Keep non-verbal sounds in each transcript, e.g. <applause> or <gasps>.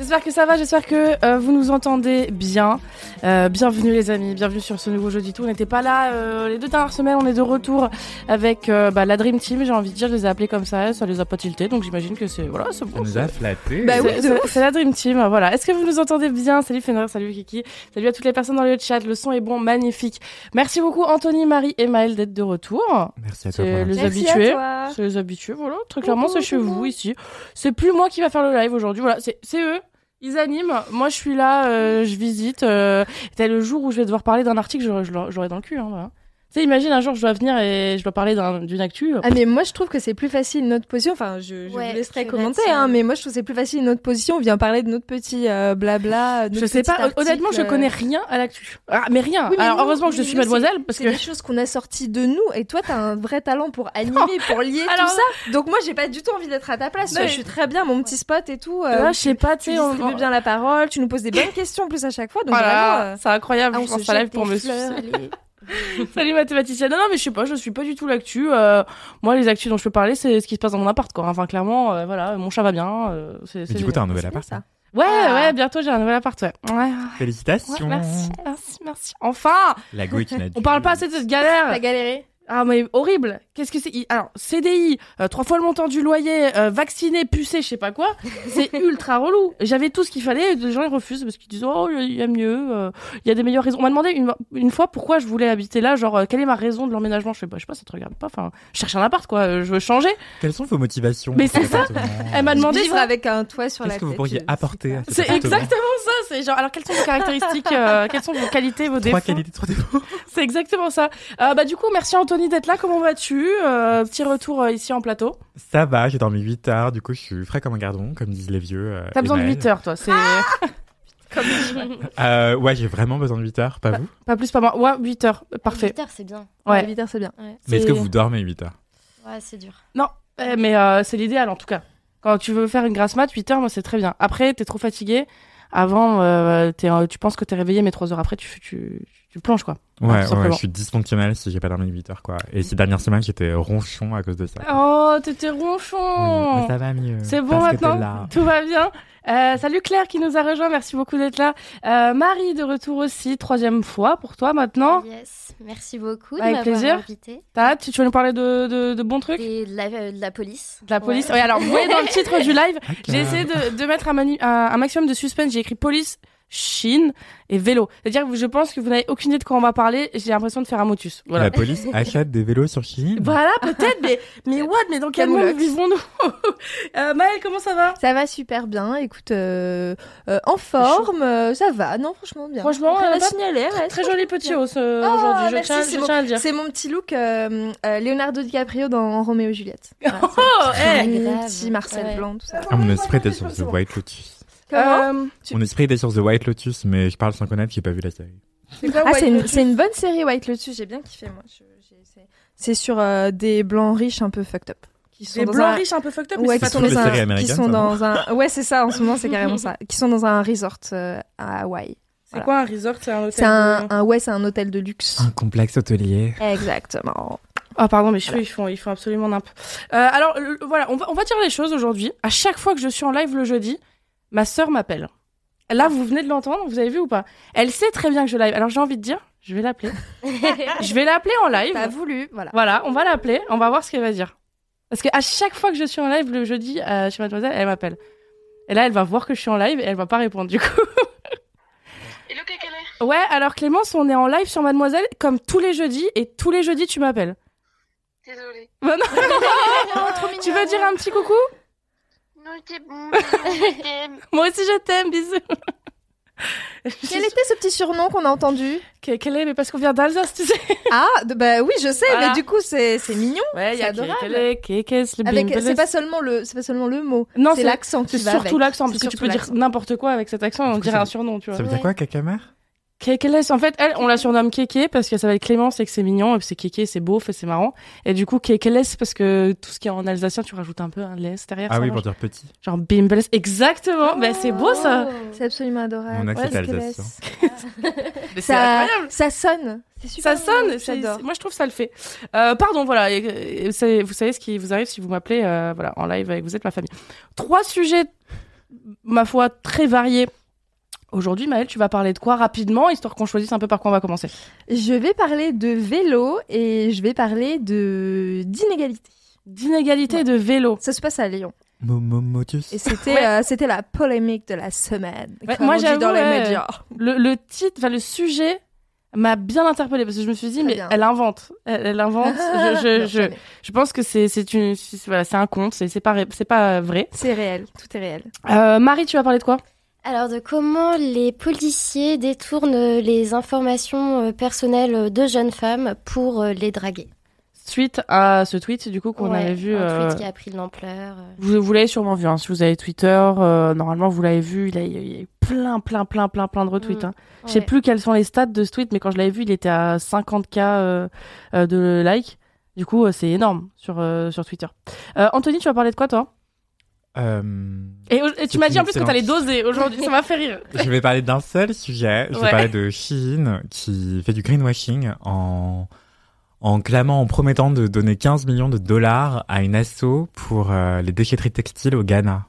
J'espère que ça va, j'espère que euh, vous nous entendez bien. Euh, bienvenue les amis, bienvenue sur ce nouveau Jeudi Tout. On n'était pas là euh, les deux dernières semaines, on est de retour avec euh, bah, la Dream Team, j'ai envie de dire, je les ai appelés comme ça, ça les a pas tiltés, donc j'imagine que c'est voilà, c'est Ça bon. nous a flatté. Bah oui, c'est- la Dream Team, voilà. Est-ce que vous nous entendez bien? Salut Fenrir, salut Kiki, salut à toutes les personnes dans le chat, le son est bon, magnifique. Merci beaucoup Anthony, Marie et Maël d'être de retour. Merci à toi. C'est les. Merci habitués. C'est les habitués, voilà. Très clairement, c'est chez vous ici. C'est plus moi qui va faire le live aujourd'hui. Voilà, c'est c'est eux. Ils animent. Moi, je suis là, euh, je visite. Euh, T'as le jour où je vais devoir parler d'un article, j'aurai dans le cul. Hein, voilà. Tu sais, imagine un jour, je dois venir et je dois parler d'un- d'une actu. Ah mais moi je trouve que c'est plus facile notre position. Enfin je, je Ouais, vous laisserai commenter là-dessus. hein, mais moi je trouve que c'est plus facile notre position. On vient parler de notre petit euh, blabla. je sais pas. article, Honnêtement, je euh. connais rien à l'actu. Ah, mais rien. Oui, mais Alors nous- heureusement que je suis mademoiselle parce C'est que des choses qu'on a sorties de nous et toi t'as un vrai talent pour <laughs> animer, pour lier Alors tout ça. Donc moi j'ai pas du tout envie d'être à ta place. mais- je suis très bien mon petit spot et tout. euh, là, je sais pas. tu sais, on- distribues bien la parole, tu nous poses des bonnes questions en plus à chaque fois. Donc euh, c'est incroyable. ah, je pense se à live pour me allez. <laughs> Salut mathématicienne. Non, non, mais je sais pas, je suis pas du tout l'actu. Euh, moi, les actus dont je peux parler, c'est ce qui se passe dans mon appart, quoi. Enfin, clairement, euh, voilà, mon chat va bien. euh, c'est, Mais c'est du coup, t'as un nouvel appart. ça. Ouais, Ah. ouais, bientôt j'ai un nouvel appart, ouais. Ouais, ouais, Félicitations. merci, merci, merci. Enfin, La on parle pas assez de cette galère. T'as galéré. Ah, mais horrible. Qu'est-ce que c'est Alors, CDI, euh, trois fois le montant du loyer, euh, vacciné, pucé, je sais pas quoi. C'est <laughs> ultra relou. J'avais tout ce qu'il fallait. et Les gens, ils refusent parce qu'ils disent, oh, il y a mieux. euh, Il y a des meilleures raisons. On m'a demandé une, une fois pourquoi je voulais habiter là. Genre, euh, quelle est ma raison de l'emménagement? Je sais pas, je sais pas, ça te regarde pas. Enfin, je cherche un appart, quoi. euh, Je veux changer. Quelles sont vos motivations Mais c'est ça. Elle m'a demandé Vivre ça. avec un toit sur la Qu'est-ce tête. que vous pourriez apporter C'est exactement ça. C'est genre, alors quelles sont vos caractéristiques, euh, quelles sont vos qualités, vos défauts? Trois qualités, trois défauts. <laughs> C'est exactement ça. Euh, bah du coup, merci Anthony d'être là. Comment vas-tu? Euh, Petit retour euh, ici en plateau. Ça va, j'ai dormi 8 heures, du coup, je suis frais comme un gardon, comme disent les vieux. euh, T'as besoin de et 8 heures, toi. C'est <laughs> Euh, ouais, j'ai vraiment besoin de 8 heures, pas vous? pas plus, pas moins. Ouais, 8 heures. Parfait. 8 heures, c'est bien. Ouais. 8 heures, c'est bien. Ouais, Mais est-ce que vous dormez 8 heures? Ouais c'est dur. Non, eh, mais euh, c'est l'idéal en tout cas. Quand tu veux faire une grasse mat, 8 heures, moi c'est très bien. Après, t'es trop fatigué. Avant, euh, euh, tu penses que t'es réveillé, mais 3 heures après, tu, tu, tu plonges quoi. Ouais, ouais, je suis dysfonctionnel si j'ai pas dormi 8 heures, quoi. Et ces dernières semaines, j'étais ronchon à cause de ça. Oh, t'étais Oui, ronchon. mais ça va mieux. C'est bon maintenant là. Tout va bien Euh, Salut Claire qui nous a rejoint, merci beaucoup d'être là. Euh, Marie de retour aussi, troisième fois pour toi maintenant. Yes, merci beaucoup de Avec plaisir. invité. T'as hâte tu, tu veux nous parler de, de, de bons trucs? Et de la, euh, de la police. De la police? Ouais. Oui, alors vous voyez dans le titre du live, Ok. <laughs> j'ai essayé de, de mettre un, manu- un, un maximum de suspense. J'ai écrit police, Chine et vélo. C'est-à-dire que je pense que vous n'avez aucune idée de quoi on va parler. J'ai l'impression de faire un motus. Voilà. La police <laughs> achète des vélos sur Chine. Voilà, peut-être, mais, mais what Mais dans quel monde vivons-nous <laughs> euh, Maëlle, comment ça va? Ça va super bien. Écoute, euh, euh, en forme, euh, ça va. Non, franchement bien. Franchement, à pas- signaler. ouais, Très franchement joli petit euh, Oh, aujourd'hui, je, merci, tiens, c'est je mon- tiens à le dire. C'est mon petit look euh, euh, Leonardo DiCaprio dans Roméo et Juliette. <laughs> Voilà, Oh, hey petit Marcel Ouais. Blanc, tout ça. Ah, mon esprit était sur The White Lotus. Comment Euh, tu- Mon esprit était sur The White Lotus, mais je parle sans connaître, j'ai pas vu la série. quoi, Ah, White c'est une, bonne série White Lotus. J'ai bien kiffé moi. C'est- sur euh, des blancs riches un peu fucked up. Qui sont Des dans blancs un- riches un peu fucked up, Ouais, c'est qui sont, dans un, qui américaines, sont ça, dans un, ouais, c'est ça, en ce moment, c'est carrément ça. Qui sont dans un resort euh, à Hawaï. C'est Voilà. quoi un resort? C'est un hôtel C'est un, de- un, ouais, c'est un hôtel de luxe. Un complexe hôtelier. Exactement. Ah pardon, mes cheveux ils font ils font absolument nimp. Euh, alors le- voilà, on va on va dire les choses aujourd'hui. À chaque fois que je suis en live le jeudi, ma sœur m'appelle. Là, vous venez de l'entendre, vous avez vu ou pas? Elle sait très bien que je live. Alors j'ai envie de dire, je vais l'appeler. <laughs> je vais l'appeler en live. T'as voulu, voilà. Voilà, on va l'appeler, on va voir ce qu'elle va dire. Parce qu'à chaque fois que je suis en live le jeudi euh, chez Mademoiselle, elle m'appelle. Et là, elle va voir que je suis en live et elle va pas répondre du coup. <laughs> Hello Kékélé Ouais, alors Clémence, on est en live sur Mademoiselle comme tous les jeudis et tous les jeudis tu m'appelles. Désolée. Bah non. <laughs> tu veux dire un petit coucou Non, c'est bon. je t'aime. <laughs> Moi aussi je t'aime, bisous. <laughs> Quel était ce petit surnom qu'on a entendu Que- Quel est? Mais parce qu'on vient d'Alsace, tu sais. <laughs> Ah, de- bah oui, je sais, Voilà. mais du coup, c'est c'est mignon. Ouais, il y C'est a adorable. c'est pas seulement le, c'est pas seulement le mot. Non, c'est l'accent qui C'est va surtout avec. l'accent, parce que tu peux dire n'importe quoi avec cet accent et on dirait un surnom, tu vois. Ça veut dire quoi, caca-mère? Que- est En fait, elle, on la surnomme Kéké parce qu'elle s'appelle Clémence et que c'est mignon, et puis c'est Kéké, c'est beauf et c'est marrant. Et du coup, est parce que tout ce qui est en alsacien, tu rajoutes un peu un laisse derrière. Ah ça oui, marche. pour dire petit. Genre bimbles. Exactement. Ben, c'est beau ça. C'est absolument adorable. Mon accent Ouais, alsacien. <laughs> <laughs> c'est Ça, incroyable. ça sonne. C'est super Ça sonne, J'adore. moi je trouve ça le fait. Euh, pardon, voilà, et- et vous savez, vous savez ce qui vous arrive si vous m'appelez euh, voilà, en live avec vous êtes ma famille. Trois sujets, ma foi, très variés. Aujourd'hui, Maëlle, tu vas parler de quoi rapidement, histoire qu'on choisisse un peu par quoi on va commencer Je vais parler de vélo et je vais parler de d'inégalité. D'inégalité de vélo. Ça se passe à Lyon. Et c'était Ouais. euh, c'était la polémique de la semaine. Ouais, comme moi, j'avoue, dans les ouais. médias. Le, le titre, enfin le sujet m'a bien interpellée parce que je me suis dit, Très mais bien. elle invente. Elle, elle invente. <laughs> je, je, je, je pense que c'est c'est une, c'est- voilà, c'est un conte, c'est c'est pas, c'est pas vrai. C'est réel, tout est réel. Euh, Marie, tu vas parler de quoi? Alors, de comment les policiers détournent les informations euh, personnelles de jeunes femmes pour euh, les draguer? Suite à ce tweet, du coup, qu'on Ouais, avait vu. Un euh, tweet qui a pris de l'ampleur. euh. Vous, vous l'avez sûrement vu, hein, si vous avez Twitter, euh, normalement vous l'avez vu, il, a, il y a eu plein, plein, plein, plein, plein de retweets. Mm. hein. Je sais Ouais. plus quels sont les stats de ce tweet, mais quand je l'avais vu, il était à 50k euh, euh, de likes. Du coup, euh, c'est énorme sur, euh, sur Twitter. Euh, Anthony, tu vas parler de quoi, toi? Euh, et, et tu m'as dit en plus que t'allais excellente- doser aujourd'hui, ça m'a fait rire. <laughs> je vais parler d'un seul sujet. Je vais Ouais. parler de Shein qui fait du greenwashing en en clamant, en promettant de donner 15 millions de dollars à une asso pour euh, les déchetteries textiles au Ghana.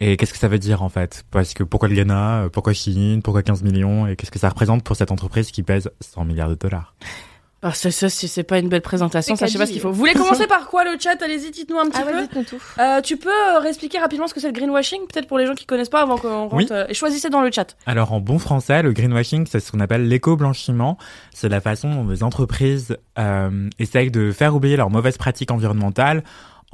Et qu'est-ce que ça veut dire en fait? Parce que pourquoi le Ghana? Pourquoi Shein? Pourquoi 15 millions? Et qu'est-ce que ça représente pour cette entreprise qui pèse 100 milliards de dollars? Ah, ça, ça, si c'est pas une belle présentation, ça, je sais pas ce qu'il faut. Vous voulez commencer <laughs> par quoi le chat? Allez-y, dites-nous un petit Ah peu. ouais, dites-nous tout. Euh, tu peux euh, réexpliquer rapidement ce que c'est le greenwashing, peut-être pour les gens qui connaissent pas avant qu'on rentre. Oui. euh, et choisissez dans le chat. Alors en bon français, le greenwashing, c'est ce qu'on appelle l'éco-blanchiment. C'est la façon dont les entreprises euh, essayent de faire oublier leurs mauvaises pratiques environnementales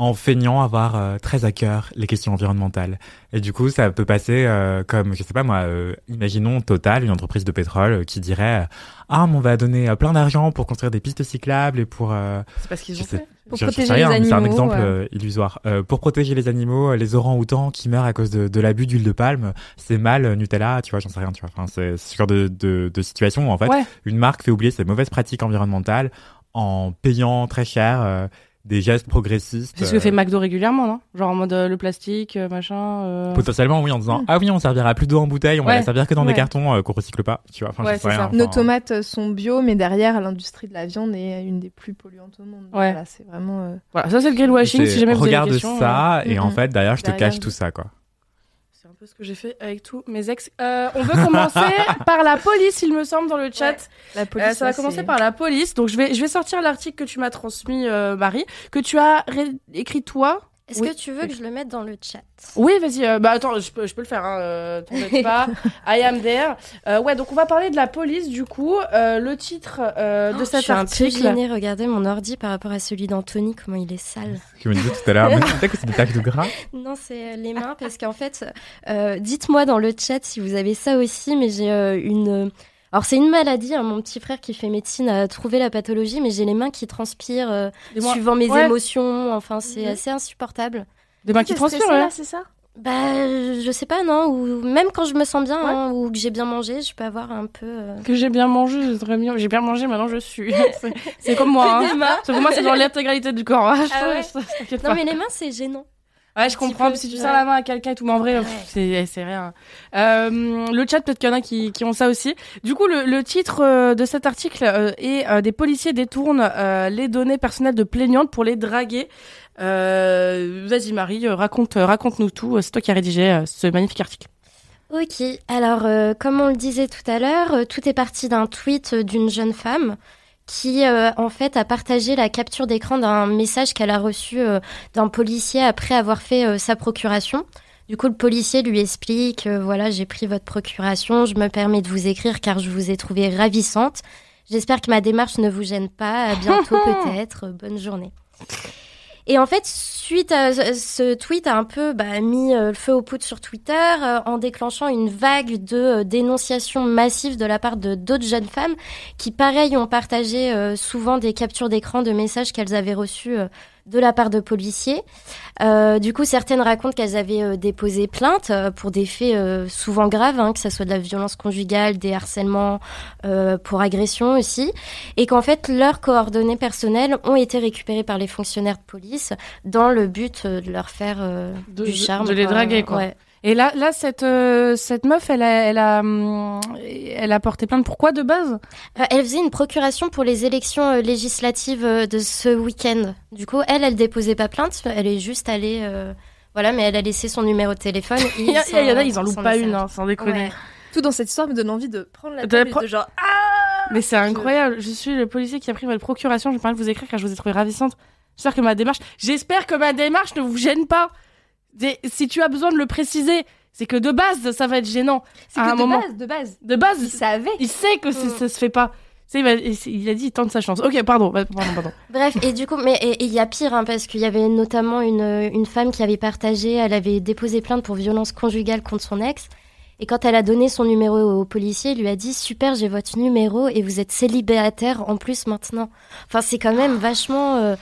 en feignant avoir euh, très à cœur les questions environnementales. Et du coup, ça peut passer euh, comme, je sais pas moi, euh, imaginons Total, une entreprise de pétrole, euh, qui dirait ah, mais on va donner euh, plein d'argent pour construire des pistes cyclables et pour euh, C'est parce qu'ils ont sais. fait? Pour je- je protéger sais rien, les mais C'est un animaux, exemple ouais. euh, illusoire. Euh, pour protéger les animaux, euh, les orang-outans qui meurent à cause de, de l'abus d'huile de palme, c'est mal euh, Nutella, tu vois, j'en sais rien, tu vois. Enfin, c'est ce genre de, de, de situation où en fait, Ouais. une marque fait oublier ses mauvaises pratiques environnementales en payant très cher euh, des gestes progressistes. C'est ce que euh, fait McDo régulièrement, non? Genre en mode euh, le plastique, euh, machin. euh, Potentiellement, oui, en disant ah oui, on servira plus d'eau en bouteille, on va Ouais. la servir que dans Ouais. des cartons euh, qu'on recycle pas, tu vois. Enfin, Ouais, rien, ça. enfin, Nos tomates sont bio, mais derrière, l'industrie de la viande est une des plus polluantes au monde. Voilà, c'est vraiment. euh, Voilà, ça c'est le greenwashing. Si jamais vous avez regarde des questions, ça et en fait derrière je te Derrière, cache tout ça quoi. Peu ce que j'ai fait avec tous mes ex. Euh, on veut commencer <laughs> par la police, il me semble, dans le chat. La police, Euh, ça va commencer par la police. Donc je vais, je vais sortir l'article que tu m'as transmis, euh, Marie, que tu as ré- écrit toi. Est-ce Oui. que tu veux que je le mette dans le chat Oui, vas-y. euh, bah attends, je peux, je peux le faire. Hein, euh, t'embête pas. <laughs> I am there. Euh, ouais, donc on va parler de la police du coup. Euh, le titre euh, de Oh, cet Je suis un peu article. gênée, regardez mon ordi par rapport à celui d'Anthony, comment il est sale. Tu me disais tout à l'heure, sais que c'est des taches de gras. <laughs> Non, c'est les mains parce qu'en fait, euh, dites-moi dans le chat si vous avez ça aussi, mais j'ai euh, une. Alors c'est une maladie, hein, mon petit frère qui fait médecine a trouvé la pathologie, mais j'ai les mains qui transpirent euh, suivant mes Ouais. émotions. Enfin, c'est Mhm. assez insupportable. des mains qui transpirent. là, c'est ça? Bah, je sais pas, non. Ou même quand je me sens bien Ouais. hein, ou que j'ai bien mangé, je peux avoir un peu. euh, Que j'ai bien mangé, c'est très bien. J'ai bien mangé, maintenant je suis. <laughs> C'est- comme moi. Hein. que moi, c'est dans l'intégralité du corps. hein. Ah ouais. Non, pas. mais les mains, c'est gênant. Ouais, je comprends. peu, Si tu ouais. serres la main à quelqu'un et tout, mais en vrai, Ouais. pff, c'est c'est rien. Euh, le chat, peut-être qu'il y en a qui, qui ont ça aussi. Du coup, le, le titre euh, de cet article euh, est euh, Des policiers détournent euh, les données personnelles de plaignantes pour les draguer. Euh, Vas-y, Marie, raconte, raconte-nous tout. C'est toi qui as rédigé ce magnifique article. Ok, alors euh, comme on le disait tout à l'heure, tout est parti d'un tweet d'une jeune femme qui euh, en fait a partagé la capture d'écran d'un message qu'elle a reçu euh, d'un policier après avoir fait euh, sa procuration. Du coup, le policier lui explique voilà, j'ai pris votre procuration, je me permets de vous écrire car je vous ai trouvée ravissante. J'espère que ma démarche ne vous gêne pas. À bientôt <laughs> peut-être. Bonne journée. Et en fait, suite à ce- tweet a un peu bah, mis euh, le feu aux poudres sur Twitter euh, en déclenchant une vague de euh, dénonciations massives de la part de d'autres jeunes femmes qui, pareil, ont partagé souvent des captures d'écran de messages qu'elles avaient reçus de la part de policiers. Euh, du coup, certaines racontent qu'elles avaient euh, déposé plainte euh, pour des faits euh, souvent graves, hein, que ce soit de la violence conjugale, des harcèlements euh, pour agression aussi, et qu'en fait leurs coordonnées personnelles ont été récupérées par les fonctionnaires de police dans le but euh, de leur faire euh, De- du charme. de les draguer, quoi. Ouais. Et là, là, cette euh, cette meuf, elle a, elle a, hum, elle a porté plainte. Pourquoi de base? Euh, elle faisait une procuration pour les élections euh, législatives euh, de ce week-end. Du coup, elle, elle déposait pas plainte, elle est juste allée. euh, Voilà, mais elle a laissé son numéro de téléphone. <laughs> Il y, en a, ils en loupent pas une, hein, sans déconner. Ouais. Tout dans cette histoire me donne envie de prendre la De pre- de genre Mais c'est incroyable. Je suis le policier qui a pris votre procuration. Je permets de vous écrire car je vous ai trouvé ravissante. J'espère que ma démarche, j'espère que ma démarche ne vous gêne pas. Si tu as besoin de le préciser, c'est que de base, ça va être gênant. c'est à que un de moment- base, de base, De base, il savait. il sait que c'est- Mm. ça se fait pas. Il, a dit, il tente sa chance. Ok, pardon, pardon, pardon. <laughs> Bref, et du coup, mais il y a pire, hein, parce qu'il y avait notamment une, une femme qui avait partagé, elle avait déposé plainte pour violence conjugale contre son ex. Et quand elle a donné son numéro au policier, il lui a dit Super, j'ai votre numéro et vous êtes célibataire en plus maintenant. Enfin, c'est quand même vachement. euh,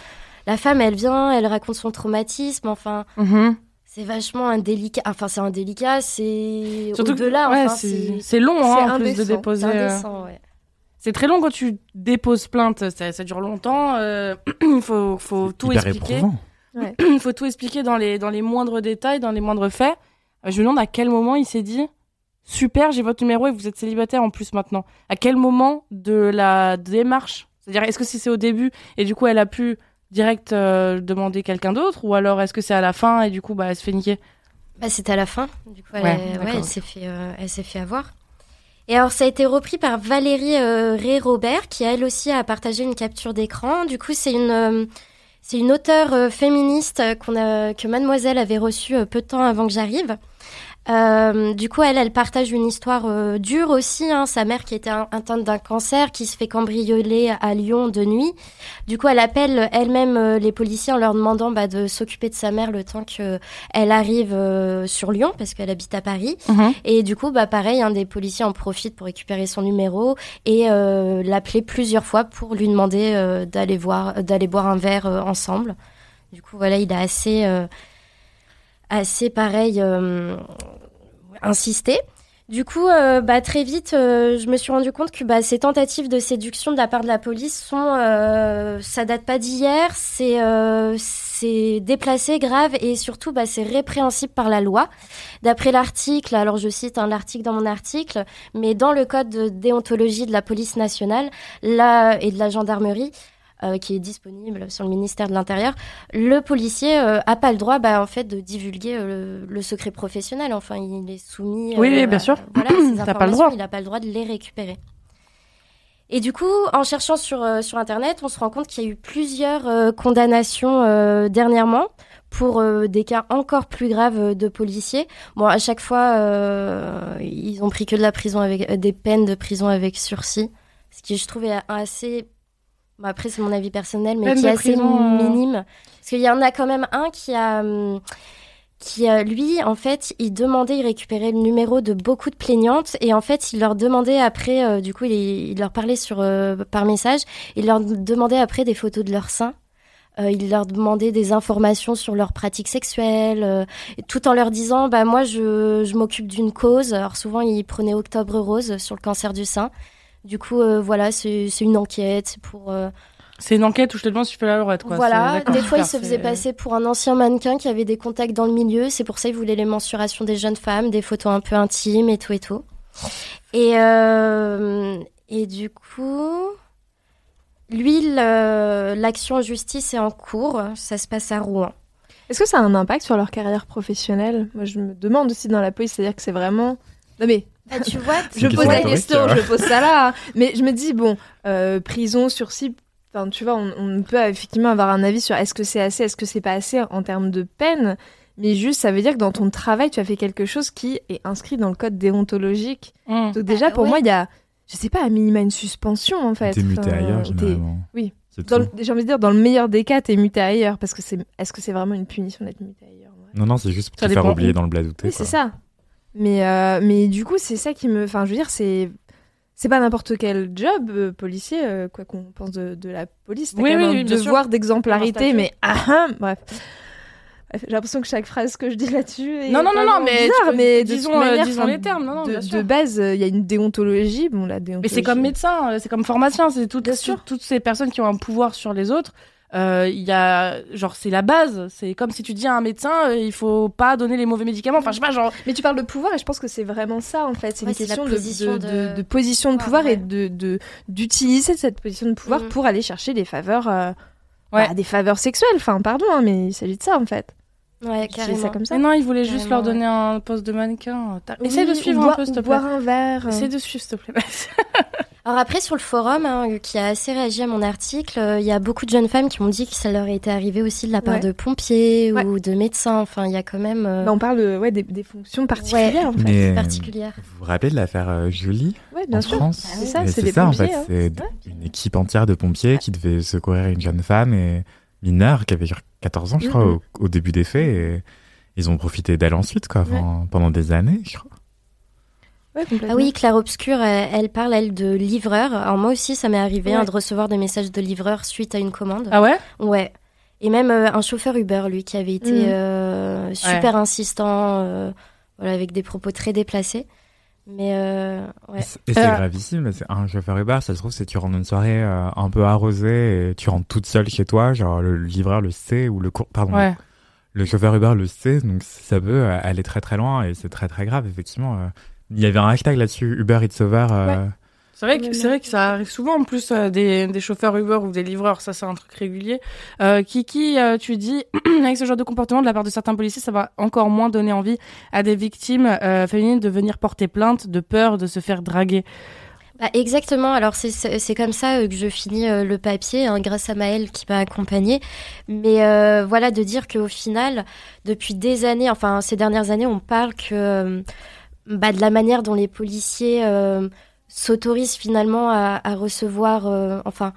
la femme, elle vient, elle raconte son traumatisme. Enfin, Mhm. C'est vachement indélicat. Enfin, c'est indélicat, c'est Surtout au-delà. ouais, enfin, c'est long hein, c'est en plus de indécent. c'est déposer. euh, indécent, ouais. C'est très long quand tu déposes plainte. Ça, ça dure longtemps. euh, Il <clears throat> faut, faut tout Hyper expliquer. éprouvant. Il <clears throat> faut tout expliquer dans les, dans les moindres détails, dans les moindres faits. Euh, Je me demande à quel moment il s'est dit Super, j'ai votre numéro et vous êtes célibataire en plus maintenant. À quel moment de la démarche? C'est-à-dire, est-ce que si c'est au début et du coup elle a pu direct euh, demander quelqu'un d'autre ou alors est-ce que c'est à la fin et du coup bah, elle se fait niquer? Bah, c'était à la fin. Du coup, elle, Ouais, ouais, d'accord. elle s'est fait, euh, elle s'est fait avoir. Et alors, ça a été repris par Valérie euh, Ré-Robert, qui elle aussi a partagé une capture d'écran. Du coup, c'est une, euh, c'est une auteure féministe qu'on a, que Mademoiselle avait reçue peu de temps avant que j'arrive. Euh, du coup, elle, elle partage une histoire euh, dure aussi. Hein. Sa mère qui était atteinte d'un cancer, qui se fait cambrioler à Lyon de nuit. Du coup, elle appelle elle-même euh, les policiers en leur demandant bah, de s'occuper de sa mère le temps que elle arrive sur Lyon parce qu'elle habite à Paris. Et du coup, bah pareil, un des policiers en profite pour récupérer son numéro et l'appeler plusieurs fois pour lui demander d'aller voir, d'aller boire un verre ensemble. Du coup, voilà, il a assez, assez pareil euh, insisté. Du coup, euh, bah, très vite, euh, je me suis rendu compte que bah, ces tentatives de séduction de la part de la police sont, euh, ça date pas d'hier, c'est, déplacé, grave et surtout, bah, c'est répréhensible par la loi. D'après l'article, alors je cite un l'article dans mon article, mais dans le code de déontologie de la police nationale et de la gendarmerie, euh, qui est disponible sur le ministère de l'Intérieur, le policier euh, a pas le droit, bah, en fait, de divulguer euh, le, le secret professionnel. Enfin, il est soumis. Oui, oui, bien sûr. Voilà, ces <clears throat> pas le droit. Il n'a pas le droit de les récupérer. Et du coup, en cherchant sur, euh, sur Internet, on se rend compte qu'il y a eu plusieurs euh, condamnations euh, dernièrement pour euh, des cas encore plus graves euh, de policiers. Bon, à chaque fois, euh, ils ont pris que de la prison avec euh, des peines de prison avec sursis, ce qui je trouvais assez. Bon, après, c'est mon avis personnel, mais qui est assez prison, euh. minime. Parce qu'il y en a quand même un qui a. hum, qui euh, lui en fait il demandait il récupérait le numéro de beaucoup de plaignantes et en fait il leur demandait après euh, du coup il, il leur parlait sur euh, par message il leur demandait après des photos de leurs seins Euh, il leur demandait des informations sur leurs pratiques sexuelles euh, tout en leur disant bah moi je, je m'occupe d'une cause alors souvent il prenait Octobre Rose sur le cancer du sein du coup euh, voilà c'est une enquête c'est pour euh, C'est une enquête où je te demande si tu fais la lorette quoi. Voilà, des fois il se faisait passer pour un ancien mannequin qui avait des contacts dans le milieu. C'est pour ça qu'il voulait les mensurations des jeunes femmes, des photos un peu intimes et tout et tout. Et, euh, et du coup, lui, l'action en justice est en cours. Ça se passe à Rouen. Est-ce que ça a un impact sur leur carrière professionnelle? Moi, je me demande aussi dans la police, c'est-à-dire que c'est vraiment. Non mais Bah, tu vois, C'est je pose la question je pose ça là. hein. Mais je me dis bon, euh, prison, sursis. Enfin, tu vois, on, on peut effectivement avoir un avis sur est-ce que c'est assez, est-ce que c'est pas assez en termes de peine. Mais juste, ça veut dire que dans ton travail, tu as fait quelque chose qui est inscrit dans le code déontologique. Mm. Donc déjà, pour ouais. moi, il y a, je sais pas, à minima une suspension en fait. T'es muté Enfin, ailleurs, généralement. Le- J'ai envie de dire, dans le meilleur des cas, t'es muté ailleurs. Parce que c'est, est-ce que c'est vraiment une punition d'être muté ailleurs ouais. Non, non, c'est juste pour Ça te faire oublier où. dans le bled où t'es, Oui, c'est ça. Mais, euh, mais du coup, c'est ça qui me. Enfin, je veux dire, c'est. C'est pas n'importe quel job euh, policier, euh, quoi qu'on pense de, de la police. T'as Oui, quand même oui, un oui, sûr. devoir d'exemplarité, Un mais ah, ah, bref. J'ai l'impression que chaque phrase que je dis là-dessus est Non, non, non, non, mais bizarre, peux- mais disons, manière, disons les termes, non, non, de, bien sûr. de base, il y a une déontologie. Bon, la déontologie. Mais c'est comme médecin, c'est comme pharmacien, c'est toutes, toutes ces personnes qui ont un pouvoir sur les autres. Euh, Il y a, genre, c'est la base. C'est comme si tu dis à un médecin, euh, il faut pas donner les mauvais médicaments. Enfin, je sais pas, genre. Mais tu parles de pouvoir et je pense que c'est vraiment ça en fait. C'est Ouais, une question de, position de, de- de- de position de Ouais, pouvoir ouais. et de de- d'utiliser cette position de pouvoir Mhm. pour aller chercher des faveurs, euh, Ouais. bah, des faveurs sexuelles. Enfin, pardon, hein, mais il s'agit de ça en fait. Ouais, Je dis ça comme ça. Mais non, il voulait juste leur donner un poste de mannequin. Oui, Essaye de suivre un peu, s'il te ou plaît. Boire un verre. Essaye de suivre, s'il te plaît. <laughs> Alors après, sur le forum, hein, qui a assez réagi à mon article, euh, il y a beaucoup de jeunes femmes qui m'ont dit que ça leur était arrivé aussi de la part Ouais. de pompiers Ouais. ou de médecins. Enfin, il y a quand même euh, Bah, on parle de- ouais, des, des fonctions particulières en fait. Mais- particulières. Vous vous rappelez de l'affaire euh, Julie Ouais, bien en sûr. France Bah, c'est ça, c'est des ça en pompiers, fait, hein. c'est une équipe entière de pompiers qui devait secourir une jeune femme et mineure qui avait genre 14 ans, je crois, au, au début des faits. Et ils ont profité d'elle ensuite, quoi, pendant, pendant des années, je crois. Ouais. Ah oui, Claire Obscur, elle, elle parle, elle, de livreur. Alors moi aussi, ça m'est arrivé Ouais. hein, de recevoir des messages de livreur suite à une commande. Ah ouais? Ouais. Et même euh, un chauffeur Uber, lui, qui avait été Mhm. euh, super insistant, euh, voilà, avec des propos très déplacés. Mais euh, ouais. Et c'est- Euh. gravissime. C'est un chauffeur Uber, ça se trouve, c'est tu rentres une soirée euh, un peu arrosée et tu rentres toute seule chez toi, genre le livreur le sait ou le cour- pardon, Ouais. le chauffeur Uber le sait, donc ça peut aller très très loin et c'est très très grave effectivement. Il y avait un hashtag là-dessus, Uber It's Over. euh, C'est vrai, que, c'est vrai que ça arrive souvent en plus euh, des, des chauffeurs Uber ou des livreurs, ça c'est un truc régulier. Euh, Kiki, euh, tu dis, <clears throat> avec ce genre de comportement de la part de certains policiers, ça va encore moins donner envie à des victimes euh, féminines de venir porter plainte de peur de se faire draguer. Bah, exactement. Alors c'est comme ça que je finis euh, le papier, hein, grâce à Maëlle qui m'a accompagnée. Mais euh, voilà, de dire qu'au final, depuis des années, enfin ces dernières années, on parle que euh, bah, de la manière dont les policiers euh, s'autorisent finalement à, recevoir, euh, enfin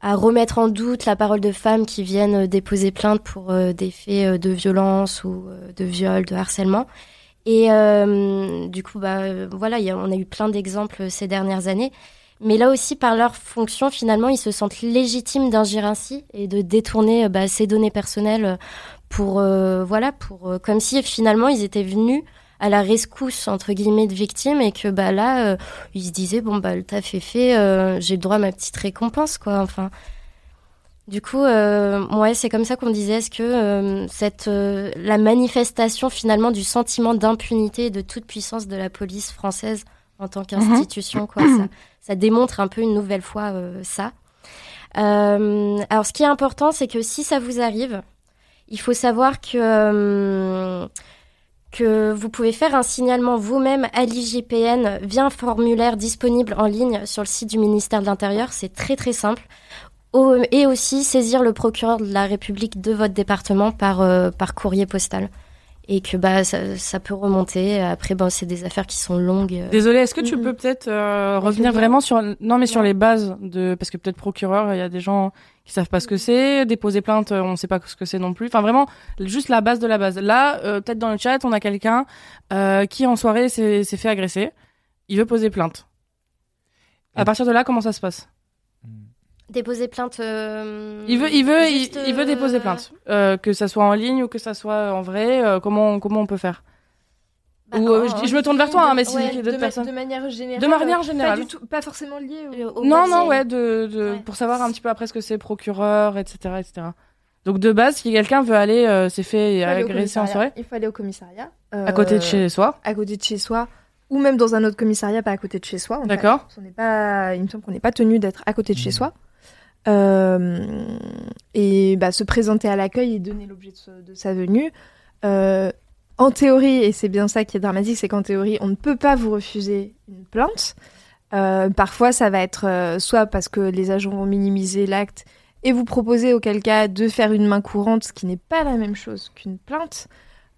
à remettre en doute la parole de femmes qui viennent euh, déposer plainte pour des faits de violence ou de viol, de harcèlement. Et du coup, bah, voilà, on a eu plein d'exemples ces dernières années. Mais là aussi, par leur fonction, finalement, ils se sentent légitimes d'agir ainsi et de détourner bah, ces données personnelles pour, voilà, pour, comme si finalement ils étaient venus à la rescousse entre guillemets de victimes et que bah là, euh, ils se disaient bon bah le taf est fait, euh, j'ai le droit à ma petite récompense quoi. Enfin, du coup, euh, ouais, c'est comme ça qu'on disait est-ce que cette la manifestation finalement du sentiment d'impunité et de toute puissance de la police française en tant qu'institution, quoi, ça, ça démontre un peu une nouvelle fois ça. Alors, ce qui est important, c'est que si ça vous arrive, il faut savoir que euh, que vous pouvez faire un signalement vous-même à l'IGPN via un formulaire disponible en ligne sur le site du ministère de l'Intérieur. C'est très très simple. Et aussi saisir le procureur de la République de votre département par, euh, par courrier postal. Et que bah, ça, ça peut remonter. Après, bon, c'est des affaires qui sont longues. Désolée, est-ce que tu peux peut-être euh, revenir vraiment sur non mais sur les bases de parce que peut-être procureur, il y a des gens qui savent pas ce que c'est, déposer plainte, euh, on sait pas ce que c'est non plus. Enfin vraiment juste la base de la base. Là, euh, peut-être dans le chat, on a quelqu'un euh, qui en soirée s'est s'est fait agresser. Il veut poser plainte. À Et- partir de là, comment ça se passe? Déposer plainte. euh, Il veut, il veut, il, il veut déposer euh, plainte, Euh, que ça soit en ligne ou que ça soit en vrai. euh, comment comment on peut faire? Bah, Ou, euh, en- je, en je me tourne vers toi, hein, mais si ouais. d'autres personnes. de manière générale. De manière euh, générale. Pas, du tout, pas forcément lié au. Non, non, ouais, de, de Ouais. pour savoir un petit peu après ce que c'est procureur, etc., etc. Donc de base, si quelqu'un veut aller, euh, s'est fait agresser en commissariat. soirée, Il faut aller au commissariat. à côté de Euh, chez soi, À côté de chez soi. Ou même dans un autre commissariat, pas à côté de chez soi. D'accord. N'est pas, il me semble qu'on n'est pas tenu d'être à côté de chez Mhm. soi. Euh, et bah, se présenter à l'accueil et donner l'objet de sa venue. Euh, en théorie, et c'est bien ça qui est dramatique, c'est qu'en théorie, on ne peut pas vous refuser une plainte. Euh, parfois, ça va être euh, soit parce que les agents vont minimiser l'acte et vous proposer auquel cas de faire une main courante, ce qui n'est pas la même chose qu'une plainte.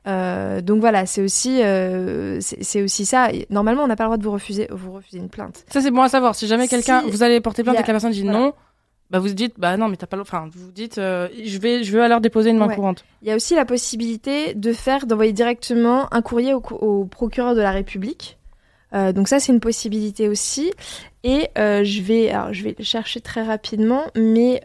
Euh, donc voilà, c'est aussi, euh, c'est aussi ça. Et Normalement, on n'a pas le droit de vous refuser, vous refuser une plainte. ça c'est bon à savoir. Si jamais Si quelqu'un, vous allez porter plainte a- et que la personne dit voilà. non, bah vous dites bah non mais t'as pas enfin vous dites euh, je vais je vais alors déposer une main Ouais. courante. Il y a aussi la possibilité de faire, d'envoyer directement un courrier au, procureur de la République. Euh, donc ça, c'est une possibilité aussi. Et euh, je vais, alors je vais chercher très rapidement, mais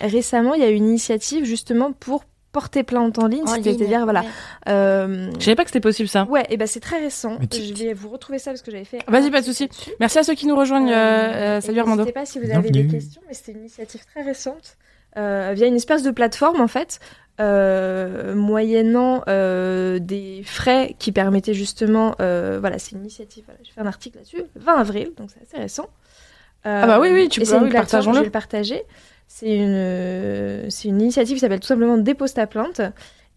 récemment, il y a eu une initiative justement pour porter plainte en ligne, c'est-à-dire voilà. ouais. euh, Je savais pas que c'était possible ça. ouais, et ben c'est très récent. Je vais vous retrouver ça parce que j'avais fait. Vas-y, pas de souci. Merci à ceux qui nous rejoignent. euh, euh, et salut Armando. N'hésitez pas si vous avez des questions, mais c'était une initiative très récente euh, via une espèce de plateforme en fait, euh, moyennant euh, des frais qui permettaient justement, euh, voilà, c'est une initiative. Voilà, j'ai fait un article là-dessus, le 20 avril, donc c'est assez récent. Euh, Ah bah oui, oui, tu peux- une oui, partageons-le. Je vais le partager. C'est une, c'est une initiative qui s'appelle tout simplement Dépose ta plainte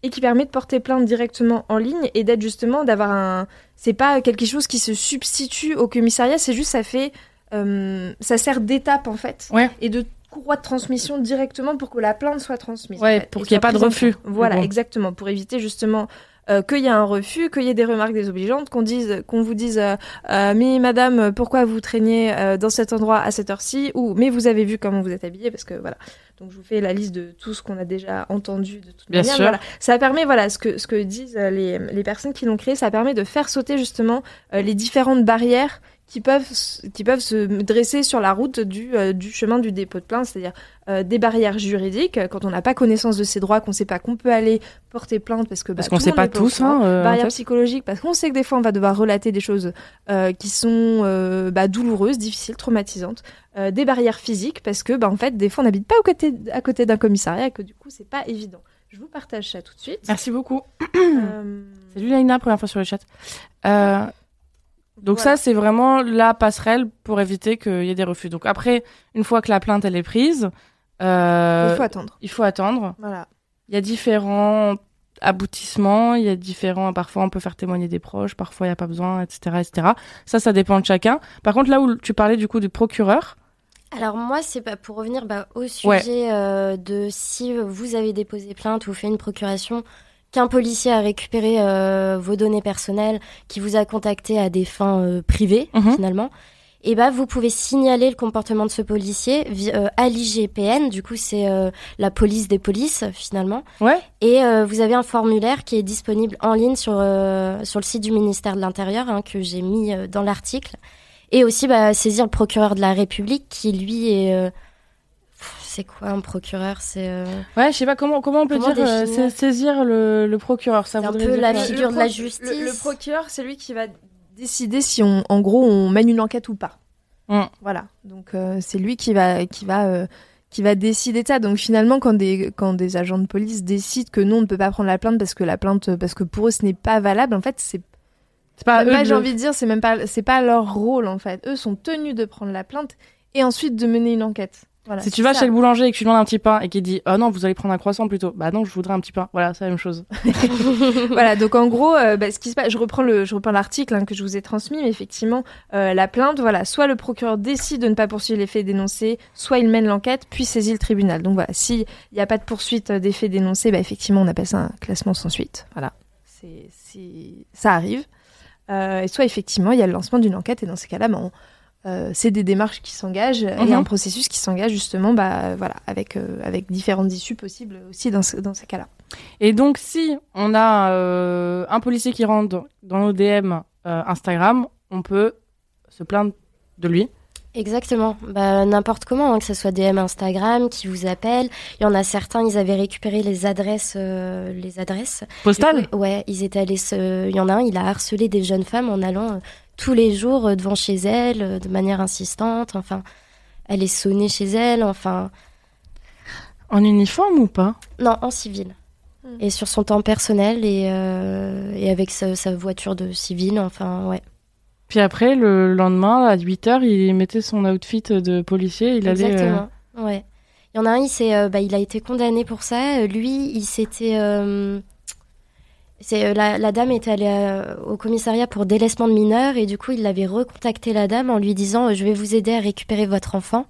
et qui permet de porter plainte directement en ligne et d'être justement d'avoir un. C'est pas quelque chose qui se substitue au commissariat, c'est juste ça fait. euh, ça sert d'étape en fait Ouais. et de courroie de transmission directement pour que la plainte soit transmise. Ouais, en fait, pour qu'il y ait pas de refus. Voilà, exactement, pour éviter justement euh, qu'il y ait un refus, qu'il y ait des remarques désobligeantes, qu'on dise, qu'on vous dise, euh, euh, mais madame, pourquoi vous traînez euh, dans cet endroit à cette heure-ci, ou mais vous avez vu comment vous êtes habillée, parce que voilà. Donc je vous fais la liste de tout ce qu'on a déjà entendu de toute Bien manière. sûr. Voilà. Ça permet, voilà, ce que ce que disent euh, les, les personnes qui l'ont créé, ça permet de faire sauter justement euh, les différentes barrières qui peuvent qui peuvent se dresser sur la route du euh, du chemin du dépôt de plainte, c'est-à-dire euh, des barrières juridiques euh, quand on n'a pas connaissance de ses droits, qu'on ne sait pas qu'on peut aller porter plainte parce que bah, Parce qu'on le sait pas tous. Hein, euh, en barrières fait. psychologiques parce qu'on sait que des fois on va devoir relater des choses qui sont bah, douloureuses, difficiles, traumatisantes. Des barrières physiques parce que bah, en fait des fois on n'habite pas au côté, à côté d'un commissariat et que du coup c'est pas évident. Je vous partage ça tout de suite. Merci beaucoup. Salut Laina, première fois sur le chat. Donc voilà. ça, c'est vraiment la passerelle pour éviter qu'il y ait des refus. Donc après, une fois que la plainte elle est prise, euh, il faut attendre. il faut attendre. Voilà. Il y a différents aboutissements, il y a différents. Parfois, on peut faire témoigner des proches, parfois il n'y a pas besoin, etc., etc. Ça, ça dépend de chacun. Par contre, là où tu parlais du coup du procureur, Alors moi, c'est pas pour revenir bah, au sujet Ouais. euh, de si vous avez déposé plainte ou fait une procuration, qu'un policier a récupéré euh, vos données personnelles, qui vous a contacté à des fins euh, privées Mhm. finalement, et bah vous pouvez signaler le comportement de ce policier euh, à l'IGPN. Du coup, c'est euh, la police des polices finalement. ouais, Et vous avez un formulaire qui est disponible en ligne sur, sur le site du ministère de l'Intérieur, hein, que j'ai mis dans l'article. Et aussi bah, saisir le procureur de la République, qui lui est... C'est quoi un procureur C'est euh, ouais, je sais pas comment comment on peut Comment dire euh, saisir le, le procureur? Ça C'est un peu dire la quoi? figure de la justice. Le, le procureur, c'est lui qui va décider si on, en gros, on mène une enquête ou pas. Mm. Voilà. Donc euh, c'est lui qui va, qui va, euh, qui va décider de ça. Donc finalement, quand des, quand des agents de police décident que non, on ne peut pas prendre la plainte parce que la plainte, parce que pour eux, ce n'est pas valable. En fait, c'est C'est pas j'ai envie de dire, c'est même pas, c'est pas leur rôle en fait. Eux sont tenus de prendre la plainte et ensuite de mener une enquête. Voilà, Si tu vas ça. chez le boulanger et que tu demandes un petit pain et qu'il dit oh non vous allez prendre un croissant plutôt bah non je voudrais un petit pain voilà c'est la même chose <laughs> <laughs> voilà, donc en gros, euh, bah, ce qui se passe, je reprends le, je reprends l'article hein, que je vous ai transmis, mais effectivement, euh, la plainte, voilà, soit le procureur décide de ne pas poursuivre les faits dénoncés, soit il mène l'enquête, puis saisit le tribunal. Donc voilà, s'il n'y a pas de poursuite euh, des faits dénoncés, bah, effectivement, on appelle ça un classement sans suite. Voilà, c'est, c'est- ça arrive. Euh, et soit effectivement, il y a le lancement d'une enquête, et dans ces cas-là, bah, on- euh, c'est des démarches qui s'engagent et Mhm. un processus qui s'engage justement, bah, voilà, avec euh, avec différentes issues possibles aussi dans ce- dans ces cas-là. et donc si on a euh, un policier qui rentre dans- nos DM euh, Instagram on peut se plaindre de lui Exactement. Bah, N'importe comment, hein, que ce soit DM Instagram qui vous appellent. Il y en a certains, ils avaient récupéré les adresses. euh, les adresses. postal Du coup, Ouais, ils étaient allés se... Il y en a un, il a harcelé des jeunes femmes en allant euh, tous les jours euh, devant chez elles, euh, de manière insistante. Enfin, elle est sonnée chez elle. Enfin, en uniforme ou pas? Non, en civil. Mm. Et sur son temps personnel et, euh, et avec sa, sa voiture de civil. Enfin, ouais. puis après le lendemain à 8h il mettait son outfit de policier il allait euh, Exactement. Ouais. Il y en a un, il, s'est, euh, bah, il a été condamné pour ça. Lui, il s'était. euh, c'est, euh, la, la dame était allée euh, au commissariat pour délaissement de mineurs et du coup, il avait recontacté la dame en lui disant euh, Je vais vous aider à récupérer votre enfant,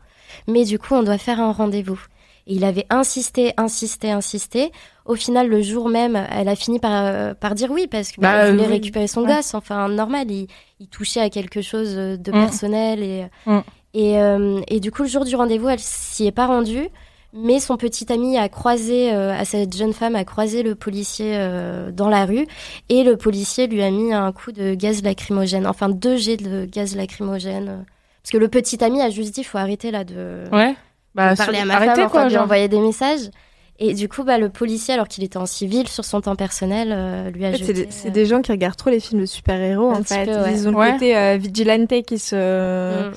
mais du coup, on doit faire un rendez-vous. Et il avait insisté, insisté, insisté. Au final, le jour même, elle a fini par, par dire oui parce qu'elle Bah, voulait oui. récupérer son Ouais. gosse. Enfin, normal, il, il touchait à quelque chose de Mm. personnel et, Mm. Et, euh, et du coup, le jour du rendez-vous, elle s'y est pas rendue. Mais son petit ami a croisé, euh, à cette jeune femme a croisé le policier euh, dans la rue et le policier lui a mis un coup de gaz lacrymogène, enfin deux jets de gaz lacrymogène. Parce que le petit ami a juste dit, faut arrêter là de, Ouais. Bah, de parler sur- à ma arrêtez femme, quoi, enfin, de lui envoyer des messages. Et du coup, bah, le policier, alors qu'il était en civil sur son temps personnel, euh, lui a jeté. c'est des, gens qui regardent trop les films de super-héros, en fait. peu, ouais. Ils ont le Ouais. côté euh, vigilante qui se, Mm.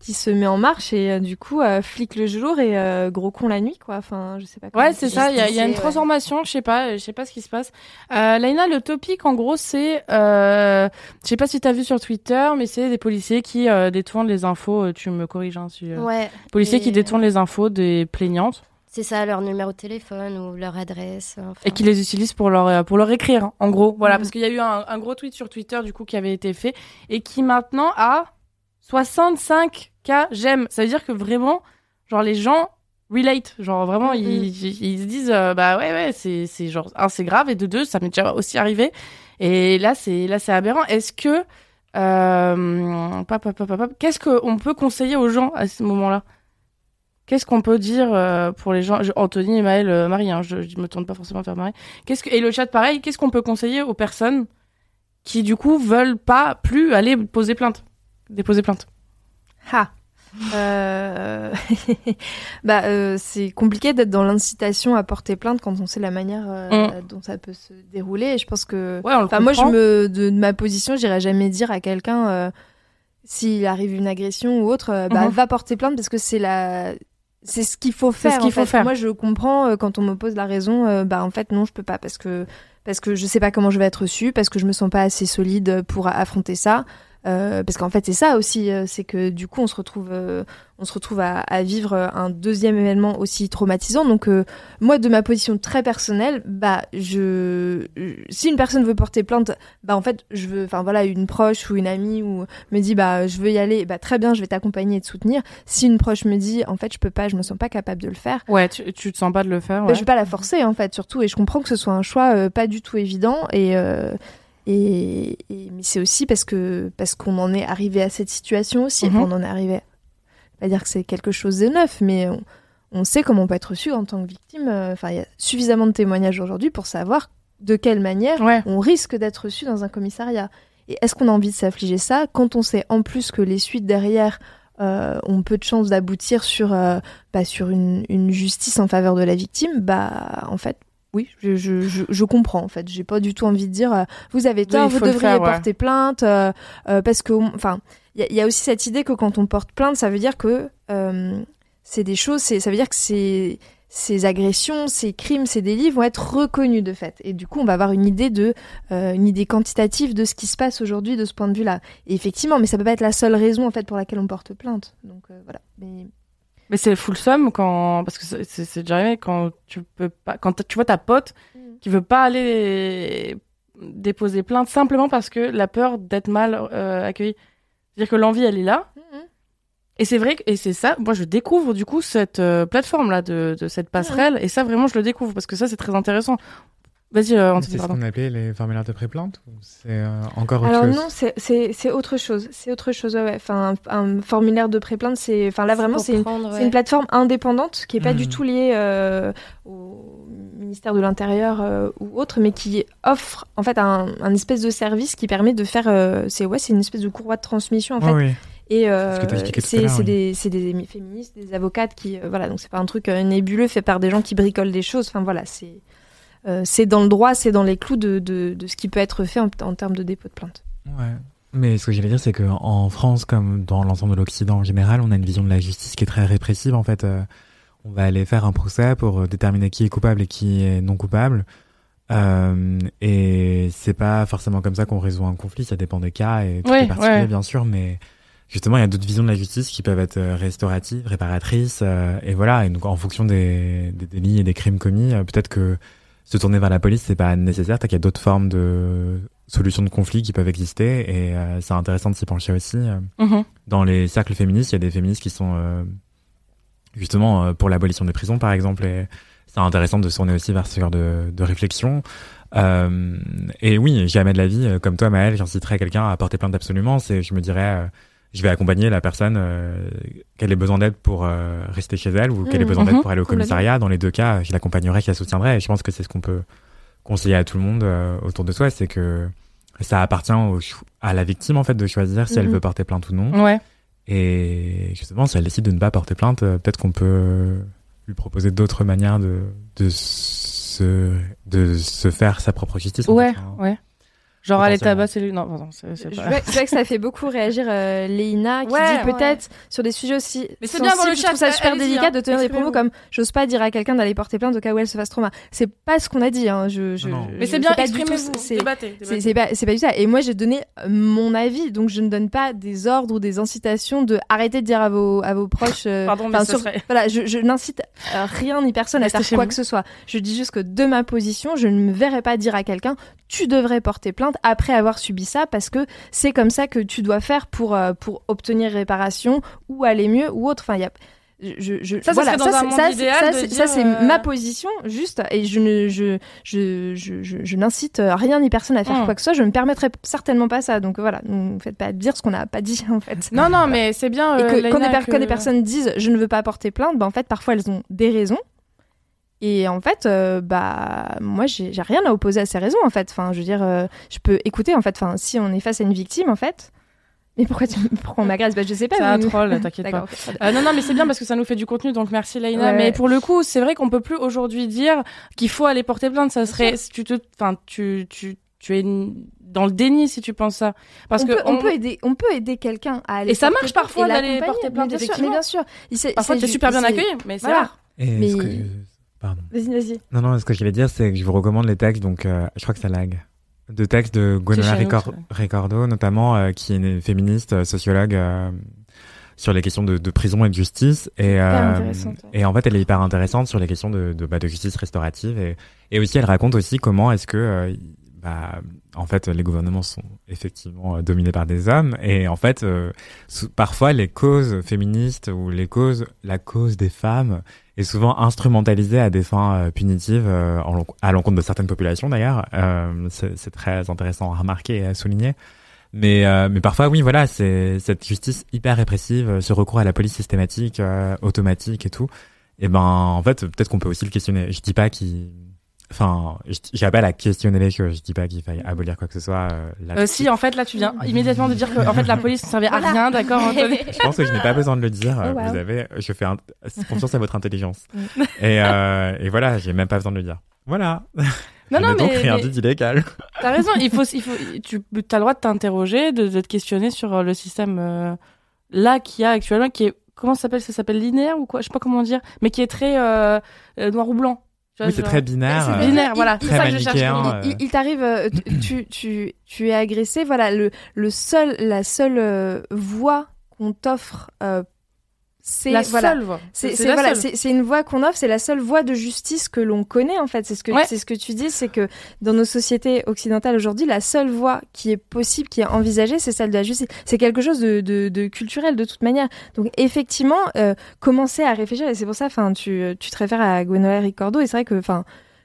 Qui se met en marche et euh, du coup, euh, flic le jour et euh, gros con la nuit, quoi. Enfin, je sais pas Ouais, c'est ça. Il y, a- il y a une ouais. transformation. Je sais pas. Je sais pas ce qui se passe. Euh, Laina, le topic, en gros, c'est. Euh, je sais pas si t'as vu sur Twitter, mais c'est des policiers qui euh, détournent les infos. Tu me corriges, hein, si. euh, Ouais. Policiers qui détournent les infos des plaignantes C'est ça, leur numéro de téléphone ou leur adresse. enfin. et qui les utilisent pour leur euh, pour leur écrire. En gros, voilà, Mhm. parce qu'il y a eu un, un gros tweet sur Twitter du coup qui avait été fait et qui maintenant a 65 k j'aime. Ça veut dire que vraiment, genre les gens relate, genre vraiment Mhm. ils, ils, ils se disent euh, bah ouais ouais c'est c'est genre un c'est grave et de deux ça m'est déjà aussi arrivé et là c'est là c'est aberrant. Est-ce que euh, qu'est-ce qu'on peut conseiller aux gens à ce moment-là? Qu'est-ce qu'on peut dire euh, pour les gens? Je- Anthony, Maël, euh, Marie, hein, je, je me tourne pas forcément vers Marie. Qu'est-ce que et le chat pareil Qu'est-ce qu'on peut conseiller aux personnes qui du coup veulent pas plus aller poser plainte, déposer plainte. Euh... <laughs> bah, euh, c'est compliqué d'être dans l'incitation à porter plainte quand on sait la manière euh, dont ça peut se dérouler. Et je pense que, Ouais, on le enfin, moi, je me, de, de ma position, j'irais jamais dire à quelqu'un s'il arrive une agression ou autre, bah, Mhm. va porter plainte parce que c'est la, c'est ce qu'il faut faire. ce qu'il faut fait. faire. Moi, je comprends quand on m'oppose la raison. bah, en fait, non, je peux pas parce que parce que je sais pas comment je vais être reçue, parce que je me sens pas assez solide pour affronter ça. Euh, parce qu'en fait, c'est ça aussi, euh, c'est que du coup, on se retrouve, euh, on se retrouve à, à vivre un deuxième événement aussi traumatisant. Donc, euh, moi, de ma position très personnelle, bah, je, je- si une personne veut porter plainte, bah, en fait, je veux, enfin voilà, une proche ou une amie ou me dit, bah, je veux y aller, bah, très bien, je vais t'accompagner et te soutenir. Si une proche me dit, en fait, je peux pas, je me sens pas capable de le faire, Ouais, tu, tu te sens pas de le faire. bah, Ouais. je vais pas la forcer en fait, surtout. Et je comprends que ce soit un choix euh, pas du tout évident. Et, euh, et, et- mais c'est aussi parce que parce qu'on en est arrivé à cette situation aussi. Enfin, Mhm. on en est arrivé. Pas dire que c'est quelque chose de neuf, mais on, on sait comment on peut être reçu en tant que victime. Enfin, il y a suffisamment de témoignages aujourd'hui pour savoir de quelle manière Ouais. on risque d'être reçu dans un commissariat. Et est-ce qu'on a envie de s'affliger ça quand on sait en plus que les suites derrière euh, ont peu de chances d'aboutir sur, euh, bah, sur une, une justice en faveur de la victime? Bah, en fait, oui, je, je, je, je comprends. En fait, j'ai pas du tout envie de dire euh, vous avez tort, vous devriez faire, ouais. porter plainte euh, euh, parce que, enfin, il y, a- il y a aussi cette idée que quand on porte plainte, ça veut dire que c'est des choses, ça veut dire que c'est ces agressions, ces crimes, ces délits vont être reconnus de fait. Et du coup, on va avoir une idée de, une idée quantitative de ce qui se passe aujourd'hui de ce point de vue-là. Et effectivement, mais ça peut pas être la seule raison en fait pour laquelle on porte plainte. Donc voilà. Mais Mais c'est full somme quand parce que c'est- déjà arrivé quand tu peux pas quand tu vois ta pote Mm. qui veut pas aller déposer plainte simplement parce que la peur d'être mal euh, accueillie. C'est-à-dire que l'envie elle est là et c'est vrai que et c'est ça moi je découvre du coup cette plateforme là de, de cette passerelle et ça vraiment je le découvre parce que ça c'est très intéressant. Vas-y euh, Anthony C'est ce qu'on appelait les formulaires de pré-plainte ou c'est euh, encore autre Alors chose non, c'est- autre chose. C'est autre chose. ouais, ouais. Enfin, un, un formulaire de pré-plainte, c'est, enfin là vraiment, c'est une, ouais. une plateforme indépendante qui est pas du tout liée euh, au ministère de l'Intérieur euh, ou autre, mais qui offre en fait un, un espèce de service qui permet de faire. euh, c'est ouais, c'est une espèce de courroie de transmission en fait. Oui, oui. Et euh, ce c'est c'est oui. des, c'est des féministes, des avocates qui euh, voilà donc c'est pas un truc euh, nébuleux fait par des gens qui bricolent des choses. Enfin voilà c'est euh, c'est dans le droit, c'est dans les clous de, de, de ce qui peut être fait en, en termes de dépôt de plainte. Ouais. Mais ce que j'allais dire, c'est qu'en France, comme dans l'ensemble de l'Occident en général, on a une vision de la justice qui est très répressive. En fait, Euh, on va aller faire un procès pour euh, déterminer qui est coupable et qui est non coupable. Euh, et c'est pas forcément comme ça qu'on résout un conflit. Ça dépend des cas et tout Ouais, est particulier, ouais. bien sûr. Mais justement, il y a d'autres visions de la justice qui peuvent être restauratives, réparatrices. euh, et voilà. Et donc, en fonction des, des délits et des crimes commis, euh, peut-être que se tourner vers la police, c'est pas nécessaire. T'as qu'il y a d'autres formes de solutions de conflit qui peuvent exister et euh, c'est intéressant de s'y pencher aussi. euh. Mhm. Dans les cercles féministes, il y a des féministes qui sont euh, justement euh, pour l'abolition des prisons, par exemple, et c'est intéressant de se tourner aussi vers ce genre de, de réflexion. Euh, et oui, jamais de la vie, comme toi, Maëlle, j'inciterais quelqu'un à porter plainte absolument. C'est, je me dirais, je vais accompagner la personne euh, qu'elle ait besoin d'aide pour euh, rester chez elle ou qu'elle ait Mhm. besoin d'aide Mhm. pour aller au commissariat. Dans les deux cas, je l'accompagnerai, je la soutiendrai. Et je pense que c'est ce qu'on peut conseiller à tout le monde euh, autour de soi, c'est que ça appartient au à la victime en fait de choisir si elle Mhm. veut porter plainte ou non. Ouais. Et justement, si elle décide de ne pas porter plainte, peut-être qu'on peut lui proposer d'autres manières de, de, se, de se faire sa propre justice. en Ouais, fait, hein. ouais. Genre aller tabasser lui. Non, pardon, c'est pas. vois, je vois que ça fait beaucoup réagir euh, Léina qui Ouais, dit peut-être sur des sujets aussi Mais c'est bien dans le sensibles, je chat, trouve ça super délicat hein, de tenir des propos comme j'ose pas dire à quelqu'un d'aller porter plainte au cas où elle se fasse trauma. C'est pas ce qu'on a dit hein. je, je, Non, je- Mais c'est bien, sais pas du tout, exprimez-vous. c'est- pas c'est pas du ça et moi j'ai donné euh, mon avis donc je ne donne pas des ordres ou des incitations de arrêter de dire à vos à vos proches euh, Pardon, mais sur- serait- voilà je, je n'incite euh, rien ni personne à faire quoi que ce soit je dis juste que de ma position je ne me verrais pas dire à quelqu'un tu devrais porter plainte après avoir subi ça parce que c'est comme ça que tu dois faire pour euh, pour obtenir réparation ou aller mieux ou autre enfin il y a je, je, Ça, voilà, ça, ça, c'est- c'est euh, ma position juste et je ne je je je, je, n'incite rien ni personne à faire Mm. quoi que ce soit je ne me permettrai certainement pas ça donc voilà ne faites pas dire ce qu'on n'a pas dit en fait Non, non, mais c'est bien. et euh, que, quand, des que- quand des personnes disent je ne veux pas porter plainte, bah, en fait, parfois elles ont des raisons. Et en fait, euh, bah, moi, j'ai rien à opposer à ces raisons, en fait. Enfin, je veux dire, euh, je peux écouter, en fait. Enfin, si on est face à une victime, en fait. Mais pourquoi, tu, <laughs> pourquoi on m'agresse? Bah, Je sais pas. C'est un troll, t'inquiète <laughs> pas. Euh, non, non, mais c'est bien parce que ça nous fait du contenu, donc merci Laina. Ouais, mais pour le coup, c'est vrai qu'on peut plus aujourd'hui dire qu'il faut aller porter plainte. Ça serait, si tu te, enfin, tu, tu, tu es dans le déni si tu penses ça. Parce on, que peut, on peut aider, on peut aider quelqu'un à aller Et ça marche parfois d'aller porter plainte, Mais bien sûr. Mais bien sûr. Parfois t'es ju- super bien accueilli, mais c'est Voilà. rare. Et Mais- ce que... Pardon. Vas-y, vas-y. Non, non, ce que je voulais dire, c'est que je vous recommande les textes, donc euh, je crois que ça lag. De textes de nous, Ricor-. Ricordo, notamment, euh, qui est une féministe, euh, sociologue, euh, sur les questions de, de prison et de justice. Et, euh, et en fait, elle est hyper intéressante sur les questions de, de, bah, de justice restaurative. Et, et aussi, elle raconte aussi comment est-ce que, euh, bah, en fait, les gouvernements sont effectivement dominés par des hommes. Et en fait, euh, parfois, les causes féministes ou les causes, la cause des femmes est souvent instrumentalisée à des fins euh, punitives, euh, en à l'encontre de certaines populations d'ailleurs. Euh, c'est très intéressant à remarquer et à souligner. Mais, euh, mais parfois, oui, voilà, c'est cette justice hyper répressive, ce recours à la police systématique, euh, automatique et tout. Et ben, en fait, peut-être qu'on peut aussi le questionner. Je dis pas qu'il, enfin, j'appelle à questionner les choses. Je dis pas qu'il faille abolir quoi que ce soit. euh, là, Euh, si, en fait, là, tu viens immédiatement de dire que, en fait, la police ne servait à Voilà. rien, d'accord, <laughs> Anthony Je pense que je n'ai pas besoin de le dire. Oh, wow. Vous avez, je fais un- confiance à votre intelligence. Mm. <laughs> et, euh, et voilà, j'ai même pas besoin de le dire. Voilà. Non, non, <laughs> n'ai donc mais, rien mais dit d'illégal. t'as raison. Il faut, il faut, tu as le droit de t'interroger, de, de te questionner sur euh, le système euh, là qu'il y a actuellement, qui est comment ça s'appelle? Ça s'appelle linéaire ou quoi? Je sais pas comment dire, mais qui est très euh, euh, noir ou blanc. Oui, c'est très binaire. C'est euh, binaire, voilà. Il- C'est très ça que je cherche. manichéen. il, t'arrive, euh, <clears throat> tu, tu, tu, es agressé, voilà, le, le seul, la seule euh, voie qu'on t'offre, euh, c'est La voilà, seule voie. c'est voilà, une voie qu'on offre, c'est la seule voie de justice que l'on connaît en fait. C'est ce que Ouais. c'est ce que tu dis, c'est que dans nos sociétés occidentales aujourd'hui, la seule voie qui est possible, qui est envisagée, c'est celle de la justice. C'est quelque chose de, de, de culturel de toute manière. Donc effectivement, euh, commencer à réfléchir et c'est pour ça, enfin, tu, tu te réfères à Gwenola Ricordo et c'est vrai que, enfin.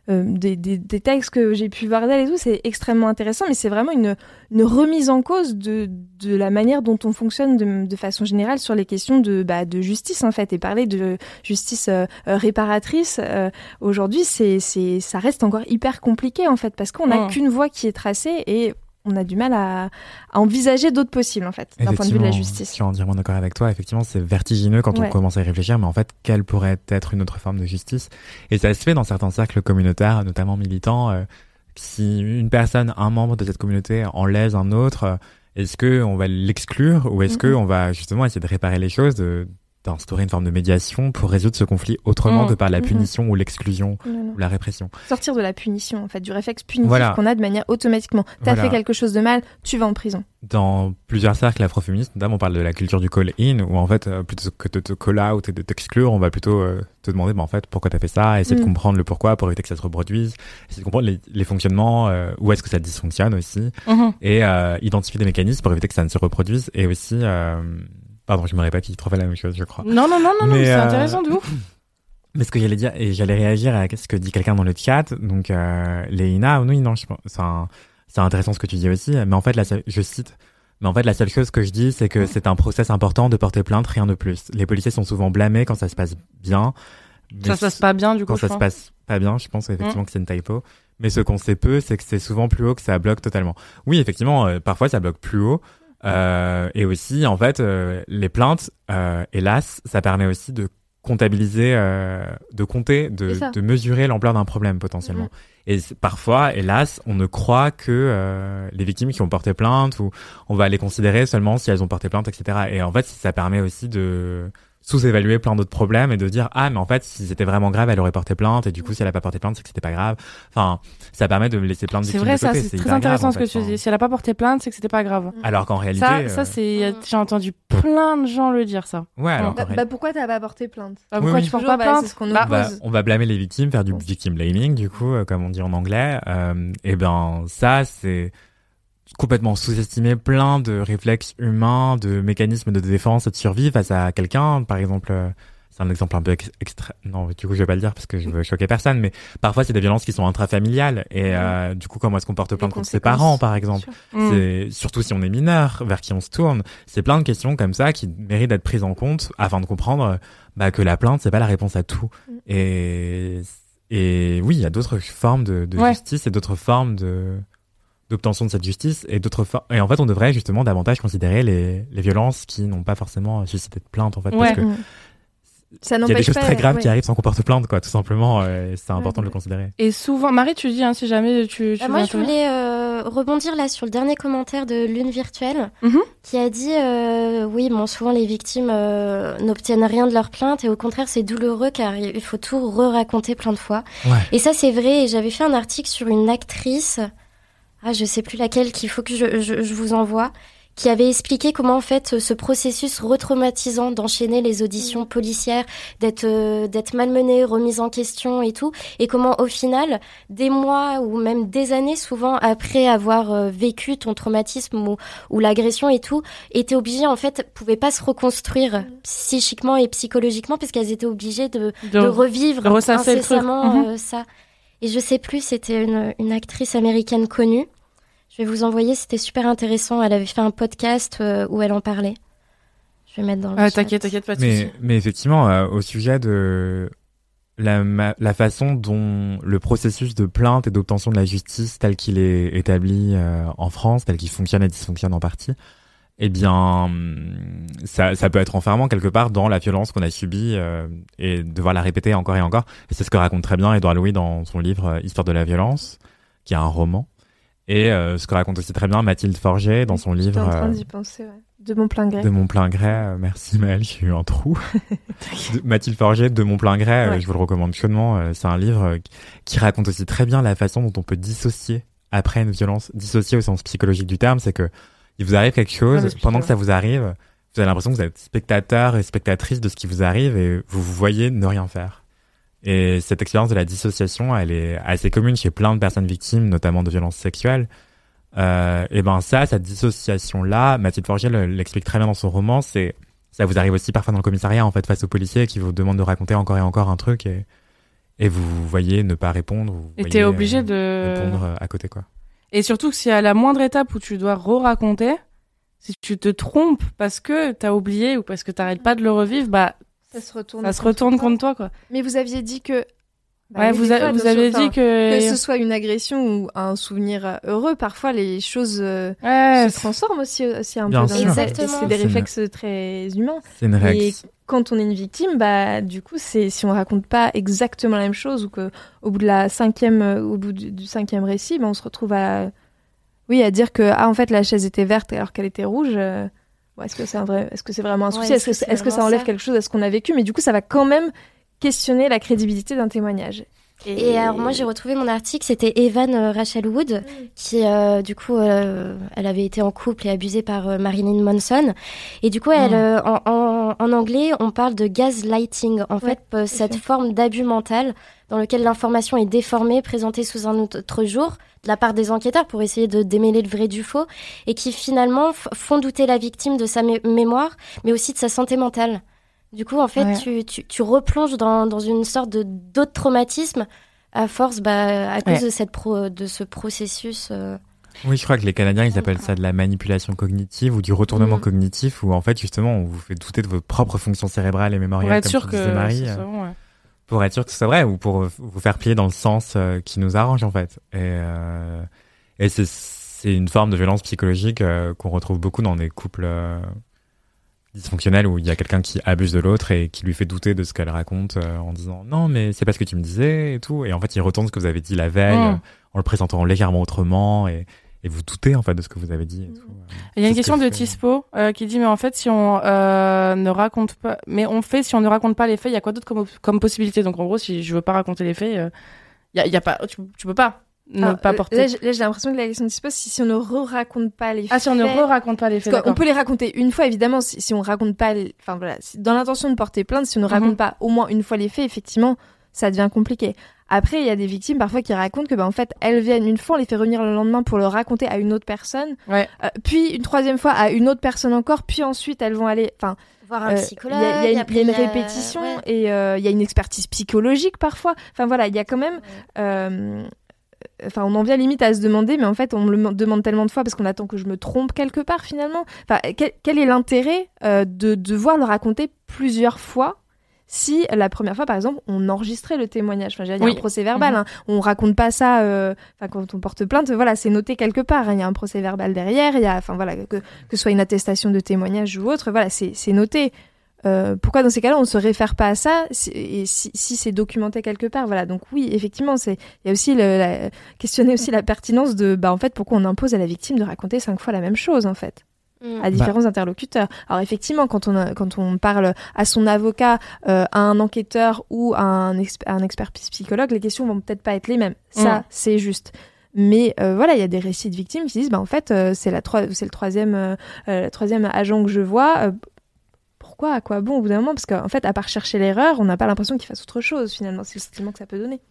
Euh, des, des, des textes que j'ai pu voir d'elle et tout, c'est extrêmement intéressant, mais c'est vraiment une, une remise en cause de, de la manière dont on fonctionne de, de façon générale sur les questions de, bah, de justice, en fait. Et parler de justice euh, euh, réparatrice, euh, aujourd'hui, c'est, c'est, ça reste encore hyper compliqué, en fait, parce qu'on n'a Mm. qu'une voie qui est tracée et on a du mal à, à envisager d'autres possibles, en fait, d'un point de vue de la justice. Je suis entièrement d'accord avec toi. Effectivement, c'est vertigineux quand Ouais. on commence à y réfléchir, mais en fait, quelle pourrait être une autre forme de justice? Et ça se fait dans certains cercles communautaires, notamment militants. euh, si une personne, un membre de cette communauté en lèse un autre, euh, est-ce que on va l'exclure ou est-ce que on va justement essayer de réparer les choses, de- d'instaurer une forme de médiation pour résoudre ce conflit autrement Mhm. que par la Mhm. punition ou l'exclusion ou la répression Sortir de la punition, en fait, du réflexe punitif Voilà. qu'on a de manière automatiquement. T'as Voilà. fait quelque chose de mal, tu vas en prison. dans plusieurs cercles afroféministes, notamment on parle de la culture du call-in, où en fait, euh, plutôt que de te call-out et de t'exclure, on va plutôt euh, te demander, bah, en fait, pourquoi t'as fait ça, essayer de Mm. comprendre le pourquoi pour éviter que ça se reproduise, essayer de comprendre les, les fonctionnements, euh, où est-ce que ça dysfonctionne aussi, et euh, identifier des mécanismes pour éviter que ça ne se reproduise, et aussi, pardon, je me répète, il trop fait la même chose, je crois. Non, non, non, non, non, c'est euh, intéressant de ouf. <laughs> Mais ce que j'allais dire, et j'allais réagir à ce que dit quelqu'un dans le chat, donc euh, Léina, oui, non, pense, enfin, c'est intéressant ce que tu dis aussi, mais en fait, là, je cite, Mais en fait, la seule chose que je dis, c'est que c'est un process important de porter plainte, rien de plus. Les policiers sont souvent blâmés quand ça se passe bien. Ça se passe pas bien, du coup. quand ça se passe pas bien, je pense effectivement que c'est une typo. Mais ce qu'on sait peu, c'est que c'est souvent plus haut que ça bloque totalement. Oui, effectivement, euh, parfois ça bloque plus haut. Euh, et aussi, en fait, euh, les plaintes, euh, hélas, ça permet aussi de comptabiliser, euh, de compter, de, de mesurer l'ampleur d'un problème potentiellement. Et c'est- parfois, hélas, on ne croit que euh, les victimes qui ont porté plainte ou on va les considérer seulement si elles ont porté plainte, etc. Et en fait, ça permet aussi de sous-évaluer plein d'autres problèmes et de dire ah mais en fait si c'était vraiment grave elle aurait porté plainte et du coup si elle a pas porté plainte c'est que c'était pas grave enfin ça permet de laisser plein de C'est victimes vrai, de ça, côté, c'est très hyper grave, intéressant en ce que fait. tu dis. Si elle a pas porté plainte, c'est que c'était pas grave. alors qu'en réalité Ça, euh, ça c'est. J'ai entendu plein de gens le dire, ça. ouais alors Bah, bah, pourquoi t'as pas porté plainte Bah, Oui, pourquoi oui. tu portes pas bah, plainte c'est ce qu'on nous Bah, on va blâmer les victimes, faire du victim blaming, du coup, euh, comme on dit en anglais. Euh, et ben, ça, c'est complètement sous-estimé plein de réflexes humains, de mécanismes de défense et de survie face à quelqu'un. Par exemple, euh, c'est un exemple un peu ex- extra... Non, du coup, je vais pas le dire parce que je veux choquer personne, mais parfois, c'est des violences qui sont intrafamiliales. Et euh, du coup, comment est-ce qu'on porte plainte contre ses parents, par exemple sûr. Mm. c'est surtout si on est mineur, vers qui on se tourne. C'est plein de questions comme ça qui méritent d'être prises en compte afin de comprendre bah, que la plainte c'est pas la réponse à tout. Mm. Et et oui, il y a d'autres formes de, de Ouais. justice et d'autres formes de d'obtention de cette justice et d'autres et en fait on devrait justement davantage considérer les, les violences qui n'ont pas forcément suscité de plainte en fait Ouais. parce que Mm. Ça il y a des choses pas. très graves ouais. qui arrivent sans qu'on porte plainte quoi tout simplement euh, c'est important de le ouais. considérer. Et souvent, Marie, tu dis, hein, si jamais tu. tu Bah, veux moi, je voulais euh, rebondir là sur le dernier commentaire de Lune Virtuelle, Mhm. qui a dit euh, oui, bon, souvent les victimes euh, n'obtiennent rien de leur plainte et au contraire, c'est douloureux car il faut tout re-raconter plein de fois. Ouais. Et ça, c'est vrai. Et j'avais fait un article sur une actrice, ah, je sais plus laquelle, qu'il faut que je, je, je vous envoie, qui avait expliqué comment en fait ce processus retraumatisant d'enchaîner les auditions policières, d'être euh, d'être malmené, remise en question et tout, et comment au final, des mois ou même des années souvent après avoir euh, vécu ton traumatisme ou, ou l'agression et tout, étaient obligées en fait, pouvaient pas se reconstruire psychiquement et psychologiquement parce qu'elles étaient obligées de, De- de revivre de ressasser le truc. incessamment Mhm. euh, ça. Et je sais plus, c'était une, une actrice américaine connue. Je vais vous envoyer, c'était super intéressant. Elle avait fait un podcast euh, où elle en parlait. Je vais mettre dans le Ah, chat. t'inquiète, t'inquiète, pas de soucis. Mais, mais effectivement, euh, au sujet de la, ma- la façon dont le processus de plainte et d'obtention de la justice tel qu'il est établi euh, en France, tel qu'il fonctionne et dysfonctionne en partie, eh bien, hum, ça, ça peut être enfermant quelque part dans la violence qu'on a subie euh, et devoir la répéter encore et encore. Et c'est ce que raconte très bien Edouard Louis dans son livre Histoire de la violence, qui est un roman. Et euh, ce que raconte aussi très bien Mathilde Forget dans son livre en train euh, d'y penser, ouais. De mon plein gré. de mon plein gré. euh, merci Maëlle, j'ai eu un trou. <laughs> De- Mathilde Forget, de mon plein gré, euh, Ouais. je vous le recommande chaudement. C'est un livre qui raconte aussi très bien la façon dont on peut dissocier après une violence. Dissocier au sens psychologique du terme, c'est que il vous arrive quelque chose, explique, pendant que ça vous arrive, vous avez l'impression que vous êtes spectateur et spectatrice de ce qui vous arrive et vous vous voyez ne rien faire. Et cette expérience de la dissociation, elle est assez commune chez plein de personnes victimes, notamment de violences sexuelles. Euh, et ben ça, cette dissociation-là, Mathilde Forget le- l'explique très bien dans son roman, c'est ça vous arrive aussi parfois dans le commissariat en fait face aux policiers qui vous demandent de raconter encore et encore un truc et et vous voyez ne pas répondre. Vous Et t'es obligé euh, de. répondre euh, à côté quoi. Et surtout que si à la moindre étape où tu dois re-raconter, si tu te trompes parce que t'as oublié ou parce que t'arrêtes pas de le revivre, bah Ça se retourne. ça se retourne toi. contre toi quoi. Mais vous aviez dit que. Bah ouais, vous, a- fois, vous avez dit que. Que ce soit une agression ou un souvenir heureux, parfois les choses euh, Ouais, se transforment aussi, aussi un Bien peu. dans et Exactement. C'est des une- réflexes très humains. C'est une Et réaction. quand on est une victime, bah du coup, c'est si on raconte pas exactement la même chose ou que au bout de la cinquième, euh, au bout du, du cinquième récit, bah, on se retrouve à, oui, à dire que ah en fait la chaise était verte alors qu'elle était rouge. euh, bon, est-ce que c'est un vrai, est-ce que c'est vraiment un souci Ouais, Est-ce que, ça enlève ça? quelque chose à ce qu'on a vécu? Mais du coup, ça va quand même questionner la crédibilité d'un témoignage. Et alors moi j'ai retrouvé mon article, c'était Evan euh, Rachel Wood qui euh, du coup euh, elle avait été en couple et abusée par euh, Marilyn Manson. Et du coup elle Mm. euh, en, en, en anglais on parle de gaslighting. En Ouais, fait cette fait. forme d'abus mental dans lequel l'information est déformée, présentée sous un autre jour de la part des enquêteurs pour essayer de démêler le vrai du faux et qui finalement font douter la victime de sa mé- mémoire mais aussi de sa santé mentale. Du coup, en fait, Ouais. tu, tu, tu replonges dans, dans une sorte de d'autre traumatisme à force, bah, à cause Ouais. de, cette pro, de ce processus. euh, Oui, je crois que les Canadiens, ils appellent ça de la manipulation cognitive ou du retournement Mm. cognitif, où en fait, justement, on vous fait douter de votre propre fonction cérébrale et mémorielle, Pour être comme sûr que Marie, c'est ça, ouais. Pour être sûr que c'est vrai, ou pour vous faire plier dans le sens euh, qui nous arrange, en fait. Et, euh, et c'est, une forme de violence psychologique euh, qu'on retrouve beaucoup dans des couples euh, dysfonctionnels où il y a quelqu'un qui abuse de l'autre et qui lui fait douter de ce qu'elle raconte en disant non mais c'est pas ce que tu me disais et tout et en fait il retourne ce que vous avez dit la veille Mm. en le présentant légèrement autrement et, et vous doutez en fait de ce que vous avez dit et tout. Il y a une question que de Tispo euh, qui dit mais en fait si on euh, ne raconte pas mais on fait si on ne raconte pas les faits il y a quoi d'autre comme, comme possibilité? Donc en gros si je veux pas raconter les faits euh, il y, a, il y a pas tu, tu peux pas ne Alors, pas euh, porter Là, j'ai l'impression que la question se pose si, si on ne re-raconte pas les ah si on ne faits. re-raconte pas les faits d'accord. peut les raconter une fois, évidemment, si, si on raconte pas, les- enfin voilà, si- dans l'intention de porter plainte, si on ne raconte Mhm. pas au moins une fois les faits, effectivement, ça devient compliqué. Après, il y a des victimes parfois qui racontent que, bah, en fait, elles viennent une fois, on les fait revenir le lendemain pour le raconter à une autre personne, Ouais. Euh, puis une troisième fois à une autre personne encore, puis ensuite elles vont aller, enfin, Voir euh, un y, psychologue. a- il y a une- y a répétition ouais. et euh, il y a une expertise psychologique parfois. Enfin voilà, il y a quand même. euh, Enfin, on en vient limite à se demander, mais en fait, on me le demande tellement de fois parce qu'on attend que je me trompe quelque part finalement. Enfin, quel, quel est l'intérêt euh, de devoir le raconter plusieurs fois si la première fois, par exemple, on enregistrait le témoignage Enfin, il y a Oui. un procès verbal. Mhm. hein. On raconte pas ça. euh, Enfin, quand on porte plainte, voilà, c'est noté quelque part. hein. Il y a un procès verbal derrière. Il y a, enfin voilà, que, que ce soit une attestation de témoignage ou autre, voilà, c'est c'est noté. Euh, pourquoi dans ces cas-là on ne se réfère pas à ça si- et si, si c'est documenté quelque part voilà donc oui effectivement c'est il y a aussi le, la- questionner aussi la pertinence de bah en fait pourquoi on impose à la victime de raconter cinq fois la même chose en fait. À différents interlocuteurs alors effectivement quand on a- quand on parle à son avocat euh, à un enquêteur ou à un, exp- à un expert psychologue les questions vont peut-être pas être les mêmes ça c'est juste mais euh, voilà, il y a des récits de victimes qui disent, bah en fait, euh, c'est la c'est le troisième, le troisième agent que je vois. pourquoi À quoi bon au bout d'un moment? Parce qu'en fait, à part chercher l'erreur, on n'a pas l'impression qu'il fasse autre chose finalement. C'est le sentiment que ça peut donner.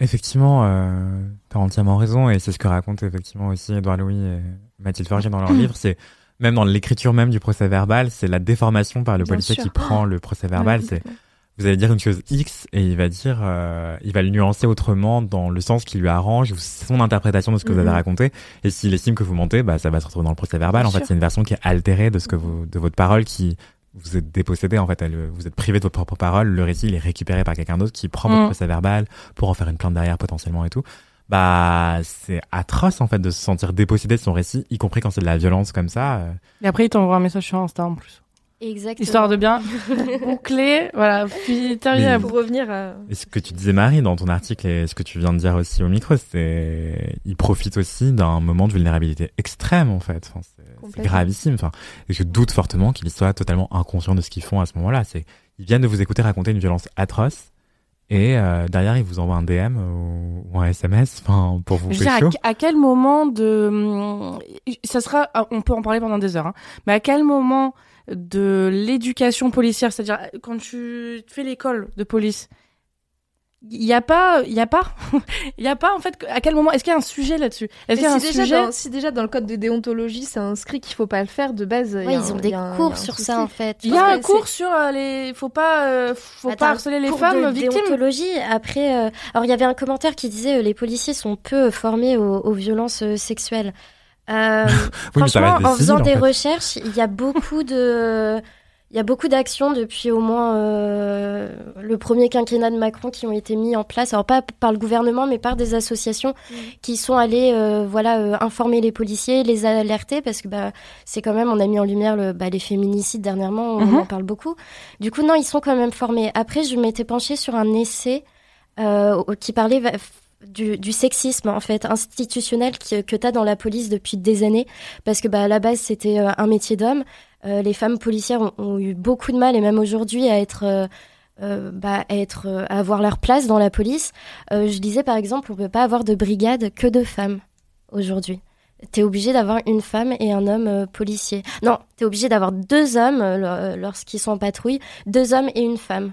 Effectivement, euh, t'as entièrement raison, et c'est ce que racontent effectivement aussi Edouard Louis et Mathilde Forger dans leur <clears throat> livre. C'est même dans l'écriture même du procès verbal, c'est la déformation par le Bien policier sûr. qui prend le procès verbal. Ouais, c'est vous allez dire une chose X et il va dire, euh, il va le nuancer autrement dans le sens qui lui arrange ou son interprétation de ce que vous avez Mhm. raconté. Et s'il estime que vous mentez, bah ça va se retrouver dans le procès verbal. Bien en fait, c'est une version qui est altérée de ce que vous, de votre parole qui vous êtes dépossédé en fait, elle- vous êtes privé de votre propre parole. Le récit il est récupéré par quelqu'un d'autre qui prend votre procès verbal pour en faire une plainte derrière potentiellement et tout. Bah c'est atroce en fait de se sentir dépossédé de son récit, y compris quand c'est de la violence comme ça. euh. et après il t'envoie un message sur Insta en plus Exactement. histoire de bien <laughs> boucler voilà puis terminer Pour revenir à... Et ce que tu disais Marie dans ton article et ce que tu viens de dire aussi au micro, c'est il profite aussi d'un moment de vulnérabilité extrême en fait. Enfin, c'est- gravissime. Enfin, et je doute fortement qu'ils soient totalement inconscients de ce qu'ils font à ce moment-là. C'est ils viennent de vous écouter raconter une violence atroce et euh, derrière ils vous envoient un DM ou, ou un SMS, enfin pour vous dire, à, à quel moment de, hum, ça sera, ah, on peut en parler pendant des heures, hein, mais à quel moment de l'éducation policière, c'est-à-dire quand tu fais l'école de police, il y a pas, il y a pas, <laughs> il y a pas en fait. À quel moment Est-ce qu'il y a un sujet là-dessus? Est-ce qu'il y a un si, déjà sujet? dans, si déjà dans le code de déontologie c'est inscrit qu'il faut pas le faire de base, Ouais, a ils un- ont des un- cours un sur ça en fait. Il y a un cours sur euh, les, faut pas, euh, faut Attends, pas harceler les femmes de victimes. déontologie. Après, euh, alors il y avait un commentaire qui disait euh, les policiers sont peu formés aux, aux violences euh, sexuelles. Euh, <laughs> Oui, franchement, des en faisant des en fait. recherches, il y a beaucoup de, il y a beaucoup d'actions depuis au moins euh, le premier quinquennat de Macron qui ont été mis en place. Alors pas par le gouvernement, mais par des associations qui sont allées, euh, voilà, euh, informer les policiers, les alerter parce que bah c'est quand même, on a mis en lumière le, bah, les féminicides dernièrement, on Mhm. en parle beaucoup. Du coup, non, ils sont quand même formés. Après, je m'étais penchée sur un essai qui parlait du, du sexisme en fait institutionnel que tu as dans la police depuis des années parce que bah, à la base c'était un métier d'homme les femmes policières ont, eu beaucoup de mal et même aujourd'hui à être euh, euh, bah, être euh, avoir leur place dans la police Euh, je disais par exemple on peut pas avoir de brigade que de femmes aujourd'hui T'es obligé d'avoir une femme et un homme euh, policier. Non, t'es obligé d'avoir deux hommes euh, lor- lorsqu'ils sont en patrouille, deux hommes et une femme.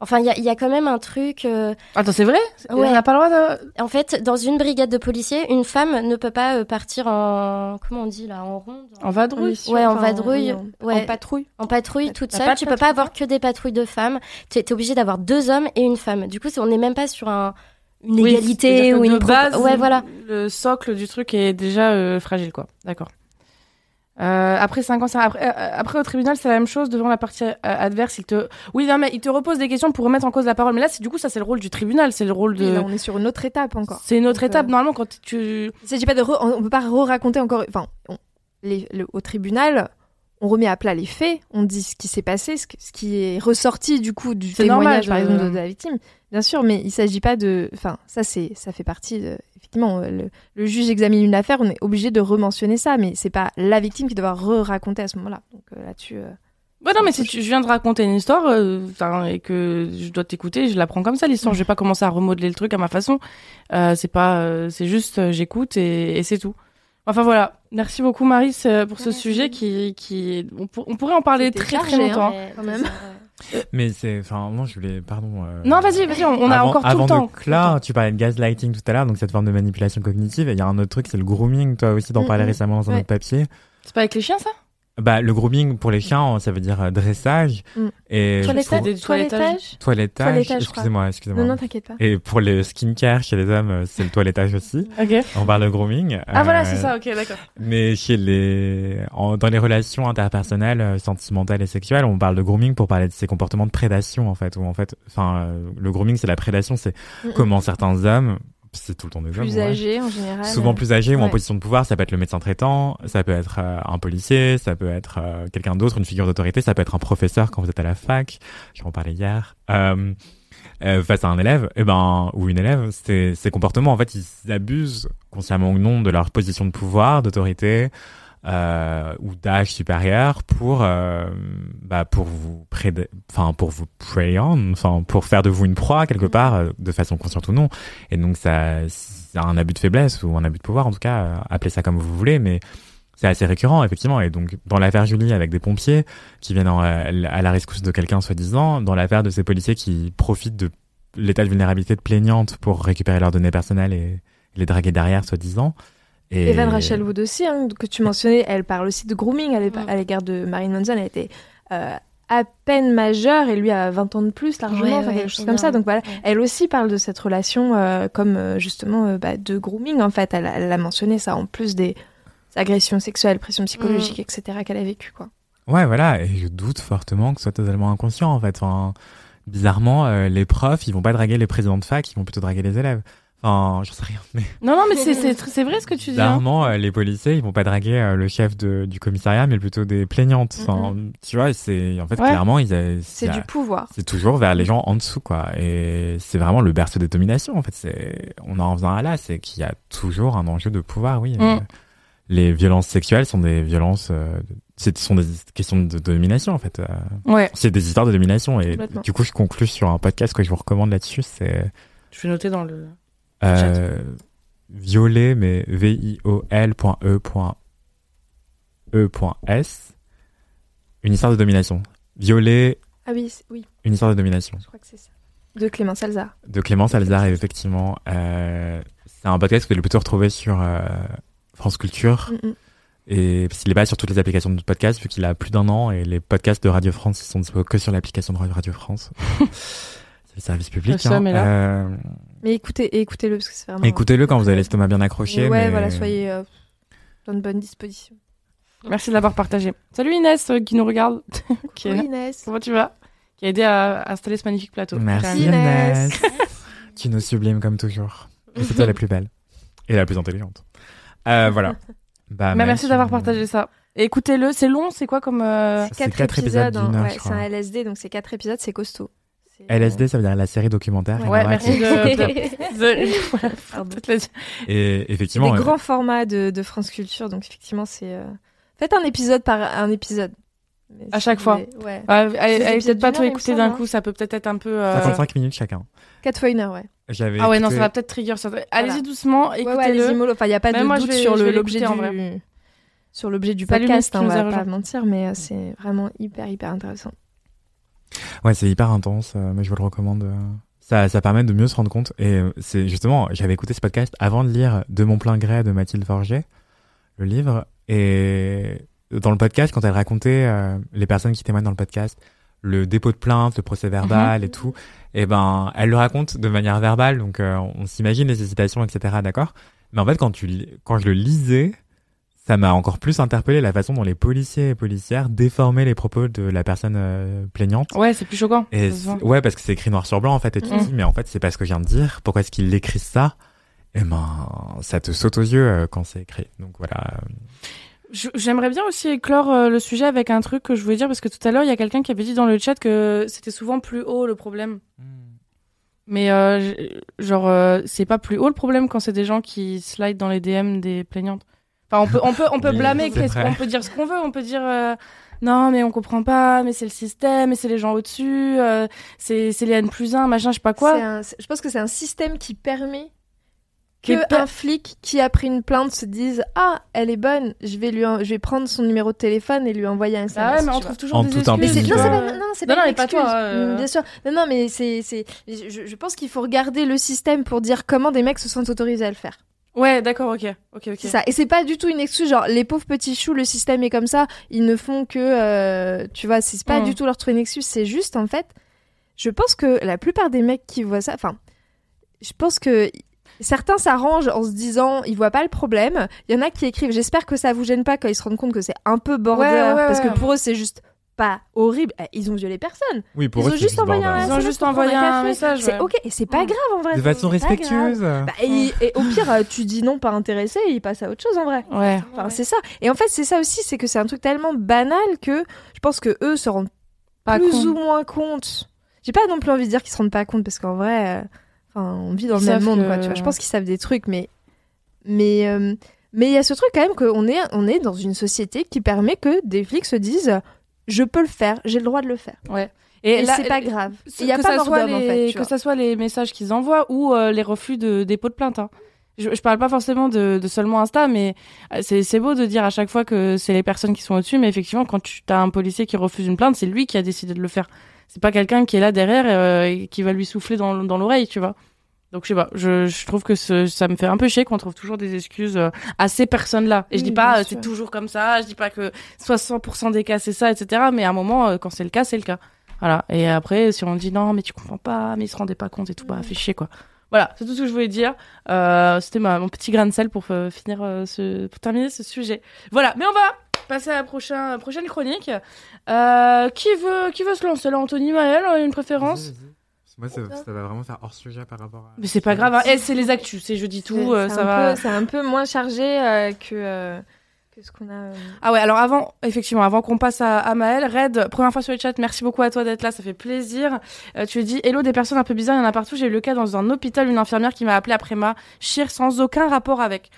Enfin, il y a, il y a quand même un truc. euh, Attends, c'est vrai? Ouais. On n'a pas le droit de. en fait, dans une brigade de policiers, une femme ne peut pas euh, partir en. Comment on dit là En ronde? En vadrouille. Ouais, en vadrouille. oui, en- ouais. en patrouille. En patrouille toute seule. pas tu peux pas patrouille, avoir que des patrouilles de femmes. Tu es obligé d'avoir deux hommes et une femme. Du coup, on n'est même pas sur un, une Oui, égalité ou une base, Ouais, voilà. le socle du truc est déjà euh, fragile, quoi. D'accord. Euh, après 5 ans, ça- après, euh, après au tribunal, c'est la même chose. Devant la partie euh, adverse, il te, oui, non, mais il te repose des questions pour remettre en cause la parole. Mais là, c'est du coup, ça, c'est le rôle du tribunal, c'est le rôle de. là, on est sur une autre étape encore. C'est une autre Donc, étape. euh, Normalement, quand tu. Il s'agit pas de re- on peut pas re-raconter encore. Enfin, on- les- le- au tribunal, on remet à plat les faits, on dit ce qui s'est passé, ce, qui est ressorti du coup du témoignage normal par de- exemple de, la victime, bien sûr, mais il s'agit pas de. Enfin, ça c'est ça fait partie. De, effectivement, euh, le, le juge examine une affaire, on est obligé de rementionner ça, mais c'est pas la victime qui doit re-raconter à ce moment-là. Donc euh, là-dessus. euh, Ouais, non, mais si tu, je viens de raconter une histoire, euh, et que je dois t'écouter, je la prends comme ça, l'histoire. Je vais pas commencer à remodeler le truc à ma façon. Euh, c'est pas, euh, c'est juste, euh, j'écoute et, et c'est tout. Enfin voilà. Merci beaucoup, Maris, euh, pour ce Merci. sujet qui, qui, on, pour- on pourrait en parler très très chargé, hein. longtemps. Ouais, quand même. Mais c'est, enfin, moi je voulais, pardon. euh, Non, vas-y, vas-y, on, on a avant- encore tout avant le temps. de clore, tu parlais de gaslighting tout à l'heure, donc cette forme de manipulation cognitive. Et il y a un autre truc, c'est le grooming. Toi aussi, t'en Mm, parlais mm. récemment dans un Ouais. autre papier. C'est pas avec les chiens, ça? Bah, le grooming pour les chiens, ça veut dire euh, dressage. Mm. Et Toilettage. trouve- des toilettages. Toilettage toilettage. Excusez-moi, excusez-moi. Non, non, t'inquiète pas. Et pour le skincare chez les hommes, euh, c'est le toilettage aussi. Ok. On parle de grooming. Ah voilà, Euh, c'est ça. Ok, d'accord. Mais chez les, en- dans les relations interpersonnelles, euh, sentimentales et sexuelles, on parle de grooming pour parler de ces comportements de prédation en fait. Où en fait, enfin, euh, le grooming c'est la prédation, c'est Mm, mm. comment certains hommes, c'est tout le temps des hommes, Plus ouais, âgés en général. souvent plus âgés ou en position de pouvoir, ça peut être le médecin traitant, ça peut être euh, un policier, ça peut être euh, quelqu'un d'autre, une figure d'autorité, ça peut être un professeur quand vous êtes à la fac. J'en parlais hier. Euh, euh, face à un élève, eh ben ou une élève, ces, ces comportements en fait ils abusent consciemment ou non de leur position de pouvoir, d'autorité euh, ou d'âge supérieur pour euh, bah pour vous enfin pour vous prey on, enfin pour faire de vous une proie quelque part euh, de façon consciente ou non. Et donc ça c'est un abus de faiblesse ou un abus de pouvoir en tout cas, euh, appelez ça comme vous voulez, mais c'est assez récurrent effectivement. Et donc dans l'affaire Julie avec des pompiers qui viennent en- à la rescousse de quelqu'un soi-disant, dans l'affaire de ces policiers qui profitent de l'état de vulnérabilité de plaignante pour récupérer leurs données personnelles et les draguer derrière soi-disant. Et Evan Rachel Wood aussi, hein, que tu mentionnais, elle parle aussi de grooming à l'é- Mm. à l'égard de Marine Manson. Elle était euh, à peine majeure et lui a 20 ans de plus largement, Ouais, ouais, quelque chose comme ça. Donc voilà, Ouais. elle aussi parle de cette relation euh, comme euh, justement euh, bah, de grooming en fait. Elle, a- elle a mentionné ça en plus des agressions sexuelles, pressions psychologiques, etc. qu'elle a vécues quoi. Ouais, voilà, et je doute fortement que ce soit totalement inconscient en fait. Enfin, bizarrement, euh, les profs, ils vont pas draguer les présidents de fac, ils vont plutôt draguer les élèves. Enfin, j'en sais rien, mais Non, non, mais c'est <laughs> c'est tr- c'est vrai ce que tu dis. hein. bizarrement, euh, les policiers, ils vont pas draguer euh, le chef de, du commissariat, mais plutôt des plaignantes. Enfin, tu vois, c'est en fait Ouais. clairement, C'est du pouvoir. c'est toujours vers les gens en dessous, quoi. Et c'est vraiment le berceau des dominations, en fait. C'est, on en revient à là, c'est qu'il y a toujours un enjeu de pouvoir, oui. Mm. Euh, les violences sexuelles sont des violences, euh, c'est- sont des questions de domination, en fait. Euh, Ouais. c'est des histoires de domination. Et du coup, je conclus sur un podcast que je vous recommande là-dessus. C'est Je vais noter dans le. Euh, violet, mais V-I-O-L.E. E.S. Une histoire de domination. Violet, Ah oui, oui, une histoire de domination. je crois que c'est ça. De Clément Salzar. de Clémence Alzar, effectivement. Euh, c'est un podcast que vous allez plutôt retrouver sur euh, France Culture. Mm, mm. Et parce qu'il est pas sur toutes les applications de podcast, vu qu'il a plus d'un an, et les podcasts de Radio France, ils sont disponibles que sur l'application de Radio France. <laughs> c'est le service public. Hein. Euh, Mais écoutez, écoutez-le parce que c'est vraiment. Écoutez-le quand vous avez l'estomac bien accroché. Mais ouais, mais- voilà, soyez euh, dans de bonnes dispositions. Merci de l'avoir partagé. Salut Inès euh, qui nous regarde. qui est là. Inès. Comment tu vas? Qui a aidé à à installer ce magnifique plateau. Merci Inès. Inès. <laughs> tu nous sublimes comme toujours. Et c'est toi la plus belle. Et la plus intelligente. Euh, voilà. <laughs> Bah, Bah, mec, merci d'avoir partagé ça. Écoutez-le, c'est long, c'est quoi comme. euh, C'est Quatre quatre épisodes hein? Ouais, c'est un LSD, donc c'est quatre épisodes, c'est costaud. C'est- LSD, ça veut dire la série documentaire. Ouais, merci les- de. <laughs> <laughs> Et effectivement, des euh, grands formats de, de France Culture, donc effectivement, c'est. euh, Faites un épisode par un épisode. Mais À chaque fois. Ouais. Ouais, allez, peut-être pas tout écouter d'un hein. coup, ça peut peut-être être un peu. euh, 55 minutes chacun. Quatre fois une heure, ouais. J'avais Ah ouais, non, ça va peut-être trigger. ça. Allez-y Voilà. doucement, Ouais, ouais, allez-y, écoutez-le. mollo. Enfin, il n'y a pas de moi, doute vais- sur l'objet en du. Sur l'objet du podcast, qui on va pas mentir, mais euh, c'est vraiment hyper, hyper intéressant. Ouais, c'est hyper intense, euh, mais je vous le recommande. euh. Ça, ça permet de mieux se rendre compte. Et euh, c'est justement, j'avais écouté ce podcast avant de lire De mon plein gré de Mathilde Forget, le livre. Et dans le podcast, quand elle racontait euh, les personnes qui témoignent dans le podcast, le dépôt de plainte, le procès verbal et tout, et ben, elle le raconte de manière verbale, donc euh, on s'imagine les hésitations, etc. D'accord? Mais en fait, quand tu quand je le lisais, ça m'a encore plus interpellé la façon dont les policiers et policières déformaient les propos de la personne euh, plaignante. Ouais, c'est plus choquant. Et ouais, parce que c'est écrit noir sur blanc en fait, et tu te Mhm. dis mais en fait c'est pas ce que je viens de dire. Pourquoi est-ce qu'il écrit ça? Eh ben, ça te saute aux yeux euh, quand c'est écrit. Donc voilà. J'aimerais bien aussi éclore euh, le sujet avec un truc que je voulais dire parce que tout à l'heure il y a quelqu'un qui avait dit dans le chat que c'était souvent plus haut le problème. Mais euh, j- genre euh, c'est pas plus haut le problème quand c'est des gens qui slide dans les DM des plaignantes. Enfin on peut on peut on peut Oui, blâmer, qu'on peut dire ce qu'on veut, on peut dire euh, non mais on comprend pas, mais c'est le système, mais c'est les gens au-dessus, euh, c'est c'est les N plus 1, machin, je sais pas C'est quoi. un- c'est- je pense que c'est un système qui permet que un flic qui a pris une plainte se dise ah elle est bonne je vais lui en- je vais prendre son numéro de téléphone et lui envoyer un SMS. Ah ouais, mais on trouve toujours En des excuses. Mais c'est non, c'est pas, Euh, non, c'est non, pas non, une mais pas toi, euh. Mm, Bien sûr. Non, non, mais c'est, c'est, je, je pense qu'il faut regarder le système pour dire comment des mecs se sentent autorisés à le faire. Ouais, d'accord, OK. OK, OK. C'est ça. Et c'est pas du tout une excuse. Genre, les pauvres petits choux, le système est comme ça. Ils ne font que, euh, tu vois, c'est pas Mm. du tout leur trouver une excuse. C'est juste, en fait, je pense que la plupart des mecs qui voient ça, enfin, je pense que certains s'arrangent en se disant, ils voient pas le problème. Il y en a qui écrivent, j'espère que ça vous gêne pas quand ils se rendent compte que c'est un peu border, Ouais, ouais, parce que pour eux, c'est juste pas horrible. Eh, Ils ont violé personne. Oui, pour Ils eux, ont c'est juste envoyé un Ils ont juste envoyé un message, C'est ouais. ok, et c'est pas grave en vrai. De façon respectueuse. Bah, et, et au pire, euh, tu dis non, pas intéressé, et il passe à autre chose en vrai. Ouais. Enfin, c'est ça. Et en fait, c'est ça aussi, c'est que c'est un truc tellement banal que je pense que eux se rendent Pas plus con. ou moins compte. J'ai pas non plus envie de dire qu'ils se rendent pas compte parce qu'en vrai, euh, enfin, on vit dans Ils le même monde, que- quoi. Tu vois, je pense qu'ils savent des trucs, mais mais euh, mais il y a ce truc quand même qu'on est on est dans une société qui permet que des flics se disent je peux le faire, j'ai le droit de le faire. Et, là- c'est pas grave. Il y a que pas ça soit en fait. que ça soit les messages qu'ils envoient ou euh, les refus de dépôt de plainte. hein. Je, je parle pas forcément de, de seulement Insta, mais euh, c'est c'est beau de dire à chaque fois que c'est les personnes qui sont au-dessus, mais effectivement, quand tu as un policier qui refuse une plainte, c'est lui qui a décidé de le faire. C'est pas quelqu'un qui est là derrière euh, et qui va lui souffler dans, dans l'oreille, tu vois. Donc je sais pas, je, je trouve que ce- ça me fait un peu chier qu'on trouve toujours des excuses euh, à ces personnes-là. Et je dis pas euh, c'est toujours comme ça, je dis pas que 60% des cas c'est ça, etc. Mais à un moment, euh, quand c'est le cas, c'est le cas. Voilà. Et après, si on dit non, mais tu comprends pas, mais ils se rendaient pas compte et tout, bah, fait chier, quoi. Voilà, c'est tout ce que je voulais dire. Euh, C'était ma- mon petit grain de sel pour euh, finir euh, ce, pour terminer ce sujet. Voilà, mais on va passer à la prochaine, prochaine chronique. Euh, qui veut, qui veut se lancer? Là, Anthony, Maël, une préférence? Moi, ça, ça va vraiment faire hors sujet par rapport à. Mais c'est pas grave. Hein. C'est les actus, c'est jeudi tout, euh, C'est ça un va. peu- C'est un peu moins chargé euh, que euh, que ce qu'on a. euh, Ah ouais, alors avant, effectivement, avant qu'on passe à, à Maël, Red, première fois sur le chat, merci beaucoup à toi d'être là, ça fait plaisir. Euh, tu dis, hello, des personnes un peu bizarres, il y en a partout. J'ai eu le cas dans un hôpital, une infirmière qui m'a appelé après ma chire sans aucun rapport avec.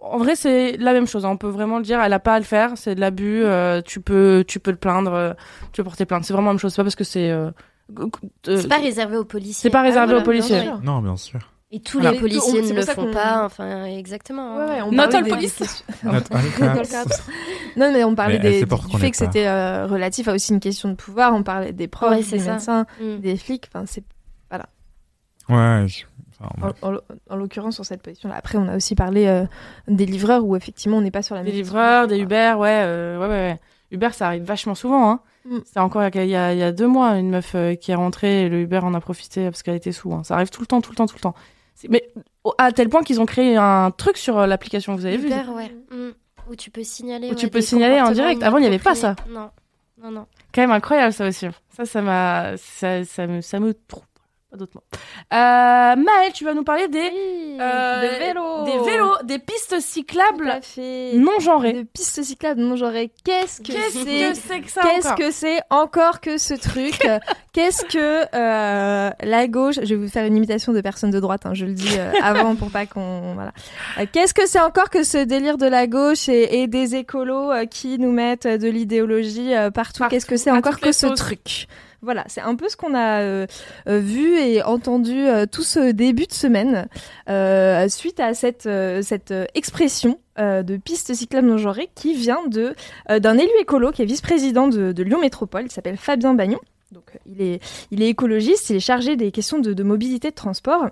En vrai, c'est la même chose. hein. On peut vraiment le dire. Elle a pas à le faire. C'est de l'abus. euh, tu peux, tu peux le plaindre. euh, tu peux porter plainte. C'est vraiment la même chose. C'est pas parce que c'est. euh, C'est pas réservé aux policiers. c'est pas réservé voilà, aux policiers. bien. Non, bien sûr. Et tous Voilà. les policiers On- c'est ne le ça font qu'on- pas, enfin, exactement. Ouais, ouais, on Not parlait all des- police. <laughs> Not all <laughs> Not all cops. cops. Non, mais on parlait Mais des, du fait que c'était euh, relatif à aussi une question de pouvoir. On parlait des profs, Ouais, des ça. médecins, Mm. des flics. Enfin, c'est Ouais. je- enfin, en, ouais. en- en l'occurrence sur cette position-là. Après, on a aussi parlé euh, des livreurs où effectivement on n'est pas sur la Des même. livreurs, des Uber, ouais, euh, ouais, ouais, ouais. Uber, ça arrive vachement souvent. Hein. Mm. C'est encore il y, a, il y a deux mois, une meuf euh, qui est rentrée et le Uber en a profité parce qu'elle était sous. hein. Ça arrive tout le temps, tout le temps, tout le temps. Mais à tel point qu'ils ont créé un truc sur euh, l'application, vous avez vu? Uber, ouais. Mm. Où tu peux signaler. Où ouais, tu peux signaler en direct. Avant, il y avait pas ça. Non, non, non. Quand même incroyable ça aussi. Ça, ça m'a, ça, ça me, ça me trouve. Pas d'autres mots. Euh, Maëlle, tu vas nous parler des, Oui, euh, vélos. des vélos, des pistes cyclables non genrées. De pistes cyclables non genrées. Qu'est-ce que Qu'est-ce c'est que c'est que ça Qu'est-ce que c'est encore que ce truc <laughs> Qu'est-ce que euh, la gauche Je vais vous faire une imitation de personne de droite, hein, je le dis <laughs> avant pour pas qu'on voilà. Qu'est-ce que c'est encore que ce délire de la gauche et, et des écolos qui nous mettent de l'idéologie partout, Partout, Qu'est-ce que c'est encore que ce sauces. truc? Voilà, c'est un peu ce qu'on a euh, euh, vu et entendu euh, tout ce début de semaine suite à cette, expression de piste cyclable non genrée qui vient d'un élu écolo qui est vice-président de, Lyon Métropole, il s'appelle Fabien Bagnon. Il est, écologiste, il est chargé des questions de, de mobilité de transport.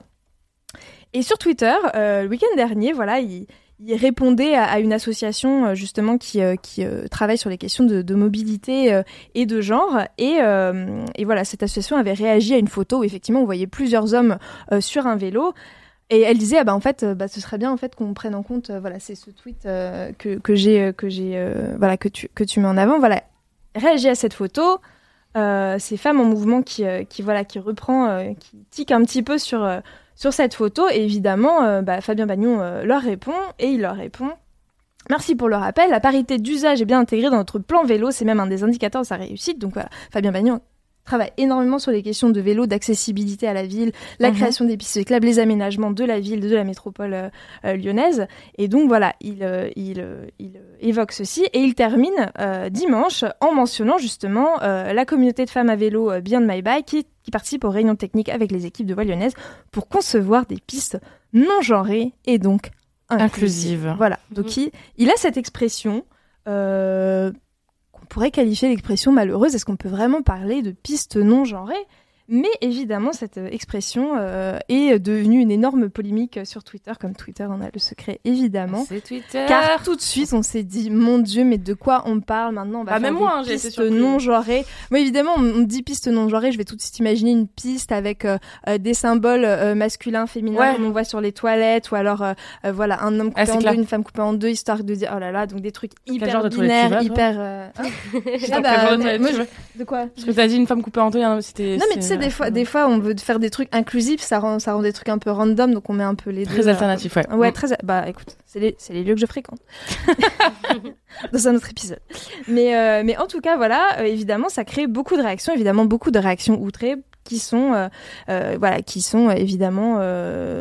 Et sur Twitter, le week-end dernier, voilà, il, il répondait à, une association euh, justement qui, euh, euh, travaille sur les questions de, mobilité et de genre. Et, voilà, cette association avait réagi à une photo où effectivement on voyait plusieurs hommes sur un vélo. Et elle disait, ah bah, en fait, bah, ce serait bien en fait qu'on prenne en compte, voilà, c'est ce tweet que, que j'ai, que j'ai, voilà, que tu, que tu mets en avant, voilà, réagis à cette photo. Ces femmes en mouvement qui, qui voilà, qui reprend, qui tique un petit peu sur, sur cette photo. Évidemment, euh, bah, Fabien Bagnon euh, leur répond et il leur répond. Merci pour le rappel. La parité d'usage est bien intégrée dans notre plan vélo. C'est même un des indicateurs de sa réussite. Donc voilà, Fabien Bagnon travaille énormément sur les questions de vélo, d'accessibilité à la ville, la Mhm. création des pistes cyclables, les aménagements de la ville, de la métropole euh, euh, lyonnaise. Et donc voilà, il, euh, il, euh, il évoque ceci et il termine euh, dimanche en mentionnant justement euh, la communauté de femmes à vélo euh, Beyond My Bike qui, qui participe aux réunions techniques avec les équipes de voie lyonnaise pour concevoir des pistes non genrées et donc inclusives. Inclusive. Voilà, donc il, il a cette expression euh, qu'on pourrait qualifier d'expression malheureuse? Est-ce qu'on peut vraiment parler de pistes non genrées mais évidemment, cette euh, expression euh, est devenue une énorme polémique sur Twitter, comme Twitter en a le secret, évidemment. C'est Twitter. Car tout de suite, on s'est dit, mon Dieu, mais de quoi on parle maintenant? On va Bah, faire même des moi, hein, j'ai été pistes surprise. non genrées. Moi, évidemment, on me dit piste non genrée, je vais tout de suite imaginer une piste avec euh, euh, des symboles euh, masculins, féminins, Ouais. comme on voit sur les toilettes, ou alors, euh, voilà, un homme coupé Ah, en clair. deux, une femme coupée en deux, histoire de dire, oh là là, donc des trucs hyper genre de binaires, vas, hyper. euh, hein <laughs> Ah bah, quel genre de mais- toilette moi, je- veux. de quoi? Parce que t'as dit une femme coupée en deux, hein, c'était. non mais tu sais des fois des fois on veut faire des trucs inclusifs ça rend ça rend des trucs un peu random donc on met un peu les deux Très euh, alternatif, ouais. Ouais, Mm. très. Bah écoute, c'est les, c'est les lieux que je fréquente. <laughs> Dans un autre épisode. Mais, euh, mais en tout cas, voilà, euh, évidemment, ça crée beaucoup de réactions, évidemment, beaucoup de réactions outrées qui sont, euh, euh, voilà, qui sont euh, évidemment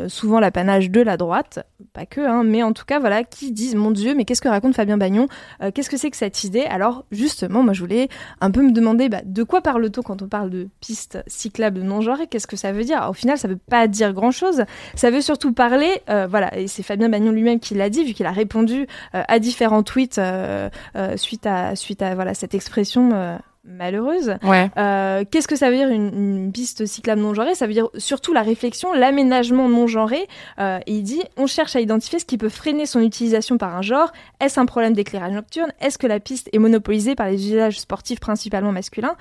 souvent l'apanage de la droite, pas que, hein, mais en tout cas, voilà, qui disent Mon Dieu, mais qu'est-ce que raconte Fabien Bagnon Qu'est-ce que c'est que cette idée? Alors, justement, moi, je voulais un peu me demander bah, de quoi parle-t-on quand on parle de pistes cyclables non genrées Qu'est-ce que ça veut dire? Au final, ça veut pas dire grand-chose. Ça veut surtout parler, voilà, et c'est Fabien Bagnon lui-même qui l'a dit, vu qu'il a répondu à différents tweets suite à suite à voilà cette expression malheureuse. Ouais. Euh, Qu'est-ce que ça veut dire une, une piste cyclable non genrée? Ça veut dire surtout la réflexion, l'aménagement non genré. Euh, et il dit on cherche à identifier ce qui peut freiner son utilisation par un genre. Est-ce un problème d'éclairage nocturne? Est-ce que la piste est monopolisée par les usages sportifs principalement masculins?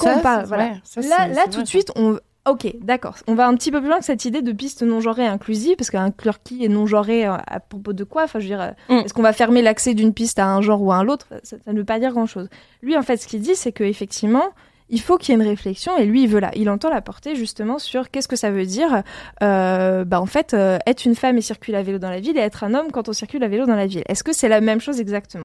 Ça, parle, voilà. ouais, ça, là, tout de suite, on. Ok, d'accord. On va un petit peu plus loin que cette idée de piste non genrée inclusive, parce qu'inclure qui est non genré euh, à propos de quoi? Enfin, je veux dire, euh, Mm. est-ce qu'on va fermer l'accès d'une piste à un genre ou à un autre? Ça, ça ne veut pas dire grand-chose. Lui, en fait, ce qu'il dit, c'est que effectivement, il faut qu'il y ait une réflexion, et lui, il veut là, il entend la porter justement sur qu'est-ce que ça veut dire, euh, bah en fait, euh, être une femme et circuler à vélo dans la ville, et être un homme quand on circule à vélo dans la ville. Est-ce que c'est la même chose exactement?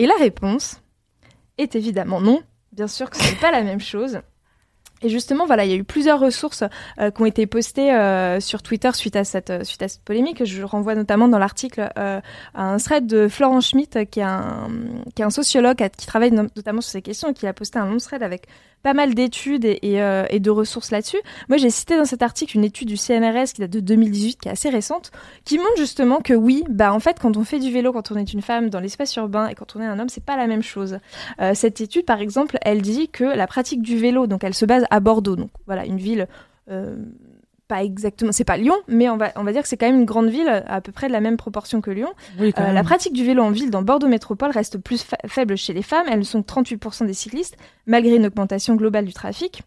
Et la réponse est évidemment non. Bien sûr que ce n'est pas la même chose. Et justement, voilà, il y a eu plusieurs ressources euh, qui ont été postées euh, sur Twitter suite à cette euh, suite à cette polémique. Je renvoie notamment dans l'article à un thread de Florent Schmitt, qui est un qui est un sociologue qui travaille no- notamment sur ces questions et qui a posté un long thread avec pas mal d'études euh, et de ressources là-dessus. Moi, j'ai cité dans cet article une étude du CNRS qui date de 2018, qui est assez récente, qui montre justement que oui, bah en fait, quand on fait du vélo, quand on est une femme dans l'espace urbain et quand on est un homme, c'est pas la même chose. Euh, cette étude, par exemple, elle dit que la pratique du vélo, donc elle se base à Bordeaux, donc voilà, une ville. euh, pas exactement, c'est pas Lyon, mais on va, on va dire que c'est quand même une grande ville à peu près de la même proportion que Lyon. Oui, Euh, la pratique du vélo en ville dans Bordeaux Métropole reste plus fa- faible chez les femmes. Elles ne sont que 38% des cyclistes, malgré une augmentation globale du trafic.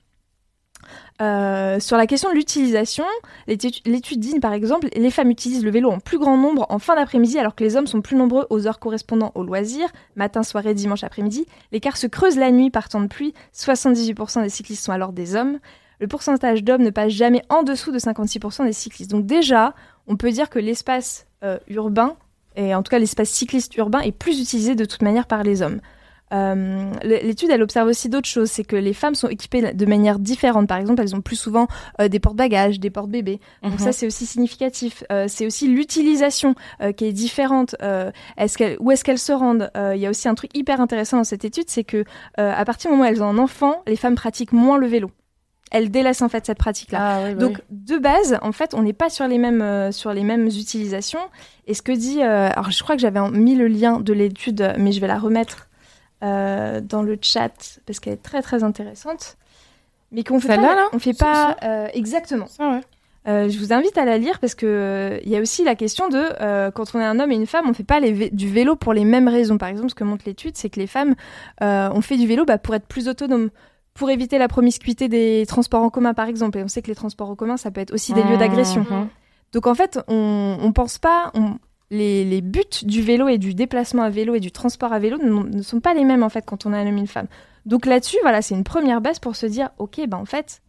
Euh, sur la question de l'utilisation, l'étude dit par exemple les femmes utilisent le vélo en plus grand nombre en fin d'après-midi alors que les hommes sont plus nombreux aux heures correspondant aux loisirs, matin, soirée, dimanche après-midi. L'écart se creuse la nuit par temps de pluie, 78% des cyclistes sont alors des hommes. Le pourcentage d'hommes ne passe jamais en dessous de 56% des cyclistes. Donc déjà, on peut dire que l'espace euh, urbain, et en tout cas l'espace cycliste urbain, est plus utilisé de toute manière par les hommes. Euh, L'étude, elle observe aussi d'autres choses. C'est que les femmes sont équipées de manière différente. Par exemple, elles ont plus souvent euh, des porte-bagages, des porte-bébés. Donc Mhm. ça, c'est aussi significatif. Euh, c'est aussi l'utilisation qui est différente. Est-ce qu'elles- où est-ce qu'elles se rendent? Il y a aussi un truc hyper intéressant dans cette étude, c'est que à partir du moment où elles ont un enfant, les femmes pratiquent moins le vélo. Elles délaissent en fait cette pratique-là. Ah, oui, bah Donc oui. de base, en fait, on n'est pas sur les mêmes euh, sur les mêmes utilisations. Et ce que dit, euh, alors je crois que j'avais mis le lien de l'étude, mais je vais la remettre euh, dans le chat parce qu'elle est très très intéressante. Mais qu'on fait pas, là? on fait pas exactement. Ouais. Euh, je vous invite à la lire parce que euh, il y a aussi la question de euh, quand on est un homme et une femme, on fait pas les vé- du vélo pour les mêmes raisons. Par exemple, ce que montre l'étude, c'est que les femmes ont fait du vélo bah, pour être plus autonomes, pour éviter la promiscuité des transports en commun, par exemple. Et on sait que les transports en commun, ça peut être aussi des lieux d'agression. Mhm. Donc en fait, on, on pense pas. on- les, les buts du vélo et du déplacement à vélo et du transport à vélo ne, ne sont pas les mêmes en fait quand on a un homme et une femme. Donc là-dessus, voilà, c'est une première base pour se dire, ok, ben en fait,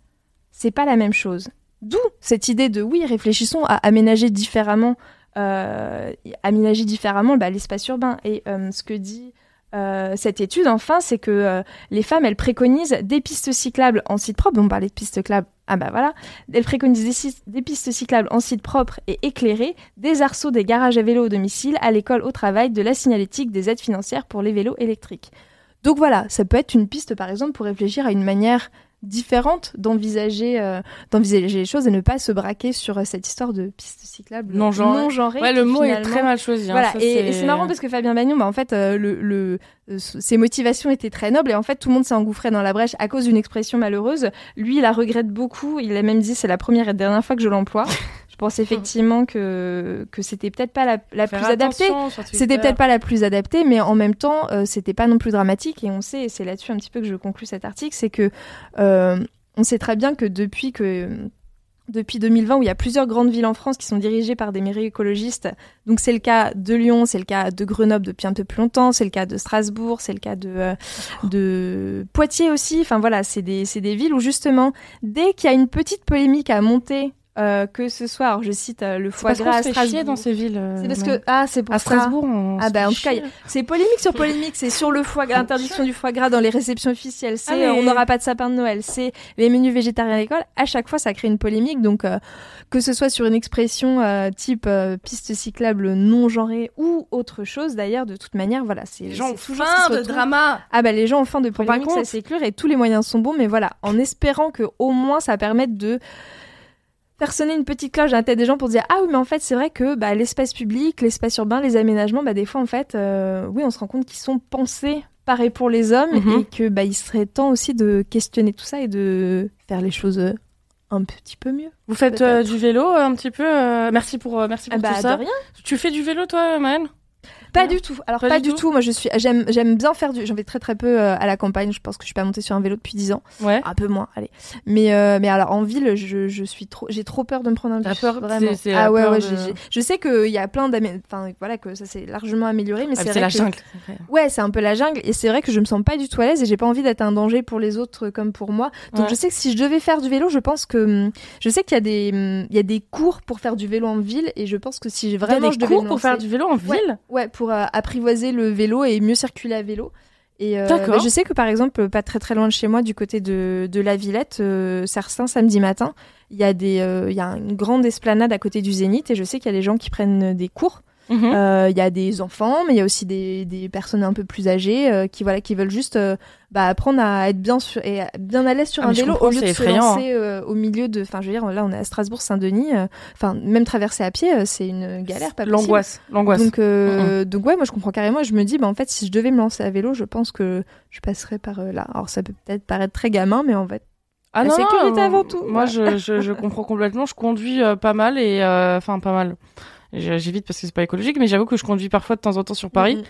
c'est pas la même chose. D'où cette idée de oui, réfléchissons à aménager différemment, euh, aménager différemment bah, l'espace urbain. Et euh, ce que dit euh, cette étude, enfin, c'est que euh, les femmes, elles préconisent des pistes cyclables en site propre. On parlait de pistes cyclables. Ah bah voilà. Elles préconisent des, des pistes cyclables en site propre et éclairé, des arceaux, des garages à vélo au domicile, à l'école, au travail, de la signalétique, des aides financières pour les vélos électriques. Donc voilà, ça peut être une piste par exemple pour réfléchir à une manière différente d'envisager euh, d'envisager les choses et ne pas se braquer sur euh, cette histoire de piste cyclable Non genrée. non genrée Ouais, le mot est très mal choisi. hein, voilà, ça, et c'est marrant parce que Fabien Bagnon, bah, en fait, euh, le, le, euh, ses motivations étaient très nobles et en fait, tout le monde s'est engouffré dans la brèche à cause d'une expression malheureuse. Lui, il la regrette beaucoup. Il a même dit c'est la première et dernière fois que je l'emploie. <laughs> je pense effectivement que, que c'était peut-être pas la, la plus adaptée. C'était peut-être pas la plus adaptée, mais en même temps, euh, c'était pas non plus dramatique. Et on sait, et c'est là-dessus un petit peu que je conclus cet article, c'est que euh, on sait très bien que depuis que depuis 2020, où il y a plusieurs grandes villes en France qui sont dirigées par des mairies écologistes. Donc c'est le cas de Lyon, c'est le cas de Grenoble depuis un peu plus longtemps, c'est le cas de Strasbourg, c'est le cas de euh, de Poitiers aussi. Enfin voilà, c'est des c'est des villes où justement dès qu'il y a une petite polémique à monter, euh, que ce soit, alors je cite euh, le foie gras à Strasbourg. dans ces villes. euh, C'est parce que ah c'est pour à ça. Strasbourg, on Ah bah fait en tout cas, chier. c'est polémique sur polémique, c'est sur le foie gras, <laughs> interdiction du foie gras dans les réceptions officielles, c'est Ah, mais- on n'aura pas de sapin de Noël, c'est les menus végétariens à l'école, à chaque fois ça crée une polémique, donc euh, que ce soit sur une expression euh, type euh, piste cyclable non genrée ou autre chose d'ailleurs, de toute manière, voilà, c'est Les gens ont faim de drama. Ah bah les gens ont faim de polémique, ça clair, et tous les moyens sont bons, mais voilà, en espérant que au moins ça permette de faire sonner une petite cloche dans la tête des gens pour dire ah oui mais en fait c'est vrai que bah, l'espace public, l'espace urbain, les aménagements, bah des fois en fait euh, oui on se rend compte qu'ils sont pensés par et pour les hommes Mhm. et que bah il serait temps aussi de questionner tout ça et de faire les choses euh, un petit peu mieux. Vous faites euh, du vélo un petit peu. euh, Merci pour merci pour Ah bah tout ça. de rien. Tu fais du vélo toi, Maëlle? Pas du tout. Alors Pas pas, du tout tout. Moi je suis j'aime j'aime bien faire du j'en fais très très peu euh, à la campagne, je pense que je suis pas montée sur un vélo depuis 10 ans. Ouais. Un peu moins, allez. Mais, euh, mais alors, en ville, je, je suis trop, j'ai trop peur de me prendre un bus. peur vraiment. La ah ouais, peur ouais. de- Je sais qu'il y a plein d'amé... Enfin, voilà, que ça s'est largement amélioré, mais Ah, c'est la que... jungle. Ouais, c'est un peu la jungle. Et c'est vrai que je me sens pas du tout à l'aise et j'ai pas envie d'être un danger pour les autres comme pour moi. Donc, Ouais. je sais que si je devais faire du vélo, je pense que. hum, Je sais qu'il y, a des, hum, il y a des cours pour faire du vélo en ville et je pense que si Il vraiment je devais cours pour faire du vélo en ville? Ouais, pour euh, apprivoiser le vélo et mieux circuler à vélo. Et euh, bah, je sais que par exemple, pas très très loin de chez moi, du côté de, de la Villette, euh, certains samedi matin, il y a des, euh, il y a une grande esplanade à côté du Zénith et je sais qu'il y a des gens qui prennent des cours. Mhm. Euh, Il y a des enfants, mais il y a aussi des, des personnes un peu plus âgées euh, qui voilà, qui veulent juste euh, bah, apprendre à être bien sur, et à- bien à l'aise sur Ah, un vélo au lieu de se effrayant, hein. lancer au milieu de. Enfin, je veux dire, là, on est à Strasbourg-Saint-Denis. euh, Enfin, même traverser à pied, c'est une galère, pas. L'angoisse, l'angoisse. Donc, euh, donc ouais, moi je comprends carrément. Et je me dis, bah en fait, si je devais me lancer à vélo, je pense que je passerais par là. Alors ça peut peut-être paraître très gamin, mais en fait, Ah La non, sécurité avant tout, Moi, je, je, je comprends complètement. Je conduis euh, pas mal et euh, enfin pas mal. J'évite parce que c'est pas écologique, mais j'avoue que je conduis parfois de temps en temps sur Paris, Mhm.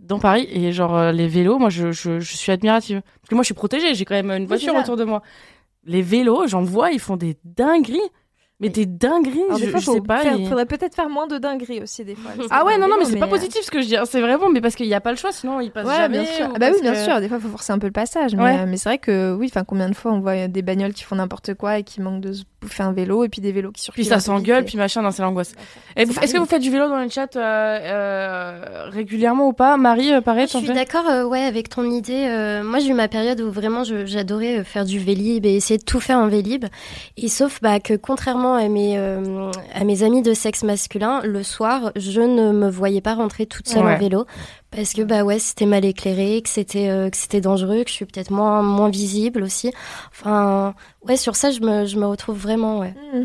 dans Paris, et genre euh, les vélos, moi, je, je, je suis admirative parce que moi, je suis protégée. J'ai quand même une voiture autour de moi. Les vélos, j'en vois, ils font des dingueries. Mais des dingueries, Alors, je, des fois, je sais pas. faire- il- faudrait peut-être faire moins de dingueries aussi des fois. <laughs> Ah ouais, non, non, mais c'est pas euh, positif ce que je dis. hein. C'est vraiment, mais parce qu'il n'y a pas le choix, sinon ils passent Ouais, jamais. bien sûr. ou Ah bah oui, bien que- sûr. Des fois, il faut forcer un peu le passage. Mais, Ouais. euh, mais c'est vrai que oui, enfin, combien de fois on voit des bagnoles qui font n'importe quoi et qui manquent de se bouffer un vélo et puis des vélos qui circulent. Puis ça s'engueule, et- puis machin, non, c'est l'angoisse. Est-ce que vous faites du vélo dans le chat euh, euh, régulièrement ou pas? Marie, euh, pareil, Je suis fais? d'accord euh, ouais, avec ton idée. euh, moi, j'ai eu ma période où vraiment j'adorais euh, faire du vélib et essayer de tout faire en vélib. Et sauf bah, que contrairement à mes, euh, à mes amis de sexe masculin, le soir, je ne me voyais pas rentrer toute seule Ouais. en vélo. Parce que bah ouais, c'était mal éclairé, que c'était euh, que c'était dangereux, que je suis peut-être moins, moins visible aussi. Enfin, ouais, sur ça, je me, je me retrouve vraiment, ouais. Mmh.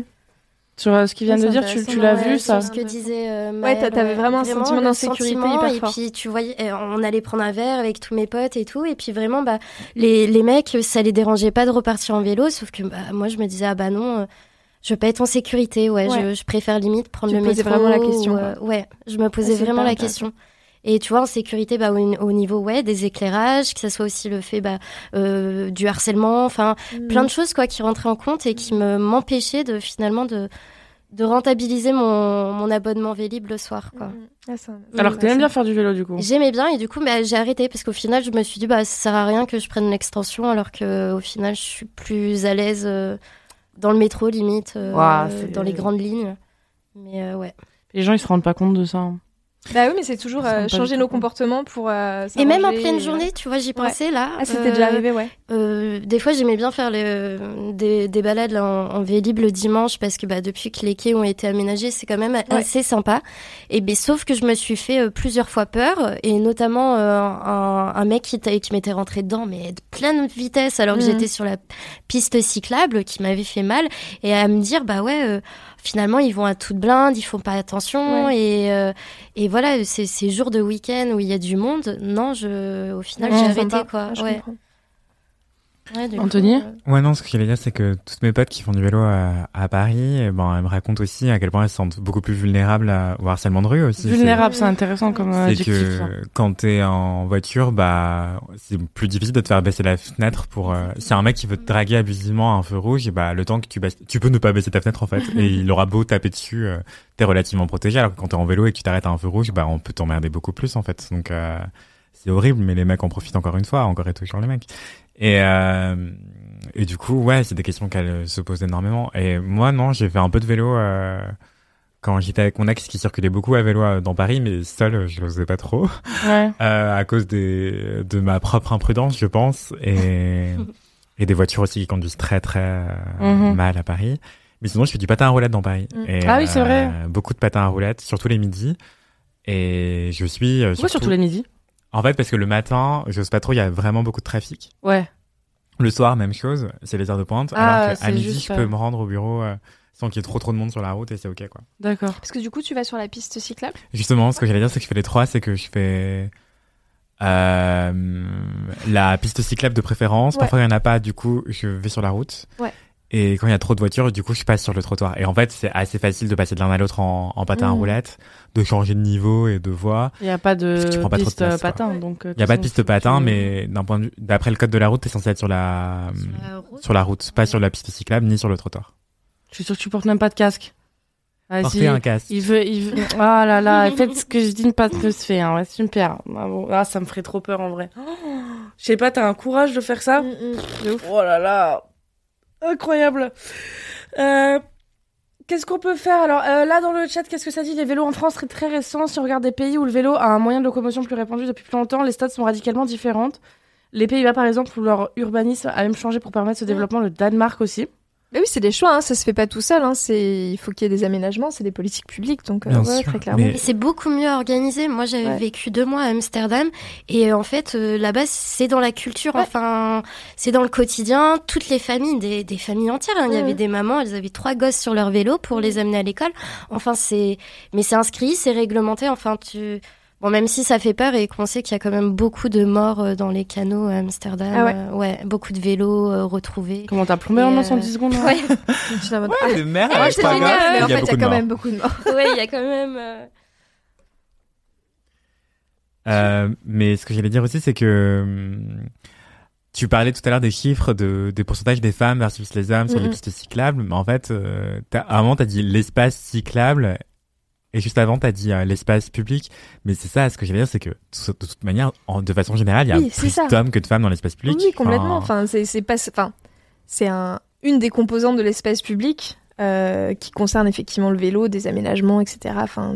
Sur euh, ce qu'il vient Ouais, de dire, tu, tu l'as Ouais, vu sur ça ce que disait euh, Ouais, Maëlle, t'a- t'avais vraiment un sentiment d'insécurité hyper Et puis tu voyais, euh, on allait prendre un verre avec tous mes potes et tout, et puis vraiment, bah, les, les mecs, ça les dérangeait pas de repartir en vélo, sauf que bah, moi, je me disais, ah bah non, euh, je veux pas être en sécurité, ouais, Ouais. Je, je préfère limite prendre Tu le métro. vraiment la question, ou, euh, ouais, je me posais Ah, vraiment la question. Et tu vois, en sécurité, bah, au, au niveau ouais, des éclairages, que ça soit aussi le fait bah, euh, du harcèlement, enfin, Mmh. plein de choses quoi qui rentraient en compte et qui me m'empêchaient de finalement de de rentabiliser mon, mon abonnement Vélib le soir quoi. Mmh. Ah, Alors que t'aimes bah, bien ça- faire du vélo du coup. J'aimais bien et du coup bah, j'ai arrêté parce qu'au final je me suis dit bah ça sert à rien que je prenne l'extension alors que au final je suis plus à l'aise euh, dans le métro limite euh, dans les grandes lignes. Mais euh, ouais. Les gens ils se rendent pas compte de ça. hein. Bah oui, mais c'est toujours euh, changer nos comportements pour. euh, Et même en pleine et, euh, journée, tu vois, j'y ouais. pensais là. Ah, c'était euh, déjà arrivé, ouais. Euh, des fois, j'aimais bien faire des, des balades là, en, en Vélib le dimanche parce que bah, depuis que les quais ont été aménagés, c'est quand même assez sympa. Et ben, sauf que je me suis fait euh, plusieurs fois peur et notamment euh, un, un mec qui, t'a- qui m'était rentré dedans mais de pleine vitesse alors que Mhm. j'étais sur la piste cyclable qui m'avait fait mal et à me dire bah ouais. Finalement, ils vont à toute blinde, ils font pas attention et euh, et voilà, ces ces jours de week-end où il y a du monde, non, je au final Ouais, j'ai arrêté quoi. Ah, je ouais. comprends. Ouais, Anthony coup, euh, Ouais, non, ce que j'allais dire, c'est que toutes mes potes qui font du vélo à, à Paris, eh ben, elles me racontent aussi à quel point elles se sentent beaucoup plus vulnérables à, au harcèlement de rue aussi. Vulnérable, c'est intéressant comme euh, C'est adjectif. ça. que quand t'es en voiture, bah, c'est plus difficile de te faire baisser la fenêtre pour, euh, si un mec qui veut te draguer abusivement à un feu rouge, bah, le temps que tu baisses, tu peux ne pas baisser ta fenêtre, en fait, <laughs> et il aura beau taper dessus, euh, t'es relativement protégé, alors que quand t'es en vélo et que tu t'arrêtes à un feu rouge, bah, on peut t'emmerder beaucoup plus, en fait. Donc, euh, c'est horrible, mais les mecs en profitent encore une fois, encore et toujours les mecs. Et, euh, et du coup, ouais, c'est des questions qu'elle euh, se pose énormément. Et moi, non, j'ai fait un peu de vélo, euh, quand j'étais avec mon ex qui circulait beaucoup à vélo dans Paris, mais seul, je n'osais pas trop, Ouais. <laughs> euh, à cause des, de ma propre imprudence, je pense, et, <laughs> et des voitures aussi qui conduisent très très Mhm. mal à Paris. Mais sinon, je fais du patin à roulettes dans Paris. Mm. Et, Ah oui, c'est vrai. Beaucoup de patins à roulettes, surtout les midis. Et je suis Pourquoi surtout les midis? En fait, parce que le matin, j'ose pas trop, il y a vraiment beaucoup de trafic. Ouais. Le soir, même chose, c'est les heures de pointe. Ah, alors qu'à c'est midi, juste, je peux me rendre au bureau euh, sans qu'il y ait trop trop de monde sur la route et c'est ok quoi. D'accord. Parce que du coup, tu vas sur la piste cyclable? Justement, ce que j'allais dire, c'est que je fais les trois, c'est que je fais euh, la piste cyclable de préférence. Ouais. Parfois, il y en a pas, du coup, je vais sur la route. Ouais. Et quand il y a trop de voitures, du coup, je passe sur le trottoir. Et en fait, c'est assez facile de passer de l'un à l'autre en, en patin à Mhm. roulette, de changer de niveau et de voie. Il n'y a pas tu de prends pas trop de piste place, euh, quoi. patin, donc. euh, Il y a pas de piste patin, tu- mais d'un point de vue, d'après le code de la route, t'es censé être sur la, sur la route. sur la route, pas sur la piste cyclable ni sur le trottoir. Je suis sûre que tu portes même pas de casque. Vas-y. Porter un casque. Il veut, il veut. Ah là là, <laughs> faites ce que je dis, ne pas ce que se fait. Hein. Ouais, super. Ah, bon. Ah, ça me ferait trop peur en vrai. <gasps> Je sais pas, t'as un courage de faire ça ouf. Oh là là, incroyable. Euh, Qu'est-ce qu'on peut faire alors euh, Là dans le chat, qu'est-ce que ça dit? Les vélos en France seraient très récents. Si on regarde des pays où le vélo a un moyen de locomotion plus répandu depuis plus longtemps, les stats sont radicalement différentes. Les Pays-Bas par exemple, où leur urbanisme a même changé pour permettre ce développement. Le Danemark aussi. Mais oui, c'est des choix, hein, ça se fait pas tout seul. Hein, c'est il faut qu'il y ait des aménagements, c'est des politiques publiques, donc euh, ouais, très clairement. mais- c'est beaucoup mieux organisé. Moi, j'avais Ouais. vécu deux mois à Amsterdam et euh, en fait, euh, là-bas, c'est dans la culture. Ouais. Enfin, c'est dans le quotidien. Toutes les familles, des, des familles entières. hein. Il y Ouais. avait des mamans, elles avaient trois gosses sur leur vélo pour les amener à l'école. Enfin, c'est, mais c'est inscrit, c'est réglementé. Enfin, tu, bon, même si ça fait peur et qu'on sait qu'il y a quand même beaucoup de morts euh, dans les canaux à Amsterdam. Ah ouais. euh, ouais, beaucoup de vélos euh, retrouvés. Comment t'as plombé en euh, 10 secondes hein Ouais, <laughs> Je suis en mode, ah, de merde, ah, avec c'est gosses, mais en fait, il y a quand morts. même beaucoup de morts. <laughs> ouais, il y a quand même. euh, Euh, mais ce que j'allais dire aussi, c'est que hum, tu parlais tout à l'heure des chiffres de des pourcentages des femmes versus les hommes sur les Mhm. pistes cyclables, mais en fait, euh, t'as, à un moment t'as dit l'espace cyclable et juste avant t'as dit euh, l'espace public, mais c'est ça. Ce que j'allais dire, c'est que de toute manière, en, de façon générale, il y a Oui, plus d'hommes que de femmes dans l'espace public. Oui, complètement. Enfin, Enfin, c'est c'est pas, enfin, c'est un, une des composantes de l'espace public euh, qui concerne effectivement le vélo, des aménagements, etc. Enfin,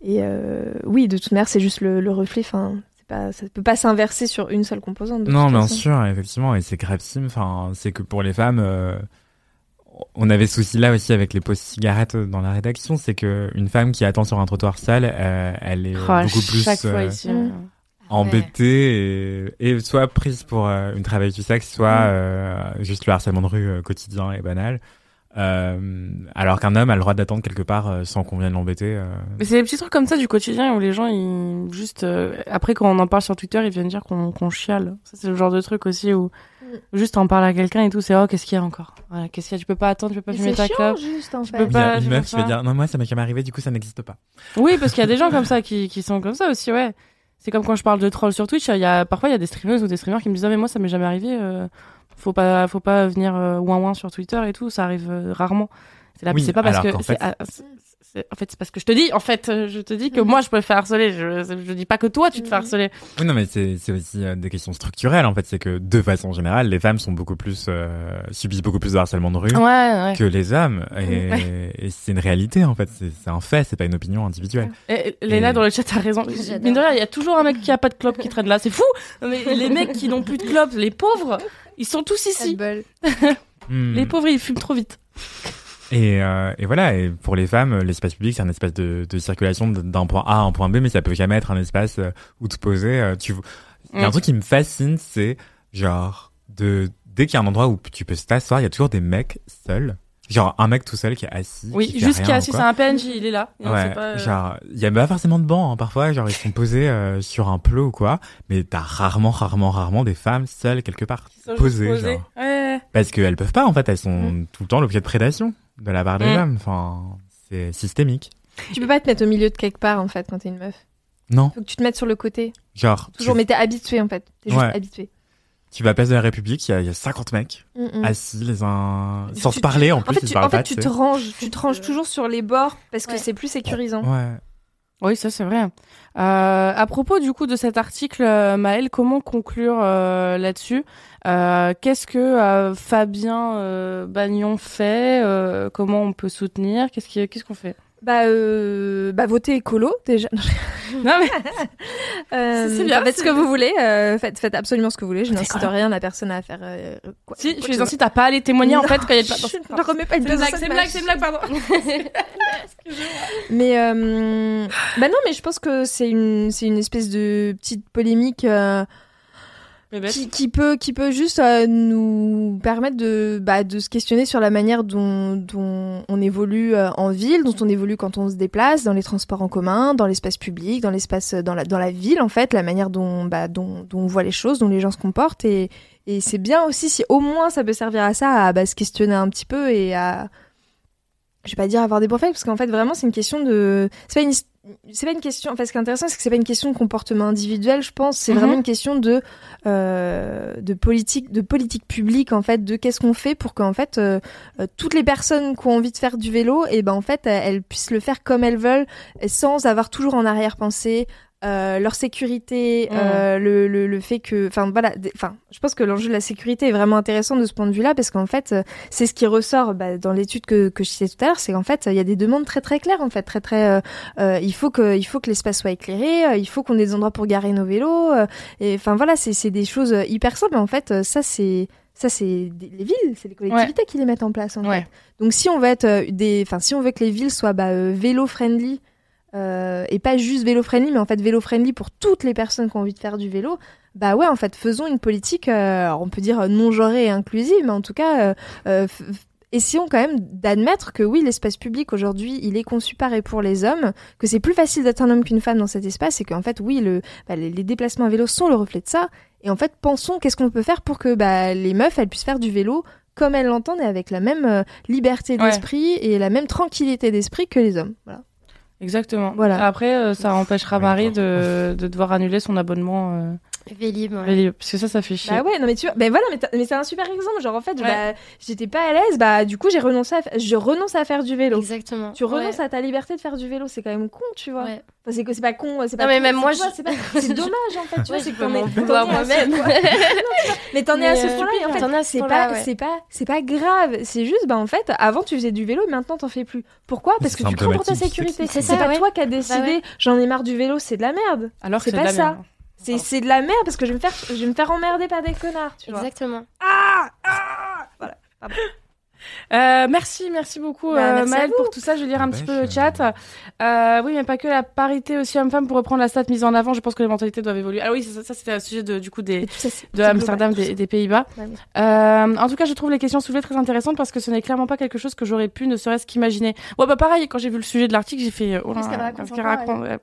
et euh, oui, de toute manière, c'est juste le, le reflet. Enfin, pas, ça peut pas s'inverser sur une seule composante. de Non, bien façon. sûr, effectivement, et c'est gravissime. Enfin, c'est que pour les femmes, on avait ce souci-là aussi avec les pauses cigarettes dans la rédaction, c'est que une femme qui attend sur un trottoir sale, euh, elle est Oh, beaucoup plus euh. Mm. embêtée et, et soit prise pour euh, une travailleuse du sexe, soit Mm. euh, juste le harcèlement de rue euh, quotidien et banal. Euh, alors qu'un homme a le droit d'attendre quelque part euh, sans qu'on vienne l'embêter. euh. Mais c'est des petits trucs comme ça du quotidien où les gens, ils juste euh, après quand on en parle sur Twitter, ils viennent dire qu'on qu'on chiale. Ça c'est le genre de truc aussi où juste en parler à quelqu'un et tout, c'est oh qu'est-ce qu'il y a encore? Voilà, Qu'est-ce qu'il y a? Tu peux pas attendre, tu peux pas fumer ta clope. juste en Tu fait. peux pas, une tu meuf peux qui va dire non moi ça m'est jamais arrivé du coup ça n'existe pas. Oui, parce qu'il y a des gens comme ça qui, qui sont comme ça aussi, ouais. C'est comme quand je parle de troll sur Twitch, il y a parfois il y a des streamers ou des streamers qui me disent ah mais moi ça m'est jamais arrivé, euh, faut pas faut pas venir euh, ouin ouin sur Twitter et tout, ça arrive euh, rarement. C'est là, Oui, c'est pas parce que fait- en fait c'est parce que je te dis en fait euh, je te dis que moi je peux me faire harceler, je je dis pas que toi tu te fais Mhm. harceler. Oui, non, mais c'est c'est aussi euh, des questions structurelles en fait. C'est que de façon générale, les femmes sont beaucoup plus euh, subissent beaucoup plus de harcèlement de rue Ouais ouais. que les hommes, et, <laughs> et c'est une réalité en fait. C'est un fait, c'est pas une opinion individuelle. Et, Léna Et- dans le chat a raison. Mine de rien, il y a toujours un mec qui a pas de clope qui traîne là, c'est fou. Mais les mecs qui n'ont plus de clope, les pauvres, ils sont tous ici. Bol. <laughs> Hmm. Les pauvres ils fument trop vite. Et, euh, et voilà. Et pour les femmes, l'espace public, c'est un espace de, de circulation d'un point A à un point B, mais ça peut jamais être un espace euh, où te poser. euh, tu, il y a un Mm. truc qui me fascine, c'est genre de dès qu'il y a un endroit où tu peux t'asseoir, il y a toujours des mecs seuls. Genre un mec tout seul qui est assis. Oui, qui juste qui est assis, c'est un PNJ, il est là. Ouais, pas, euh, genre, il y a pas forcément de banc, hein, parfois, genre, ils sont posés euh, sur un plot ou quoi, mais t'as rarement, rarement, rarement des femmes seules quelque part, posées, genre. Ouais. Parce qu'elles peuvent pas, en fait, elles sont tout le temps l'objet de prédation de la part des Mm. hommes, enfin, c'est systémique. Tu peux pas te mettre au milieu de quelque part en fait quand t'es une meuf. Non, Faut que tu te mettes sur le côté. genre, Toujours, tu, mais t'es habitué en fait. T'es juste Ouais. habitué. tu vas à Place de la République, il y, y a 50 mecs Mm, mm. assis les uns, sans tu- se parler, en En plus, fait, ils tu, en fait, pas, tu tu te ranges, tu te ranges toujours sur les bords parce que Ouais. c'est plus sécurisant. Ouais. Oui, ça c'est vrai. Euh, à propos du coup de cet article, euh, Maëlle, comment conclure euh, là-dessus? Euh, Qu'est-ce que euh, Fabien Bagnon fait? Comment on peut soutenir? Qu'est-ce qu'on fait? Bah, euh, bah, votez écolo déjà. Non mais <laughs> Euh, C'est bien, Faites ce que vous voulez. euh, faites, faites absolument ce que vous voulez. Je n'incite rien à personne à faire euh, quoi. si, quoi je les incite à pas aller témoigner en fait quand il y a la... Je ne remets pas une blague, c'est blague, c'est une blague, pardon. <laughs> Mais euh, bah non, mais je pense que c'est une, c'est une espèce de petite polémique euh. Qui, qui peut, qui peut juste euh, nous permettre de, bah, de se questionner sur la manière dont, dont on évolue euh, en ville, dont on évolue quand on se déplace, dans les transports en commun, dans l'espace public, dans l'espace, dans la, dans la ville en fait, la manière dont, bah, dont, dont on voit les choses, dont les gens se comportent. Et, et c'est bien aussi si au moins ça peut servir à ça, à bah, se questionner un petit peu et à je vais pas dire avoir des faibles parce qu'en fait vraiment c'est une question de c'est pas une c'est pas une question enfin ce qui est intéressant c'est que c'est pas une question de comportement individuel je pense c'est Mhm. vraiment une question de euh, de politique de politique publique en fait de qu'est-ce qu'on fait pour qu'en fait euh, euh, toutes les personnes qui ont envie de faire du vélo et ben en fait elles, puissent le faire comme elles veulent sans avoir toujours en arrière-pensée euh, leur sécurité, Mhm. euh, le, le, le fait que, enfin voilà, enfin, je pense que l'enjeu de la sécurité est vraiment intéressant de ce point de vue-là parce qu'en fait, euh, c'est ce qui ressort bah, dans l'étude que, que je citais tout à l'heure, c'est qu'en fait, il y a des demandes très très claires en fait, très très, euh, euh, il faut que, il faut que l'espace soit éclairé, il faut qu'on ait des endroits pour garer nos vélos, euh, et enfin voilà, c'est c'est des choses hyper simples, mais en fait, ça c'est ça c'est les villes, c'est les collectivités qui les mettent en place en fait. Donc si on veut être des, enfin si on veut que les villes soient bah, euh, vélo friendly euh, et pas juste vélo friendly, mais en fait vélo friendly pour toutes les personnes qui ont envie de faire du vélo, bah ouais en fait faisons une politique, euh, on peut dire non genrée et inclusive, mais en tout cas euh, essayons quand même d'admettre que oui l'espace public aujourd'hui il est conçu par et pour les hommes, que c'est plus facile d'être un homme qu'une femme dans cet espace et qu'en fait oui le, bah, les, les déplacements à vélo sont le reflet de ça. Et en fait pensons qu'est-ce qu'on peut faire pour que bah, les meufs elles puissent faire du vélo comme elles l'entendent et avec la même liberté Ouais. d'esprit et la même tranquillité d'esprit que les hommes. Voilà. Exactement. Voilà. Après, euh, ça empêchera Marie de, de devoir annuler son abonnement. Vélib, ouais. Vélib, Parce que ça, ça fait chier. Bah ouais, non mais tu vois, ben voilà, mais, c'est un super exemple. Genre en fait, Ouais. bah, j'étais pas à l'aise, bah du coup j'ai renoncé à, je renonce à faire du vélo. Exactement. Tu renonces Ouais. à ta liberté de faire du vélo, c'est quand même con, tu vois. Ouais. Enfin, c'est que c'est pas con, c'est pas. Non, mais con, même c'est- moi, c'est pas- <laughs> dommage en fait, tu vois, c'est à ce moi-même. <laughs> mais t'en es à ce euh, point-là et en fait, t'en es à ce c'est pas, c'est pas, c'est pas grave. C'est juste, bah en fait, avant tu faisais du vélo, et maintenant t'en fais plus. Pourquoi? Parce que tu crains pour ta sécurité. C'est pas toi qui as décidé. Bah. J'en ai marre du vélo, c'est de la merde. Alors c'est pas ça. C'est de la merde parce que je vais me faire, je vais me faire emmerder par des connards, tu vois. Exactement. Euh, merci, merci beaucoup Bah, euh, merci Maëlle pour tout ça. Je vais lire un Ah petit bah, peu le chat. Euh, oui, mais pas que la parité aussi homme-femme pour reprendre la stat mise en avant. Je pense que les mentalités doivent évoluer. Ah oui, ça, ça, c'était un sujet de, du coup des, ça, de Amsterdam, global, des, des Pays-Bas. Ouais, oui. Euh, en tout cas, je trouve les questions soulevées très intéressantes parce que ce n'est clairement pas quelque chose que j'aurais pu ne serait-ce qu'imaginer. Ouais, bah pareil, quand j'ai vu le sujet de l'article, j'ai fait... Oh là, qu'elle raconte qu'elle ouais. Euh,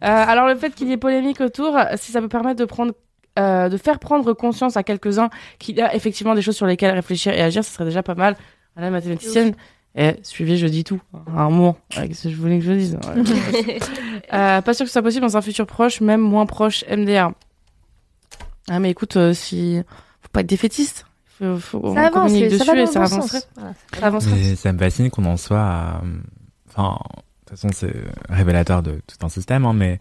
alors, le fait qu'il y ait polémique autour, si ça peut permettre de prendre... euh, de faire prendre conscience à quelques-uns qu'il y a effectivement des choses sur lesquelles réfléchir et agir, ce serait déjà pas mal. La mathématicienne, et suivez, je dis tout. À un moment, que je voulais que je dise. Ouais. <laughs> Euh, pas sûr que ce soit possible dans un futur proche, même moins proche MDR. Ah mais écoute, euh, si faut pas être défaitiste, faut, faut on Ça avance, communique ça dessus va dans et ça bon avancerait. sens. Voilà. Ça avancerait. Mais ça me fascine qu'on en soit à... Enfin, de toute façon, c'est révélateur de tout un système, hein, mais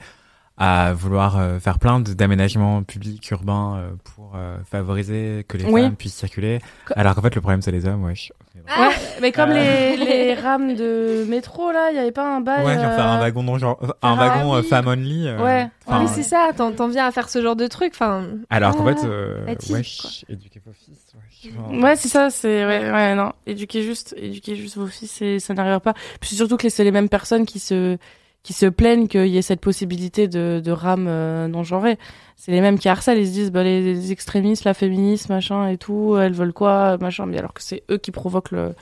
à vouloir euh, faire plein d'aménagements publics, urbains, euh, pour euh, favoriser que les Oui. femmes puissent circuler. Alors qu'en fait, le problème, c'est les hommes, wesh. Ouais, mais comme Euh. les, <laughs> les rames de métro là, il y avait pas un bail. Ouais, genre faire un euh, wagon non genre, un ah wagon euh, oui. femme only. euh, Ouais. enfin, oui, c'est ça, t'en t'en viens à faire ce genre de truc. Enfin, Alors qu'en Ah, fait, euh, fatigue, wesh, éduquer vos fils, wesh. Ouais, c'est ça, c'est ouais, ouais, non, éduquer juste, éduquer juste vos fils, et ça n'arrivera pas. Puis surtout que c'est les mêmes personnes qui se qui se plaignent qu'il y ait cette possibilité de de rame euh, non genrée. C'est les mêmes qui harcèlent, ils se disent bah les, les extrémistes, la féministe, machin et tout, elles veulent quoi, machin, mais alors que c'est eux qui provoquent le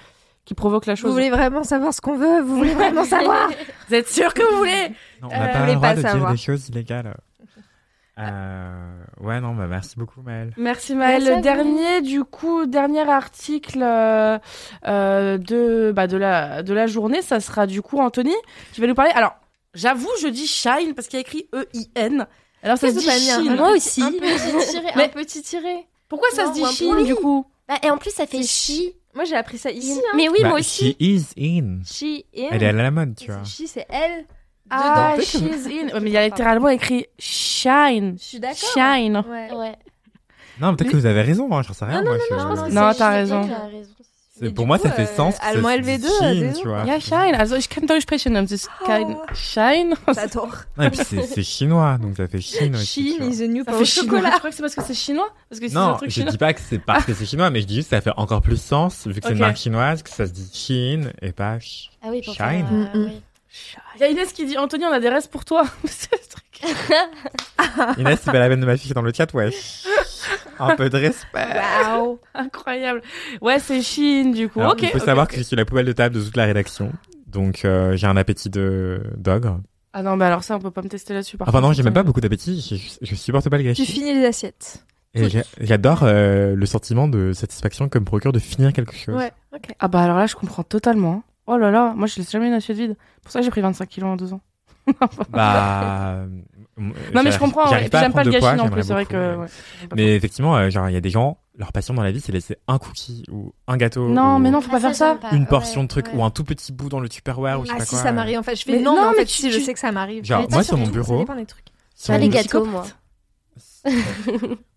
qui provoquent la vous chose. voulez vraiment savoir ce qu'on veut? Vous voulez vraiment savoir? <laughs> Vous êtes sûr que vous voulez? Non, on Euh, n'a je pas le droit pas de dire savoir. des choses illégales. Euh, ouais, non, bah merci beaucoup, Maëlle. Merci Maëlle. Merci à Le vous. dernier, du coup, dernier article euh, euh, de bah, de la de la journée, ça sera du coup Anthony qui va nous parler. Alors, j'avoue, je dis shine parce qu'il y a écris E I N. Alors ça se dit shine. Moi aussi. Un petit tiré, <laughs> Mais- un petit tiré. Pourquoi ça Non, se dit point. du coup Bah, et en plus, ça fait chi. Moi, j'ai appris ça ici. Hein. Mais oui, Bah, moi aussi. She is in. She in. Elle est à la mode, tu vois. She, c'est elle. Ah, Dedans. she's in. Ouais, mais il y a littéralement écrit shine. Je suis d'accord. Shine. Ouais. Ouais. Non, peut-être que vous avez raison, hein, j'en sais rien, Non, moi. non, je- non, Non, t'as She raison. Pour moi, ça fait euh, sens. allemand se LV2, dise Shein, désolé. tu vois. Ja, shine. Also ich kann Deutsch sprechen, das kein Oh. shine. <laughs> J'adore. Non, et puis c'est chinois, donc ça fait Chine aussi. vois. is the new Ça fait chocolat. Je crois que c'est parce que c'est chinois. Parce que si c'est un Non, truc je chinois. dis pas que c'est parce que c'est chinois, mais je dis juste que ça fait encore plus sens, vu que c'est une marque chinoise, que ça se dit Chine et pas Ch- Ah oui, pour Shine. faire, euh, Mm, mm. oui. Il y a Inès qui dit Anthony, on a des restes pour toi. <laughs> C'est le truc. <laughs> Inès, c'est pas la peine de ma fille dans le chat, ouais. <laughs> Un peu de respect. Waouh. Incroyable. Ouais, c'est Chine du coup. Alors, ok. il faut savoir que je suis la poubelle de table de toute la rédaction. Donc, euh, j'ai un appétit de d'ogre. Ah non, mais alors ça, on peut pas me tester là-dessus. par Enfin, non, contre, j'ai même pas beaucoup d'appétit. Je, je supporte pas le Tu gâchis. finis les assiettes. Et j'adore euh, le sentiment de satisfaction que me procure de finir quelque chose. Ouais. Ok. Ah bah alors là, je comprends totalement. Oh là là, moi je laisse jamais une assiette vide. Pour ça, j'ai pris 25 kilos en deux ans. <laughs> Bah. <laughs> Non mais je comprends. ouais. Et puis j'aime pas le gâchis non plus. C'est vrai que. ouais. ouais, pas Mais effectivement, euh, genre, il y a des gens, leur passion dans la vie, c'est laisser un cookie ou un gâteau. Non, ou mais non, faut pas Ah, faire ça. pas. Une Ouais, portion de truc ouais. ou un tout petit bout dans le Tupperware ou je sais Ah pas si, quoi. ça m'arrive en fait. Je fais Mais non, non, mais en mais fait, tu- si, je sais que ça m'arrive. Genre, moi, sur mon bureau. Sur Pas mon les gâteaux, moi.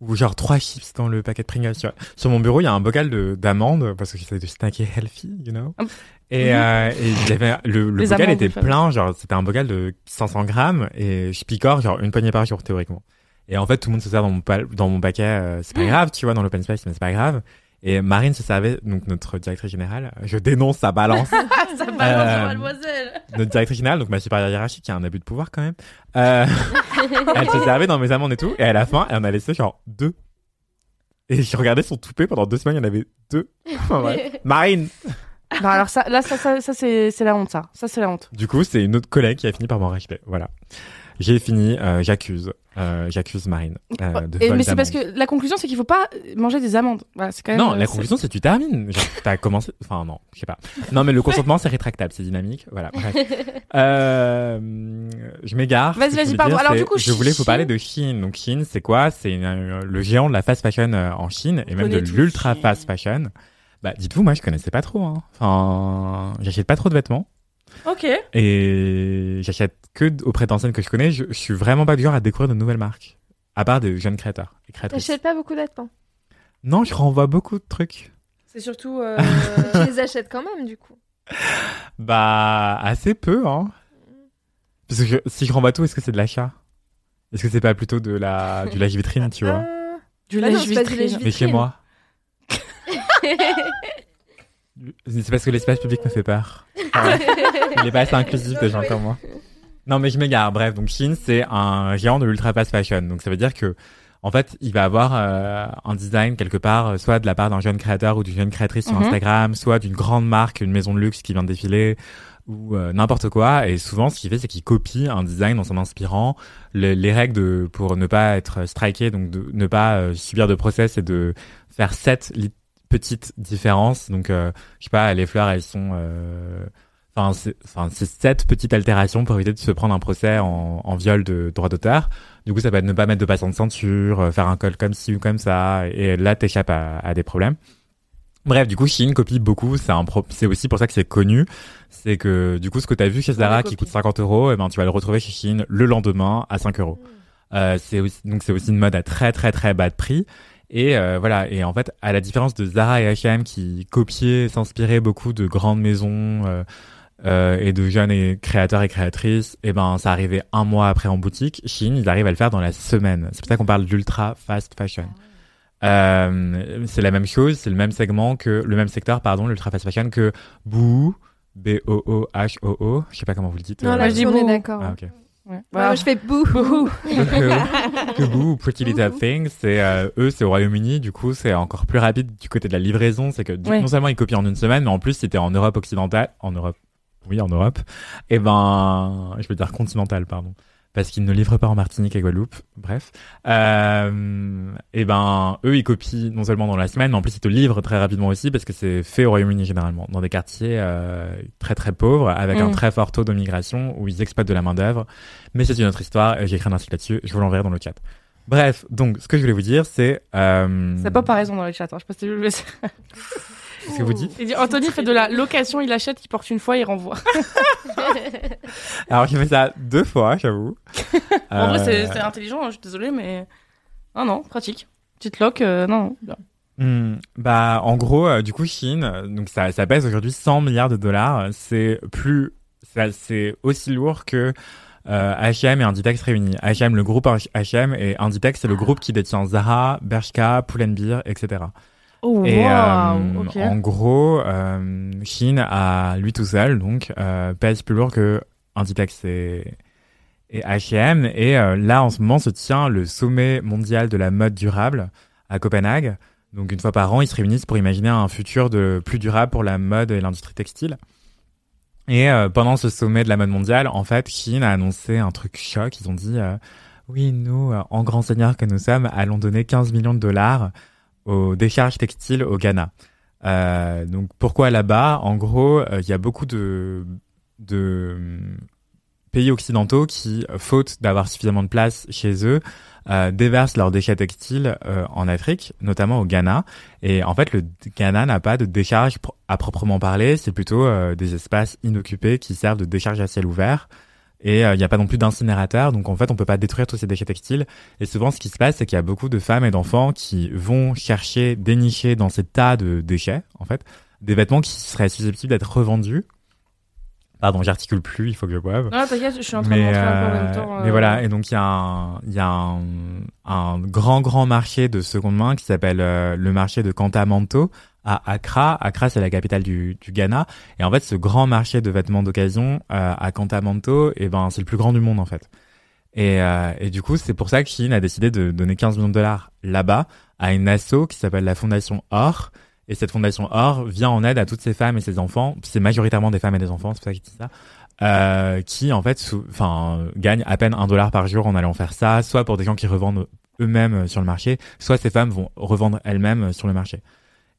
Ou genre trois chips dans le paquet de Pringles. Tu vois. Sur mon bureau, il y a un bocal de- d'amandes parce que j'essaie de snacker healthy, you know. Hum. Et, euh, y avait, le, le bocal était plein, genre c'était un bocal de 500 grammes et je picore genre une poignée par jour théoriquement. Et en fait, tout le monde se sert dans mon, dans mon paquet, euh, c'est pas grave, tu vois, dans l'open space, mais c'est pas grave. Et Marine se servait, donc notre directrice générale, je dénonce sa balance, <laughs> ça balance, Euh, mademoiselle. notre directrice générale, donc ma supérieure hiérarchique, qui a un abus de pouvoir quand même, euh, <laughs> elle se servait dans mes amandes et tout, et à la fin, elle en a laissé genre deux. Et je regardais son toupet pendant deux semaines, il y en avait deux. <laughs> Enfin. Marine! Non, alors ça, là, ça, ça, ça c'est c'est la honte, ça. Ça, c'est la honte. Du coup, c'est une autre collègue qui a fini par m'en racheter. Voilà. J'ai fini, euh, j'accuse. Euh, j'accuse Marine. euh, de Et- mais c'est parce que la conclusion, c'est qu'il faut pas manger des amandes. Voilà, c'est quand même. Non, euh, la conclusion, c'est que tu termines. Genre, T'as commencé. Enfin, non, je sais pas. Non, mais le consentement, c'est rétractable, c'est dynamique. Voilà. bref. <laughs> Euh, je m'égare. Vas-y, vas-y, pardon. Alors, du coup, je voulais vous parler de Chine. Donc, Chine, c'est quoi? C'est une- euh, le géant de la fast fashion en Chine et même de l'ultra fast fashion. Bah, dites-vous, moi, je connaissais pas trop. Hein. Enfin, j'achète pas trop de vêtements. Ok. Et j'achète que auprès d'anciennes que je connais. Je, je suis vraiment pas du genre à découvrir de nouvelles marques. À part de jeunes créateurs et créatrices. T'achètes pas beaucoup vêtements. Non, je renvoie beaucoup de trucs. C'est surtout. euh, <laughs> tu les achètes quand même, du coup. Bah, assez peu, hein. Parce que je- si je renvoie tout, est-ce que c'est de l'achat? Est-ce que c'est pas plutôt de la du lâche vitrine, tu vois? Euh, du du vitrine. Mais chez moi. <laughs> <laughs> C'est parce que l'espace public me fait peur. Ouais. <laughs> Il est pas assez inclusif des gens comme moi. Non, mais je m'égare. Bref, donc Chine, c'est un géant de l'ultra fast fashion. Donc ça veut dire que, en fait, il va avoir euh, un design quelque part, euh, soit de la part d'un jeune créateur ou d'une jeune créatrice sur Mhm. Instagram, soit d'une grande marque, une maison de luxe qui vient de défiler ou euh, n'importe quoi. Et souvent, ce qu'il fait, c'est qu'il copie un design en s'en inspirant. Le- les règles de, pour ne pas être striké, donc de ne pas euh, subir de process et de faire sept li- petites différences. Donc, euh, je sais pas, les fleurs, elles sont... euh, Enfin, c'est enfin, c'est sept petites altérations pour éviter de se prendre un procès en, en viol de droit d'auteur. Du coup, ça peut être ne pas mettre de passant de ceinture, euh, faire un col comme ci ou comme ça, et là, t'échappes à, à des problèmes. Bref, du coup, Chine copie beaucoup. C'est un pro- c'est aussi pour ça que c'est connu. C'est que, du coup, ce que t'as vu chez Zara qui coûte 50 euros, eh ben, tu vas le retrouver chez Chine le lendemain à 5 euros. Euh, c'est aussi, donc c'est aussi une mode à très très très bas de prix. Et euh, voilà. Et en fait, à la différence de Zara et H&M qui copiaient, s'inspiraient beaucoup de grandes maisons euh, euh, et de jeunes et créateurs et créatrices, et ben ça arrivait un mois après en boutique. Chine, ils arrivent à le faire dans la semaine. C'est pour ça qu'on parle d'ultra fast fashion. Euh, c'est la même chose, c'est le même segment que le même secteur, pardon, l'ultra fast fashion que Boo, B O O H O O. Je sais pas comment vous le dites. Non, euh, là, je dis on est bouh. d'accord. ah, ok. Ouais. Ouais, Voilà. je fais bouh. Bouhou. <laughs> <laughs> que, que Boo ou Pretty Little Things, c'est euh, eux, c'est au Royaume-Uni, du coup, c'est encore plus rapide du côté de la livraison. C'est que du- Oui. non seulement ils copient en une semaine, mais en plus, c'était en Europe occidentale, en Europe, oui, en Europe, et ben, je veux dire continentale, pardon, parce qu'ils ne livrent pas en Martinique et Guadeloupe. Bref, euh, et ben, eux, ils copient non seulement dans la semaine, mais en plus, ils te livrent très rapidement aussi, parce que c'est fait au Royaume-Uni généralement, dans des quartiers euh, très très pauvres, avec un Mm. très fort taux de migration, où ils exploitent de la main d'œuvre. Mais c'est une autre histoire, j'ai écrit un article là-dessus, je vous l'enverrai dans le chat. Bref, donc ce que je voulais vous dire, c'est... Euh... C'est pas par raison dans le chat. Hein. Je sais pas si tu le sais. Ce que vous dites Il dit Anthony fait de la location, il achète, il porte une fois, il renvoie. <laughs> Alors j'ai fait ça deux fois, j'avoue. <laughs> En vrai, c'est Euh, c'est intelligent, hein, je suis désolée, mais. Non, non, pratique. Petite loc, euh, non, non. Hmm, bah, en gros, euh, du coup, Chine, donc ça, ça pèse aujourd'hui 100 milliards de dollars. C'est plus, ça, c'est aussi lourd que euh, H&M et Inditex réunis. H&M, le groupe H&M et Inditex, c'est le groupe qui détient Zara, Bershka, Pull&Bear, etc. Oh, Et euh, en gros, euh, Chine à lui tout seul, donc euh, pèse plus lourd que Inditex et, et H&M. Et euh, là, en ce moment, se tient le sommet mondial de la mode durable à Copenhague. Donc une fois par an, ils se réunissent pour imaginer un futur de plus durable pour la mode et l'industrie textile. Et euh, pendant ce sommet de la mode mondiale, en fait, Chine a annoncé un truc choc. Ils ont dit, euh, oui, nous, euh, en grands seigneurs que nous sommes, allons donner 15 millions de dollars aux décharges textiles au Ghana. Euh, donc pourquoi là-bas? En gros, euh, il y a beaucoup de, de hum, pays occidentaux qui, euh, faute d'avoir suffisamment de place chez eux, euh, déversent leurs déchets textiles euh, en Afrique, notamment au Ghana. Et en fait, le Ghana n'a pas de décharge à proprement parler, c'est plutôt euh, des espaces inoccupés qui servent de décharge à ciel ouvert. Et euh, il n'y a pas non plus d'incinérateur, donc en fait, on peut pas détruire tous ces déchets textiles. Et souvent, ce qui se passe, c'est qu'il y a beaucoup de femmes et d'enfants qui vont chercher, dénicher dans ces tas de déchets, en fait, des vêtements qui seraient susceptibles d'être revendus. Pardon, j'articule plus, il faut que je boive. Non, t'inquiète, je suis en train de Mais, montrer un peu en euh, même temps. mais euh, voilà, et donc il y a un, y a un, un grand grand marché de seconde main qui s'appelle euh, le marché de Kantamanto à Accra. Accra c'est la capitale du, du Ghana, et en fait ce grand marché de vêtements d'occasion euh, à Kantamanto, et ben c'est le plus grand du monde en fait. Et, euh, et du coup c'est pour ça que Chine a décidé de donner 15 millions de dollars là-bas à une asso qui s'appelle la Fondation Or Et cette fondation Or vient en aide à toutes ces femmes et ces enfants. C'est majoritairement des femmes et des enfants, c'est pour ça qu'ils disent ça. Euh, qui en fait, enfin, gagnent à peine un dollar par jour en allant faire ça, soit pour des gens qui revendent eux-mêmes sur le marché, soit ces femmes vont revendre elles-mêmes sur le marché.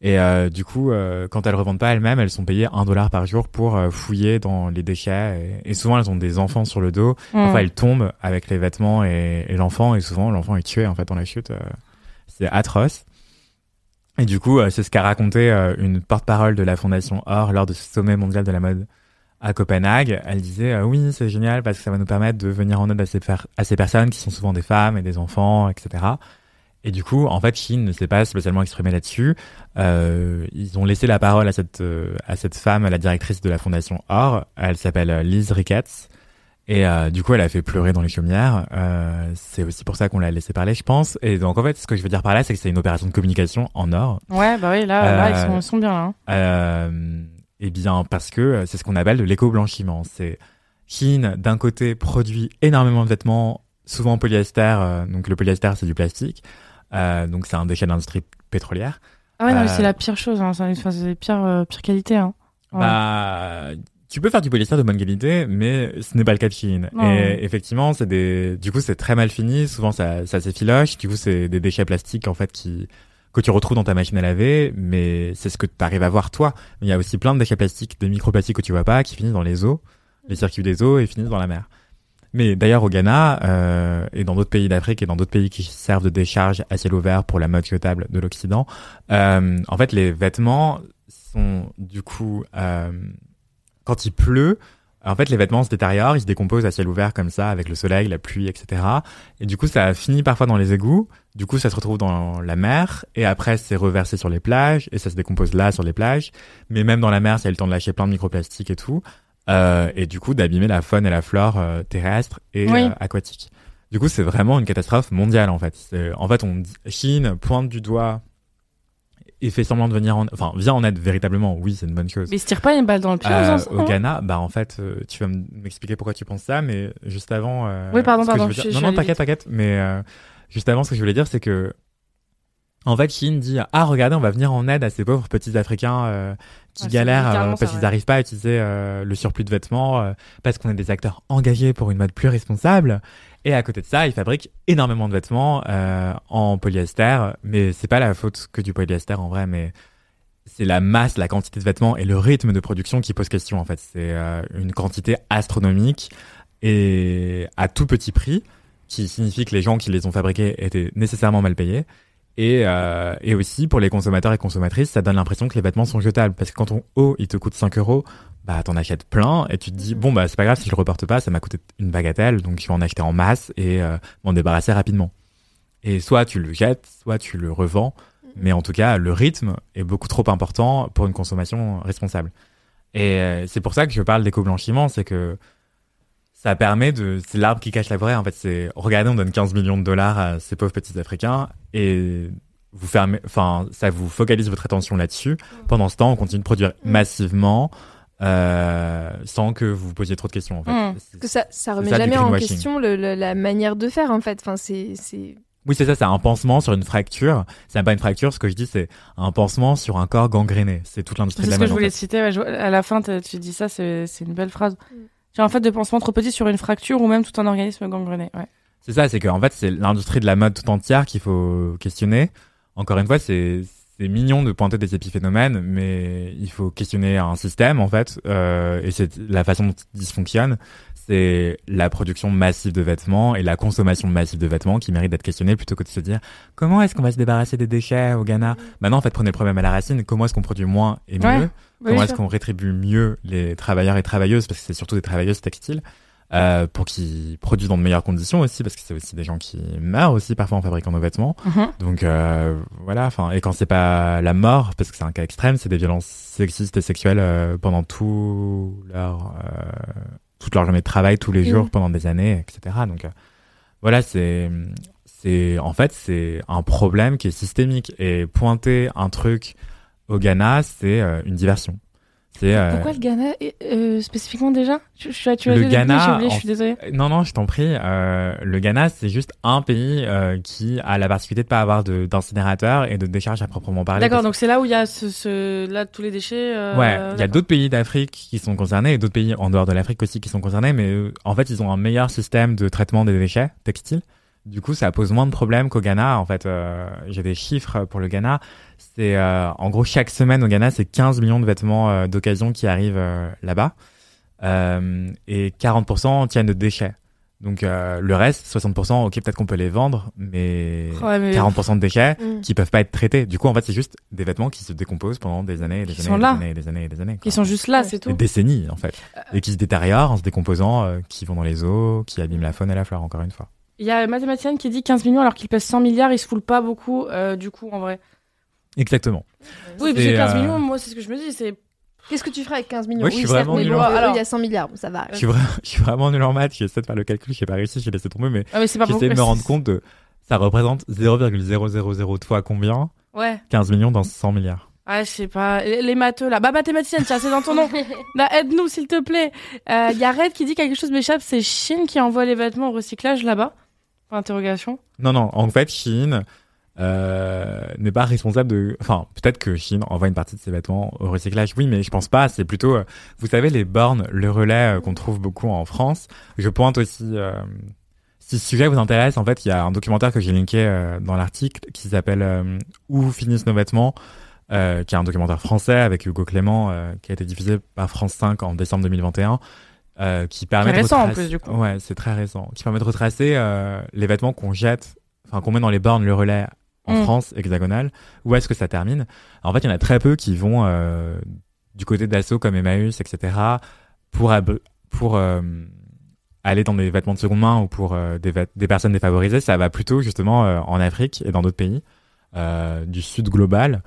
Et euh, du coup, euh, quand elles revendent pas elles-mêmes, elles sont payées un dollar par jour pour euh, fouiller dans les déchets. Et, souvent, elles ont des enfants sur le dos. Mm. Parfois, elles tombent avec les vêtements et, et l'enfant. Et souvent, l'enfant est tué en fait dans la chute. Euh, c'est atroce. Et du coup, c'est ce qu'a raconté une porte-parole de la Fondation Or lors de ce sommet mondial de la mode à Copenhague. Elle disait oui, c'est génial parce que ça va nous permettre de venir en aide à ces, à ces personnes qui sont souvent des femmes et des enfants, etc. Et du coup, en fait, Chine ne s'est pas spécialement exprimé là-dessus. Euh, ils ont laissé la parole à cette euh, à cette femme, la directrice de la fondation Or. Elle s'appelle Liz Ricketts. Et euh, du coup, elle a fait pleurer dans les chaumières. Euh, c'est aussi pour ça qu'on l'a laissé parler, je pense. Et donc, en fait, ce que je veux dire par là, c'est que c'est une opération de communication en or. Ouais, bah oui, là, là ils, sont, ils sont bien. Hein. Euh, eh bien, parce que c'est ce qu'on appelle de l'éco-blanchiment. C'est Chine, d'un côté, produit énormément de vêtements, souvent en polyester. donc, le polyester, c'est du plastique. Euh, donc c'est un déchet d'industrie pétrolière. Ah ouais, non, mais c'est la pire chose, hein. c'est la pire, euh, pire qualité. Hein. Ouais. Bah, tu peux faire du polyester de bonne qualité, mais ce n'est pas le cas de Chine. Et effectivement, c'est des, du coup, c'est très mal fini. Souvent, ça, ça s'effiloche. Du coup, c'est des déchets plastiques en fait qui que tu retrouves dans ta machine à laver, mais c'est ce que tu arrives à voir toi. Il y a aussi plein de déchets plastiques, des microplastiques que tu vois pas, qui finissent dans les eaux, les circuits des eaux et finissent dans la mer. Mais d'ailleurs au Ghana euh, et dans d'autres pays d'Afrique et dans d'autres pays qui servent de décharge à ciel ouvert pour la mode jetable de l'Occident, euh, en fait les vêtements sont du coup euh, quand il pleut, en fait les vêtements se détériorent, ils se décomposent à ciel ouvert comme ça avec le soleil, la pluie, etc. Et du coup ça finit parfois dans les égouts, du coup ça se retrouve dans la mer et après c'est reversé sur les plages et ça se décompose là sur les plages. Mais même dans la mer, ça a le temps de lâcher plein de microplastiques et tout. Euh, et du coup d'abîmer la faune et la flore euh, terrestre et Oui. euh, aquatique. Du coup, c'est vraiment une catastrophe mondiale en fait. En fait, on Chine pointe du doigt et fait semblant de venir en, enfin vient en aide véritablement. Oui, c'est une bonne chose. Mais se tirent pas une balle dans le pied Euh, au hein Ghana, bah en fait, euh, tu vas m'expliquer pourquoi tu penses ça, mais juste avant. euh, Oui, pardon, pardon, je- je non, non, t'inquiète, t'inquiète. Mais euh, juste avant, ce que je voulais dire, c'est que en fait, Chine dit ah regardez, on va venir en aide à ces pauvres petits Africains euh, qui galèrent parce qu'ils n'arrivent pas à utiliser euh, le surplus de vêtements euh, parce qu'on est des acteurs engagés pour une mode plus responsable. Et à côté de ça, ils fabriquent énormément de vêtements euh, en polyester, mais c'est pas la faute que du polyester en vrai, mais c'est la masse, la quantité de vêtements et le rythme de production qui pose question en fait. C'est euh, une quantité astronomique et à tout petit prix, qui signifie que les gens qui les ont fabriqués étaient nécessairement mal payés. Et, euh, et aussi pour les consommateurs et consommatrices, ça donne l'impression que les vêtements sont jetables parce que quand ton haut il te coûte 5 euros, bah t'en achètes plein et tu te dis bon bah c'est pas grave si je le reporte pas, ça m'a coûté une bagatelle donc je vais en acheter en masse et euh, m'en débarrasser rapidement. Et soit tu le jettes, soit tu le revends, mais en tout cas le rythme est beaucoup trop important pour une consommation responsable. Et euh, c'est pour ça que je parle d'éco-blanchiment, c'est que ça permet de, c'est l'arbre qui cache la forêt. En fait, c'est, regardez, on donne 15 millions de dollars à ces pauvres petits Africains et vous fermez, enfin, ça vous focalise votre attention là-dessus. Pendant ce temps, on continue de produire massivement, euh, sans que vous vous posiez trop de questions, en fait. Mm. C'est- que ça, ça C'est remet ça, jamais en question le- le- la manière de faire en fait. Enfin, c'est, c'est... Oui, c'est ça, c'est un pansement sur une fracture. C'est même pas une fracture, ce que je dis, c'est un pansement sur un corps gangréné. C'est toute l'industrie C'est de la ce que je en voulais fait. citer. ouais, je- à la fin, tu dis ça, c'est c'est une belle phrase. Mm. J'ai en fait de pansement trop petit sur une fracture ou même tout un organisme gangrené. Ouais. C'est ça, c'est que en fait, c'est l'industrie de la mode tout entière qu'il faut questionner. Encore une fois, c'est c'est mignon de pointer des épiphénomènes, mais il faut questionner un système en fait, euh, et c'est la façon dont il dysfonctionne. C'est la production massive de vêtements et la consommation massive de vêtements qui mérite d'être questionnée plutôt que de se dire comment est-ce qu'on va se débarrasser des déchets au Ghana? Maintenant, en fait, prenez le problème à la racine. Comment est-ce qu'on produit moins et mieux? Ouais. Comment Oui, est-ce qu'on rétribue mieux les travailleurs et travailleuses, parce que c'est surtout des travailleuses textiles, euh, pour qu'ils produisent dans de meilleures conditions aussi, parce que c'est aussi des gens qui meurent aussi parfois en fabriquant nos vêtements. Mhm. Donc euh, voilà, enfin, et quand c'est pas la mort, parce que c'est un cas extrême, c'est des violences sexistes et sexuelles euh, pendant tout leur, euh, toute leur journée de travail, tous les Mhm. jours, pendant des années, etc. Donc euh, voilà, c'est c'est en fait c'est un problème qui est systémique et pointer un truc au Ghana, c'est euh, une diversion. Euh, Pourquoi le Ghana euh, spécifiquement déjà? Tu, tu, tu as Le Ghana, oublié, je suis désolée. Non, non, je t'en prie. Euh, le Ghana, c'est juste un pays euh, qui a la particularité de pas avoir d'incinérateur et de décharge à proprement parler. D'accord, donc c'est là où il y a ce, ce là tous les déchets. euh, Ouais, il y a d'autres pays d'Afrique qui sont concernés et d'autres pays en dehors de l'Afrique aussi qui sont concernés, mais euh, en fait, ils ont un meilleur système de traitement des déchets textiles. Du coup, ça pose moins de problèmes qu'au Ghana. En fait, euh, j'ai des chiffres pour le Ghana. C'est euh, en gros chaque semaine au Ghana, c'est 15 millions de vêtements euh, d'occasion qui arrivent euh, là-bas, Euh, et 40% tiennent de déchets. Donc euh, le reste, 60%, ok, peut-être qu'on peut les vendre, mais Ouais, mais- 40% de déchets Mm. qui peuvent pas être traités. Du coup, en fait, c'est juste des vêtements qui se décomposent pendant des années et des années, sont et des là. années et des années des années. Qui quoi. sont juste là, c'est des tout. décennies en fait, et qui se détériorent en se décomposant, euh, qui vont dans les eaux, qui abîment la faune et la flore. Encore une fois. Il y a une mathématicienne qui dit 15 millions alors qu'il pèse 100 milliards, il se foule pas beaucoup euh, du coup en vrai. Exactement. Oui, parce que 15 euh, millions, moi c'est ce que je me dis, c'est Qu'est-ce que tu ferais avec 15 millions Ouais, je suis certes, vraiment mais nul bon, en maths. il y a 100 milliards, ça va. Je suis, vra- je suis vraiment nul en maths. J'essaie de faire le calcul, j'ai pas réussi, j'ai laissé tomber, mais ah mais j'essaie de me rendre compte de ça représente 0,000 fois combien Ouais. 15 millions dans 100 milliards. Ouais, je sais pas. Les matheux, là. Bah, mathématicienne, tiens, c'est dans ton nom. Là, <laughs> aide-nous, s'il te plaît. Il y a Red qui dit quelque chose m'échappe, c'est Chine qui envoie les vêtements au recyclage là-bas. Non, non. En fait, Chine euh, n'est pas responsable de. Enfin, peut-être que Chine envoie une partie de ses vêtements au recyclage. Oui, mais je pense pas. C'est plutôt, euh, vous savez, les bornes, le relais euh, qu'on trouve beaucoup en France. Je pointe aussi. si ce sujet vous intéresse, en fait, il y a un documentaire que j'ai linké dans l'article qui s'appelle Où finissent nos vêtements, qui est un documentaire français avec Hugo Clément, qui a été diffusé par France 5 en décembre 2021. Euh, qui permet C'est de récent, en retracer- plus, du coup. Ouais, c'est très récent. Qui permet de retracer euh, les vêtements qu'on jette, enfin qu'on met dans les bornes le relais en Mm. France hexagonale. Où est-ce que ça termine? En fait, il y en a très peu qui vont euh, du côté d'assaut comme Emmaüs, etc. pour pour euh, aller dans des vêtements de seconde main ou pour euh, des, des personnes défavorisées. Ça va plutôt justement euh, en Afrique et dans d'autres pays du sud global.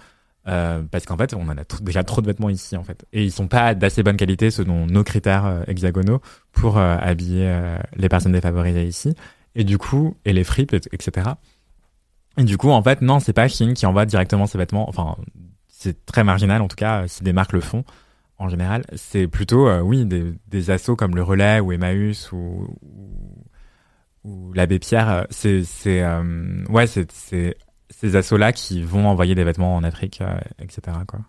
Euh, parce qu'en fait, on en a déjà trop de vêtements ici, en fait. Et ils sont pas d'assez bonne qualité selon nos critères euh, hexagonaux pour euh, habiller les personnes défavorisées ici. Et du coup, et les fripes, et- etc. Et du coup, en fait, non, c'est pas Chine qui envoie directement ces vêtements. Enfin, c'est très marginal, en tout cas, si des marques le font, en général. C'est plutôt, oui, des, des assos comme le Relais ou Emmaüs ou, ou, l'Abbé Pierre. C'est, c'est, ouais, c'est ces assos-là qui vont envoyer des vêtements en Afrique, euh, etc. Quoi.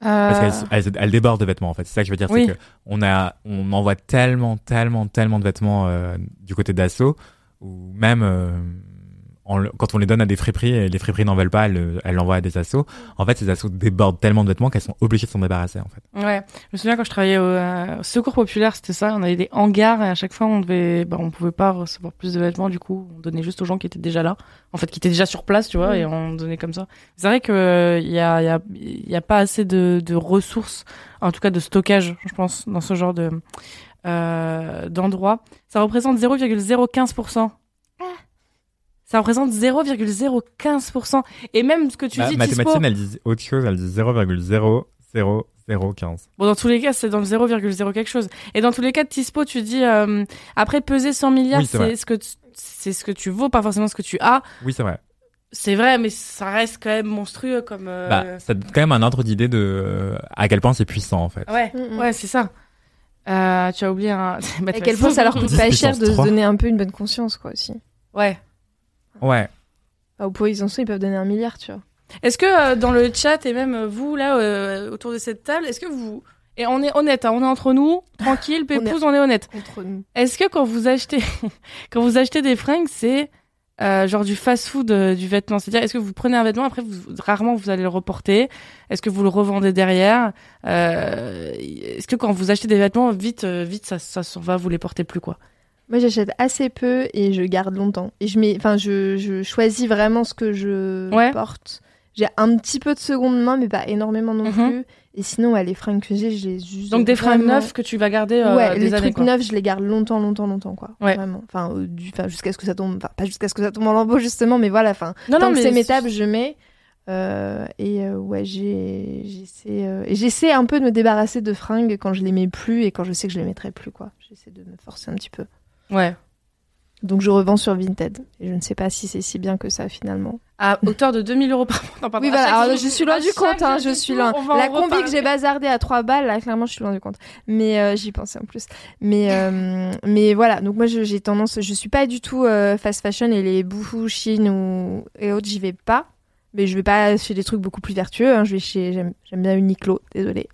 Parce Euh, qu'elles elles, elles débordent de vêtements, en fait. C'est ça que je veux dire. Oui. C'est que on a, on envoie tellement, tellement, tellement de vêtements euh, du côté d'assaut, ou même euh, quand on les donne à des friperies et les friperies n'en veulent pas, elles le- elles l'envoient à des assos. En fait, ces assos débordent tellement de vêtements qu'elles sont obligées de s'en débarrasser, en fait. Ouais, je me souviens quand je travaillais au, euh, au Secours Populaire, c'était ça. On avait des hangars et à chaque fois on devait, bah, on pouvait pas recevoir plus de vêtements. Du coup, on donnait juste aux gens qui étaient déjà là, en fait, qui étaient déjà sur place, tu vois, Mm. et on donnait comme ça. C'est vrai que euh, il y a, il y a, il y a pas assez de, de ressources, en tout cas de stockage, je pense, dans ce genre de euh, d'endroit. Ça représente 0,015%. Ça représente 0,015%. Et même ce que tu Ma dis, mathématicienne, elle dit autre chose, elle dit 0,00015. Bon, dans tous les cas, c'est dans le 0,0 quelque chose. Et dans tous les cas, Tispo, tu dis, euh, après peser 100 milliards, Oui, c'est ce que c'est ce que tu vaux, pas forcément ce que tu as. Oui, c'est vrai. C'est vrai, mais ça reste quand même monstrueux comme. euh, Bah, ça donne quand même un ordre d'idée de euh, à quel point c'est puissant, en fait. Ouais, Mm, ouais, c'est ça. Euh, tu as oublié un. <laughs> À quel point ça leur coûte 10 pas cher de se 3. donner un peu une bonne conscience, quoi, aussi. Ouais. Ouais. Enfin, au point où ils en sont, ils peuvent donner un milliard, tu vois. Est-ce que euh, dans le chat et même euh, vous là euh, autour de cette table, est-ce que vous et on est honnête, hein, on est entre nous, tranquille, <laughs> pépouze, on est honnête. Entre nous. Est-ce que quand vous achetez <laughs> quand vous achetez des fringues, c'est euh, genre du fast-food euh, du vêtement? C'est-à-dire, est-ce que vous prenez un vêtement après, vous, rarement vous allez le reporter? Est-ce que vous le revendez derrière? Euh, Est-ce que quand vous achetez des vêtements, vite, euh, vite, ça, ça s'en va, vous les portez plus quoi? Moi, j'achète assez peu et je garde longtemps. Et je mets, enfin, je, je choisis vraiment ce que je Ouais. porte. J'ai un petit peu de seconde main, mais pas énormément non Mhm. plus. Et sinon, ouais, les fringues que j'ai, je les use. Donc des fringues neuves que tu vas garder euh, ouais, des les années. trucs quoi. neufs, je les garde longtemps, longtemps, longtemps, quoi. Ouais. Vraiment. Enfin, euh, du, enfin, jusqu'à ce que ça tombe. Enfin, pas jusqu'à ce que ça tombe en lambeaux, justement, mais voilà. Enfin, Non, tant non, que c'est métable, je mets. Euh, et ouais, j'essaie, j'essaie un peu de me débarrasser de fringues quand je les mets plus et quand je sais que je les mettrai plus, quoi. J'essaie de me forcer un petit peu. Ouais. Donc je revends sur Vinted. Et je ne sais pas si c'est si bien que ça finalement. À hauteur de 2000 euros par mois. Non, pardon, Oui, voilà, alors jour- je suis loin du compte, hein, je suis loin. La combi que j'ai bazardée à 3 balles, là, clairement, je suis loin du compte. Mais euh, j'y pensais en plus. Mais, euh, mais voilà, donc moi, j'ai tendance, je suis pas du tout euh, fast fashion et les bouffous, Chine ou et autres, j'y vais pas. Mais je vais pas chez des trucs beaucoup plus vertueux. hein. Je vais chez, j'aime j'aime bien Uniqlo, désolé.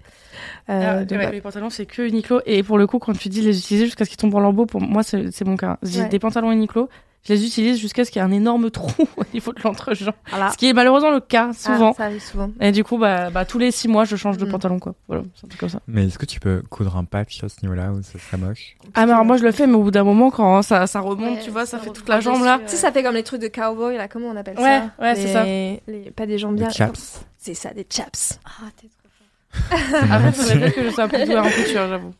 Euh, Ah, ouais. Les pantalons, c'est que Uniqlo. Et pour le coup, quand tu dis les utiliser jusqu'à ce qu'ils tombent en lambeaux, pour moi, c'est mon cas. J'ai Ouais. des pantalons Uniqlo. Je les utilise jusqu'à ce qu'il y ait un énorme trou <laughs> au niveau de l'entrejambe. Voilà. Ce qui est malheureusement le cas, souvent. Ah, ça arrive souvent. Et du coup, bah, bah, tous les six mois, je change de Mm. pantalon, quoi. Voilà, c'est un truc comme ça. Mais est-ce que tu peux coudre un patch à ce niveau-là ou ça serait moche Ah, mais alors, moi, je le fais, mais au bout d'un moment, quand ça, ça remonte, Ouais, tu vois, ça, ça fait toute la jambe, là. Tu sais, ça fait comme les trucs de cowboy, là, comment on appelle Ouais, ça ouais, c'est ça. Les- les- Pas des jambes Des bien. chaps C'est ça, des chaps. Ah, t'es. Après, faudrait peut-être que je sois un peu douée en <laughs> couture, j'avoue.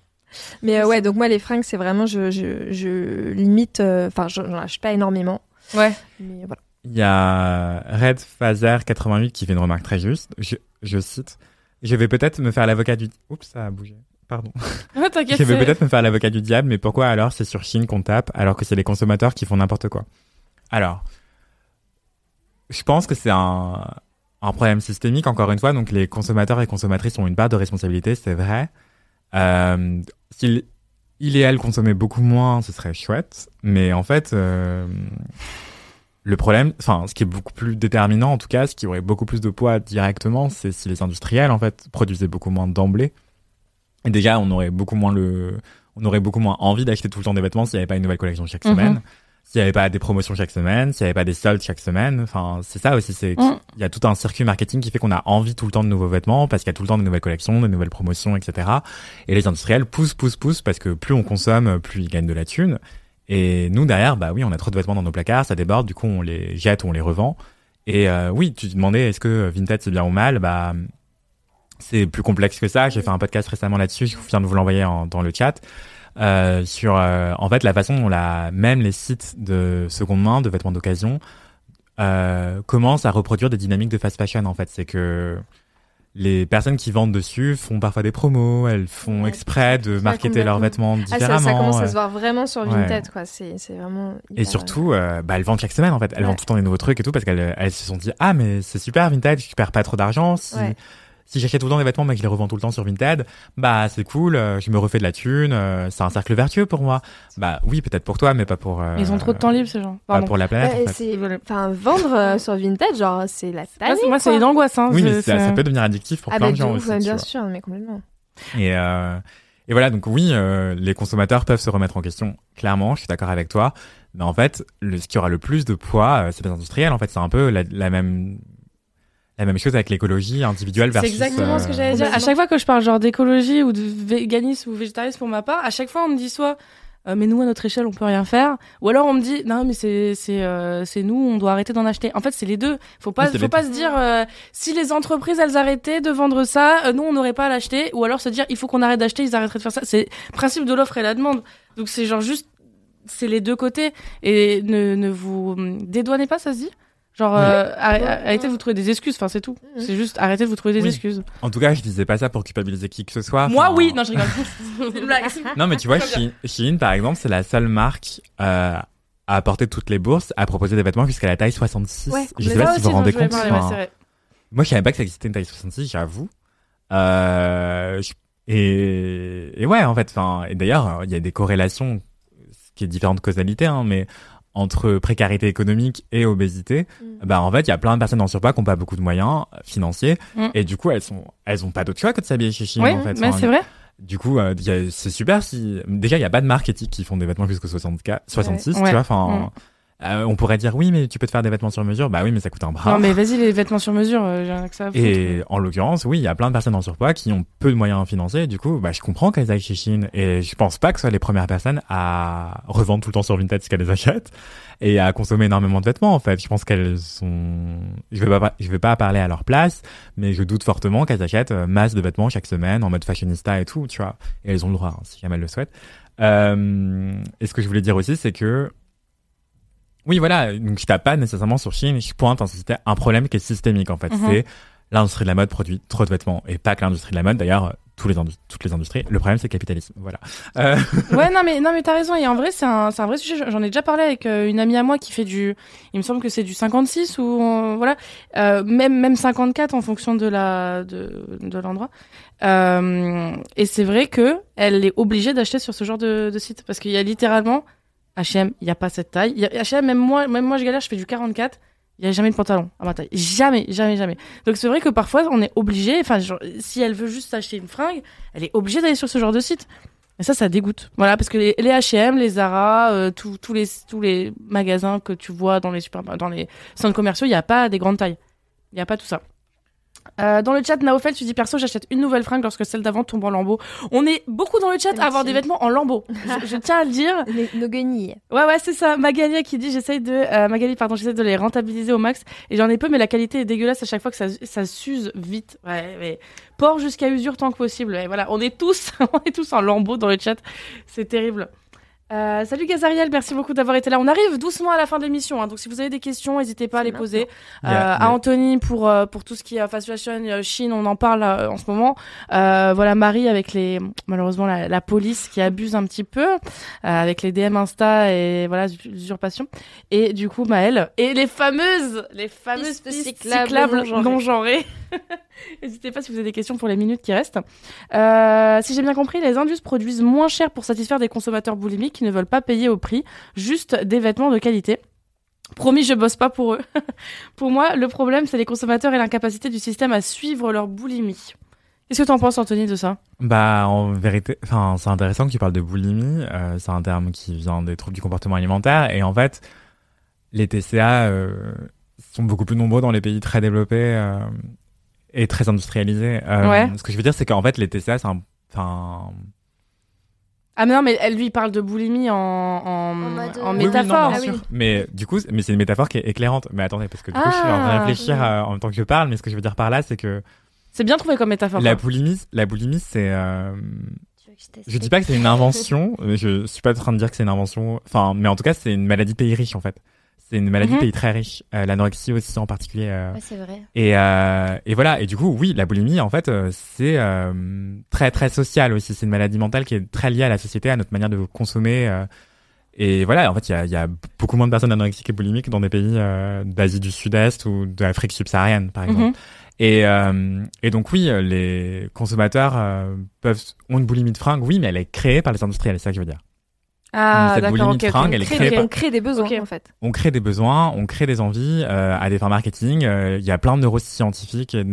Mais euh, ouais, donc moi, les fringues, c'est vraiment, je, je, je limite, euh, enfin, je j'en achète pas énormément. Ouais. Mais voilà. Il y a Red Phaser 88 qui fait une remarque très juste. Je, je cite Je vais peut-être me faire l'avocat du. Oups, ça a bougé. Pardon. <laughs> Je vais peut-être me faire l'avocat du diable, mais pourquoi alors c'est sur Chine qu'on tape alors que c'est les consommateurs qui font n'importe quoi? Alors, je pense que c'est un, un problème systémique, encore une fois. Donc, les consommateurs et consommatrices ont une part de responsabilité, c'est vrai. Euh, S'ils il et elle consommaient beaucoup moins, ce serait chouette. Mais en fait, euh, le problème, enfin, ce qui est beaucoup plus déterminant, en tout cas, ce qui aurait beaucoup plus de poids directement, c'est si les industriels, en fait, produisaient beaucoup moins d'emblée. Et déjà, on aurait beaucoup moins le, on aurait beaucoup moins envie d'acheter tout le temps des vêtements s'il n'y avait pas une nouvelle collection chaque Mhm. semaine, s'il n'y avait pas des promotions chaque semaine, s'il n'y avait pas des soldes chaque semaine. Enfin, c'est ça aussi, c'est Mhm. il y a tout un circuit marketing qui fait qu'on a envie tout le temps de nouveaux vêtements parce qu'il y a tout le temps de nouvelles collections, de nouvelles promotions, etc. Et les industriels poussent, poussent, poussent parce que plus on consomme, plus ils gagnent de la thune. Et nous derrière, bah oui, on a trop de vêtements dans nos placards, ça déborde, du coup on les jette ou on les revend. Et euh, oui, tu te demandais est-ce que Vinted c'est bien ou mal? Bah c'est plus complexe que ça. J'ai fait un podcast récemment là-dessus. Je viens de vous l'envoyer en- dans le chat. Euh, sur euh, en fait la façon dont la, même les sites de seconde main, de vêtements d'occasion, euh, commencent à reproduire des dynamiques de fast fashion. En fait, c'est que les personnes qui vendent dessus font parfois des promos, elles font Ouais, exprès de marketer leurs vêtements Ah, ça, différemment. ça commence à se voir vraiment sur ouais. Vinted, quoi. C'est vraiment. et surtout, euh, bah, elles vendent chaque semaine en fait. Elles Ouais. vendent tout le temps des nouveaux trucs et tout parce qu'elles elles se sont dit ah mais c'est super Vinted, je perds pas trop d'argent. Si. Si j'achète tout le temps des vêtements mais que je les revends tout le temps sur Vinted, bah c'est cool, euh, je me refais de la thune, euh, c'est un cercle vertueux pour moi. Bah oui peut-être pour toi mais pas pour. euh, Ils ont trop de temps libre, ces gens. Pas pour la planète. Ouais, en fait. c'est- Désolée. Enfin, vendre euh, sur Vinted, genre, c'est la Moi, tannée. c'est- moi, c'est une angoisse. Hein. Oui Je- mais ça, c'est- ça peut devenir addictif pour Ah, plein bah, de gens ouf, aussi. bien sûr, mais complètement. Et, euh, et voilà, donc oui, euh, les consommateurs peuvent se remettre en question, clairement, je suis d'accord avec toi. Mais en fait, le, ce qui aura le plus de poids, euh, c'est les industriels. En fait, c'est un peu la, la même la même chose avec l'écologie individuelle C'est versus... exactement ce que euh, j'allais dire. À chaque fois que je parle genre d'écologie ou de véganisme ou végétarisme pour ma part, à chaque fois on me dit soit euh, mais nous à notre échelle on peut rien faire, ou alors on me dit non mais c'est c'est euh, c'est nous on doit arrêter d'en acheter. En fait c'est les deux. Faut pas Oui, c'est faut pas se dire euh, si les entreprises elles arrêtaient de vendre ça, euh, nous on n'aurait pas à l'acheter, ou alors se dire il faut qu'on arrête d'acheter, ils arrêteraient de faire ça. C'est principe de l'offre et la demande. Donc c'est genre juste c'est les deux côtés et ne ne vous hum, dédouanez pas ça se dit? Genre Oui. euh, arrê- arrêtez de vous trouver des excuses. Enfin c'est tout. Mhm. C'est juste arrêtez de vous trouver des Oui. excuses. En tout cas, je disais pas ça pour culpabiliser qui que ce soit. Moi, Enfin, oui. Non, je rigole. <laughs> C'est une blague. <laughs> Non, mais tu vois. Shein, par exemple, c'est la seule marque euh, à apporter toutes les bourses, à proposer des vêtements jusqu'à la taille 66. Ouais, je sais pas si vous vous rendez compte. parler, enfin. Moi, je savais pas que ça existait une taille 66, j'avoue. Euh, je- et, et ouais, en fait, enfin, et d'ailleurs, il y a des corrélations, ce qui est différentes causalités, hein, mais entre précarité économique et obésité, Mm. bah en fait, il y a plein de personnes en surpoids qui ont pas beaucoup de moyens euh, financiers, Mm. et du coup, elles sont, elles ont pas d'autre choix que de s'habiller chez Shein, Oui, en fait. mais c'est vrai. du coup, euh, c'est super si déjà il y a pas de marques éthiques qui font des vêtements jusqu'au 64, 66, Ouais. tu vois. Enfin, Mm. Euh, on pourrait dire oui, mais tu peux te faire des vêtements sur mesure. Bah oui, mais ça coûte un bras. Non, mais vas-y, les vêtements sur mesure, euh, j'ai rien que ça à. Et en l'occurrence, oui, il y a plein de personnes en surpoids qui ont peu de moyens financiers. Du coup, bah, je comprends qu'elles aillent chez Chine. Et je pense pas que ce soit les premières personnes à revendre tout le temps sur Vinted ce qu'elles les <laughs> achètent et à consommer énormément de vêtements, en fait. Je pense qu'elles sont, je vais pas, je vais pas parler à leur place, mais je doute fortement qu'elles achètent euh, masse de vêtements chaque semaine en mode fashionista et tout, tu vois. Et elles ont le droit, hein, si jamais elles le souhaitent. Euh, et ce que je voulais dire aussi, c'est que oui, voilà. Donc, je tape pas nécessairement sur Chine. Je pointe en c'était un problème qui est systémique, en fait. Mhm. C'est l'industrie de la mode produit trop de vêtements. Et pas que l'industrie de la mode. D'ailleurs, les toutes les industries. Le problème, c'est le capitalisme. Voilà. Euh, <laughs> Ouais, non mais non mais t'as raison. Et en vrai, c'est un c'est un vrai sujet. J'en ai déjà parlé avec euh, une amie à moi qui fait du. Il me semble que c'est du 56 ou voilà, euh, même même 54 en fonction de la de de l'endroit. Euh, et c'est vrai que elle est obligée d'acheter sur ce genre de, de site parce qu'il y a littéralement H&M, il y a pas cette taille. H&M, même moi même moi je galère, je fais du 44. Il y a jamais de pantalon à ma taille. Jamais, jamais, jamais. Donc c'est vrai que parfois on est obligé, enfin si elle veut juste acheter une fringue, elle est obligée d'aller sur ce genre de site. Et ça, ça dégoûte. Voilà, parce que les, les H&M, les Zara, euh, tous les tous les magasins que tu vois dans les dans les centres commerciaux, il y a pas des grandes tailles. Il y a pas tout ça. Euh, dans le chat, Naofel, tu dis perso, j'achète une nouvelle fringue lorsque celle d'avant tombe en lambeaux. On est beaucoup dans le chat à avoir des vêtements en lambeaux. <laughs> Je, je tiens à le dire. Les- nos guenilles. Ouais, ouais, c'est ça. Magali qui dit j'essaye de euh, Magali, pardon, j'essaie de les rentabiliser au max et j'en ai peu, mais la qualité est dégueulasse à chaque fois que ça, ça s'use vite. Ouais, mais port jusqu'à usure tant que possible. Ouais, voilà, on est tous, <laughs> on est tous en lambeaux dans le chat. C'est terrible. Euh, salut Gazariel, merci beaucoup d'avoir été là. On arrive doucement à la fin de l'émission, hein, donc si vous avez des questions, n'hésitez pas à les poser. Euh, à Anthony pour euh, pour tout ce qui est fast fashion, euh, Chine, on en parle euh, en ce moment. Euh, voilà Marie avec les malheureusement la, la police qui abuse un petit peu euh, avec les DM Insta et voilà l'usurpation. Et du coup Maëlle et les fameuses les fameuses Pistes pistes cyclables cyclables non-genrées. non genrées. <laughs> <laughs> N'hésitez pas si vous avez des questions pour les minutes qui restent. Euh, si j'ai bien compris, les Indus produisent moins cher pour satisfaire des consommateurs boulimiques qui ne veulent pas payer au prix, juste des vêtements de qualité. Promis, je bosse pas pour eux. <laughs> pour moi, le problème, c'est les consommateurs et l'incapacité du système à suivre leur boulimie. Qu'est-ce que t'en penses, Anthony, de ça? Bah, en vérité, c'est intéressant que tu parles de boulimie. Euh, c'est un terme qui vient des troubles du comportement alimentaire. Et en fait, les TCA euh, sont beaucoup plus nombreux dans les pays très développés et très industrialisés. Euh, Ouais. Ce que je veux dire, c'est qu'en fait, les TCA, c'est un, enfin, Ah mais non, mais elle lui parle de boulimie en, en, mode, euh, Oui, oui, non, métaphore. Ah oui. Mais du coup, mais c'est une métaphore qui est éclairante. Mais attendez, parce que du coup, je suis en train de Ah, réfléchir oui. euh, en même temps que je parle. Mais ce que je veux dire par là, c'est que C'est bien trouvé comme métaphore. la quoi. boulimie, la boulimie, c'est euh, Tu veux que je dis pas que c'est une invention, <laughs> mais je suis pas en train de dire que c'est une invention. Enfin, mais en tout cas, c'est une maladie pays riche en fait. C'est une maladie Mhm. de pays très riche. Euh, L'anorexie aussi en particulier. euh. Ouais, c'est vrai. Et, euh, et voilà. Et du coup, oui, la boulimie en fait, euh, c'est euh, très très social aussi. C'est une maladie mentale qui est très liée à la société, à notre manière de consommer. Et voilà, en fait, il y y a beaucoup moins de personnes anorexiques et boulimiques dans des pays d'Asie du Sud-Est ou d'Afrique subsaharienne, par exemple. Mhm. Et, euh, et donc oui, les consommateurs euh, peuvent ont une boulimie de fringues, oui, mais elle est créée par les industriels, c'est ça que je veux dire. Ah, cette boulimie de elle est créée on crée des besoins, Ok. en fait. On crée des besoins, on crée des envies euh, à des fins marketing. euh, Il y a plein de neuroscientifiques et de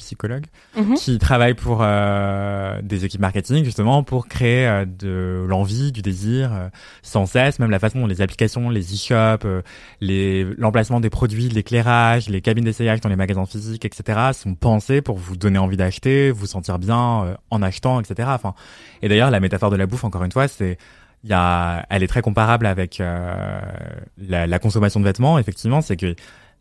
neuropsychologues Mhm. qui travaillent pour euh, des équipes marketing justement pour créer euh, de l'envie, du désir euh, sans cesse, même la façon dont les applications, les e-shops, euh, les l'emplacement des produits, l'éclairage, les cabines d'essayage dans les magasins physiques, etc. sont pensés pour vous donner envie d'acheter, vous sentir bien euh, en achetant, etc. Enfin, et d'ailleurs la métaphore de la bouffe, encore une fois, c'est il y a, elle est très comparable avec euh, la, la consommation de vêtements. Effectivement, c'est que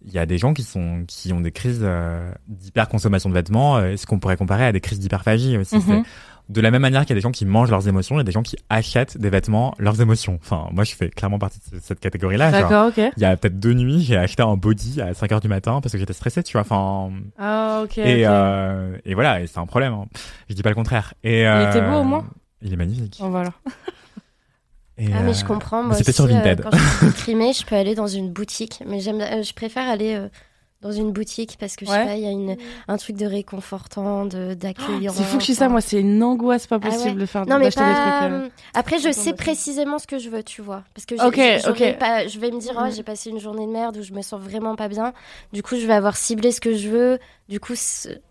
il y a des gens qui sont qui ont des crises euh, d'hyperconsommation de vêtements, euh, ce qu'on pourrait comparer à des crises d'hyperphagie aussi. Mhm. De la même manière qu'il y a des gens qui mangent leurs émotions, il y a des gens qui achètent des vêtements leurs émotions. Enfin, moi, je fais clairement partie de cette catégorie-là. D'accord, ok. Il y a peut-être deux nuits, j'ai acheté un body à 5 heures du matin parce que j'étais stressé, tu vois. Enfin, Ah, ok. et, euh, et voilà, et c'est un problème. hein. Je dis pas le contraire. Et, Il était euh, beau, au moins Il est magnifique. Oh, voilà. <laughs> Et, Ah, mais euh, je comprends. mais Moi C'était aussi, sur Vinted. euh, quand je suis <laughs> déprimée, je peux aller dans une boutique. Mais j'aime, euh, je préfère aller euh, dans une boutique parce que je Ouais. sais pas, il y a une, un truc de réconfortant, de d'accueillant. C'est fou que je dis ça, moi, c'est une angoisse pas Ah ouais? possible de faire Non mais des pas. trucs. euh. euh, Après, je sais précisément ce que je veux, tu vois, parce que j'ai- Ok, j'ai- j'aurais ok. pas- je vais me dire, oh, j'ai passé une journée de merde où je me sens vraiment pas bien. Du coup, je vais avoir ciblé ce que je veux. Du coup,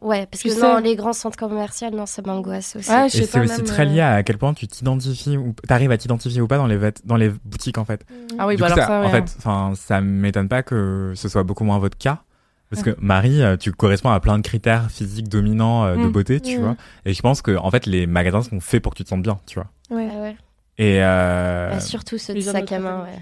ouais, parce Tu que sais. non, les grands centres commerciaux, non, ça m'angoisse aussi. Ouais, je Et c'est aussi même, très euh, lié à quel point tu t'identifies ou t'arrives à t'identifier ou pas dans les vêt- dans les boutiques en fait. Ah oui, Du bah coup, alors ça, ça, en fait, enfin, ça m'étonne pas que ce soit beaucoup moins votre cas. Parce que Marie, euh, tu corresponds à plein de critères physiques dominants euh, de Mm. beauté, tu Mm. vois. Et je pense que en fait, les magasins sont faits pour que tu te sentes bien, tu vois. Ouais. Ah ouais. Et euh... Bah, surtout ceux de sac à main, ouais.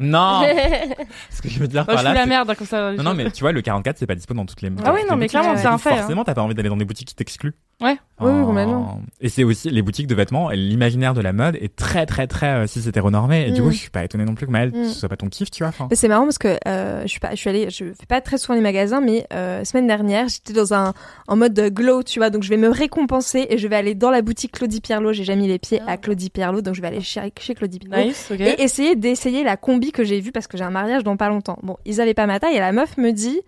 Non, <laughs> ce que je veux dire Bah, par je là. fous la c'est- merde comme ça. Non, non, mais tu vois, le 44, c'est pas dispo dans toutes les. Ah oui, non, mais clairement, c'est un fait, hein. Forcément, t'as pas envie d'aller dans des boutiques qui t'excluent. Ouais. Oui, oui, En- complètement. Et c'est aussi les boutiques de vêtements, et l'imaginaire de la mode est très très très euh, cis hétéronormé. Et du Mm. coup, je suis pas étonné non plus que Maëlle, Mm. ce soit pas ton kiff, tu vois. c'est marrant parce que euh, je suis pas, je suis allée, je fais pas très souvent les magasins, mais euh, semaine dernière, j'étais dans un en mode glow, tu vois, donc je vais me récompenser et je vais aller dans la boutique Claudie Pierlot. J'ai jamais mis les pieds Ah. à Claudie Pierlot, donc je vais aller chez, chez Claudie Pierlot. Nice, ok. Et essayer d'essayer la combi que j'ai vue parce que j'ai un mariage dans pas longtemps. Bon, ils avaient pas ma taille et la meuf me dit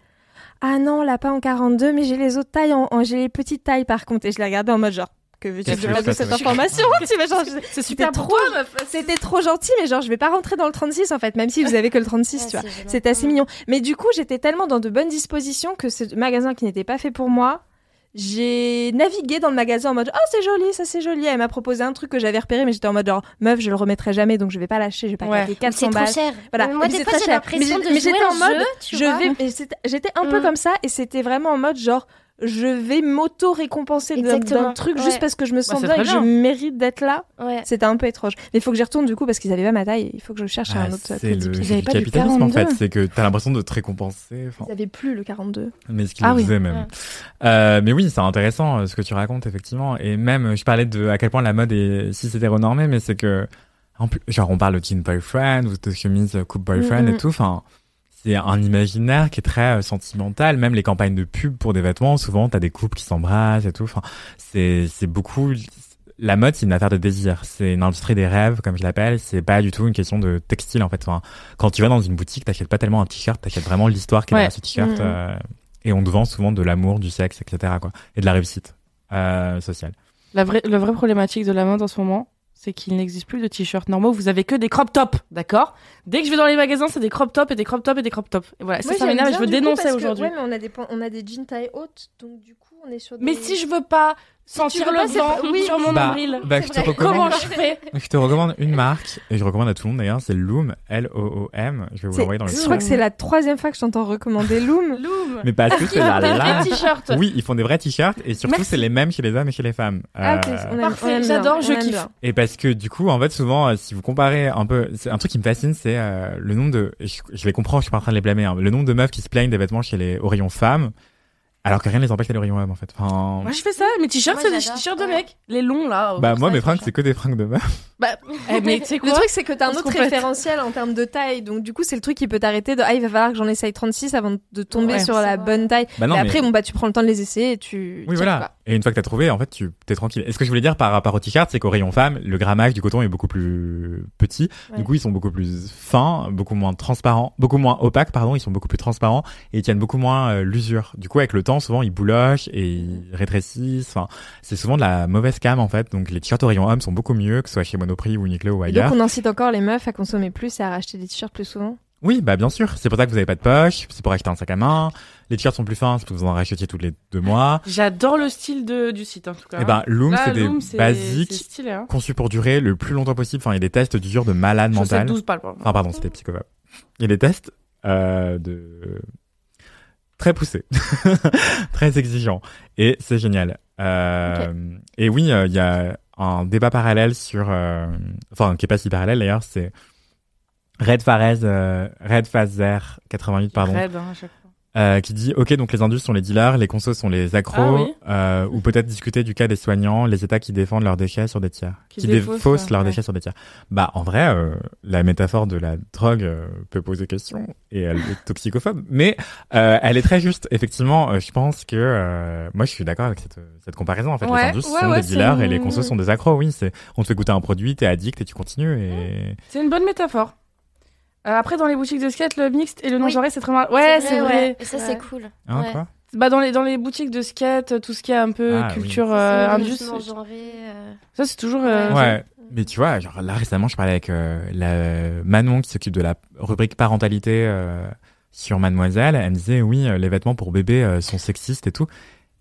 Ah non, là pas en 42, mais j'ai les autres tailles, en, en- j'ai les petites tailles par contre. Et je l'ai regardée en mode genre Que veux-tu Qu'est-ce que je que fasse de cette information <laughs> C'est super trop-. C'était trop gentil, mais genre je vais pas rentrer dans le 36 en fait, même si vous avez que le 36, Ouais, tu vois. c'est assez mignon. Mais du coup, j'étais tellement dans de bonnes dispositions que ce magasin qui n'était pas fait pour moi, j'ai navigué dans le magasin en mode oh c'est joli, ça c'est joli. Elle m'a proposé un truc que j'avais repéré, mais j'étais en mode genre meuf, je le remettrai jamais, donc je vais pas lâcher, je vais pas Ouais. claquer Mais 400 C'est trop balles. cher. Voilà. Mais Moi, des fois, j'ai l'impression de j'ai- mais jouer j'étais un en mode, jeu, tu Je vois. vais, j'étais un peu Mm. comme ça, et c'était vraiment en mode genre je vais m'auto-récompenser d'un- truc Ouais. juste parce que je me sens c'est bien et que je mérite d'être là. Ouais. C'était un peu étrange. Mais il faut que j'y retourne du coup parce qu'ils avaient pas ma taille. Il faut que je cherche Ah, un autre. c'est le. Ils pas du capitalisme en fait, 42. c'est que t'as l'impression de te récompenser. enfin, Ils avaient plus le 42. Mais ce qu'il Ah oui. même. Ouais. Euh, mais oui, c'est intéressant euh, ce que tu racontes effectivement. Et même, euh, je parlais de à quel point la mode est si c'est hétéronormé, mais c'est que en plus, genre on parle de teen boyfriend ou de chemise coupe boyfriend Mm, mm. et tout. Enfin, c'est un imaginaire qui est très euh, sentimental. Même les campagnes de pub pour des vêtements, souvent t'as des couples qui s'embrassent et tout. Enfin, c'est c'est beaucoup. La mode, c'est une affaire de désir. C'est une industrie des rêves, comme je l'appelle. C'est pas du tout une question de textile, en fait. Enfin, quand tu vas dans une boutique, t'achètes pas tellement un t-shirt, t'achètes vraiment l'histoire qui est Ouais. derrière ce t-shirt. Mhm. euh, et on te vend souvent de l'amour, du sexe, etc. Quoi, et de la réussite euh, sociale. La vraie, la vraie problématique de la mode en ce moment, c'est qu'il n'existe plus de t-shirts normaux. Vous avez que des crop tops, d'accord? Dès que je vais dans les magasins, c'est des crop tops et des crop tops et des crop tops. Et voilà, ça, Moi, ça m'énerve je veux dénoncer aujourd'hui. Ouais, mais on a des pan- on a des jeans taille haute, donc du coup on est sur. Des... Mais si je veux pas sentir le vent oui. sur mon Bah, nombril, bah, je te vrai. recommande. comment je fais <laughs> Je te recommande une marque et je recommande à tout le monde d'ailleurs, c'est Loom, L-O-O-M. Je vais vous l'envoyer dans le je crois que c'est la troisième fois que je t'entends recommander Loom. <laughs> Loom Mais parce que c'est la Des lame. t-shirts Oui, ils font des vrais t-shirts et surtout c'est les mêmes chez les hommes et chez les femmes. Ah, ok, Euh, Parfait, j'adore, je kiffe. bien. Et parce que du coup, en fait, souvent, euh, si vous comparez un peu, c'est un truc qui me fascine, c'est euh, le nombre de, je, je les comprends, je suis pas en train de les blâmer, hein, le nombre de meufs qui se plaignent des vêtements chez les au rayon femmes, alors que rien ne les empêche d'aller au rayon homme, en fait. Enfin, Moi je fais ça, mes t-shirts c'est des t-shirts de mecs, les longs là. bah moi, ça, mes fringues, c'est que des fringues de meufs. <laughs> Bah, eh, mais tu sais Le quoi truc, c'est que t'as un autre référentiel en termes de taille, donc du coup, c'est le truc qui peut t'arrêter de ah, il va falloir que j'en essaye 36 avant de tomber Ouais, sur la bonne taille. Bah non, et mais- après, bon, bah, tu prends le temps de les essayer et tu. Oui, voilà. Et une fois que t'as trouvé, en fait, tu t'es tranquille. Et ce que je voulais dire par rapport au t-shirt, c'est qu'au rayon femme, le grammage du coton est beaucoup plus petit. Ouais. Du coup, ils sont beaucoup plus fins, beaucoup moins transparents, beaucoup moins opaques, pardon. Ils sont beaucoup plus transparents et ils tiennent beaucoup moins euh, l'usure. Du coup, avec le temps, souvent, ils boulochent et ils rétrécissent. Enfin, c'est souvent de la mauvaise cam, en fait. Donc, les t-shirts au rayon homme sont beaucoup mieux, que ce soit chez Monoprix ou Uniqlo ou Et donc, ailleurs. on incite encore les meufs à consommer plus et à racheter des t-shirts plus souvent? Oui, bah, bien sûr. C'est pour ça que vous avez pas de poche. C'est pour acheter un sac à main. Les t-shirts sont plus fins, c'est pour que vous en rachetiez tous les deux mois. J'adore le style de, du site en tout cas. Et ben, Loom, Là, c'est des basiques stylé, hein. conçus pour durer le plus longtemps possible. Enfin, il y a des tests d'usure de malade mental. 12 pas le problème. Enfin, pardon, c'était psychopathe. Il y a des tests euh, de très poussés, <laughs> très exigeants, et c'est génial. Euh, Et oui, euh, il y a un débat parallèle sur, euh, enfin, qui est pas si parallèle d'ailleurs, c'est Red euh, Red Fazer 88, pardon, Raide, hein, chaque. Euh, qui dit ok donc les indus sont les dealers, les consos sont les accros, Ah oui. euh, ou peut-être discuter du cas des soignants, les États qui défendent leurs déchets sur des tiers, Qui qui, défaussent, leurs ouais. déchets sur des tiers. Bah en vrai, euh, la métaphore de la drogue euh, peut poser question et elle est toxicophobe, mais euh, elle est très juste. Effectivement, euh, je pense que euh, moi je suis d'accord avec cette, cette comparaison. En fait, Ouais, les indus ouais, sont des dealers et les consos sont des accros. Oui, c'est on te fait goûter un produit, t'es addict et tu continues et C'est une bonne métaphore. Euh, après, dans les boutiques de skate, le mixte et le non Oui. genré, c'est très mal. Ouais, c'est vrai. Et ça, c'est cool. hein, Ouais. quoi. Bah dans les dans les boutiques de skate, tout ce qui est un peu Ah, oui. culture euh, C'est indus, logiquement c'est- genré, euh, ça c'est toujours. euh, Ouais. Mais tu vois, genre là récemment, je parlais avec euh, la Manon qui s'occupe de la rubrique parentalité euh, sur Mademoiselle. Elle me disait oui, euh, les vêtements pour bébé euh, sont sexistes et tout.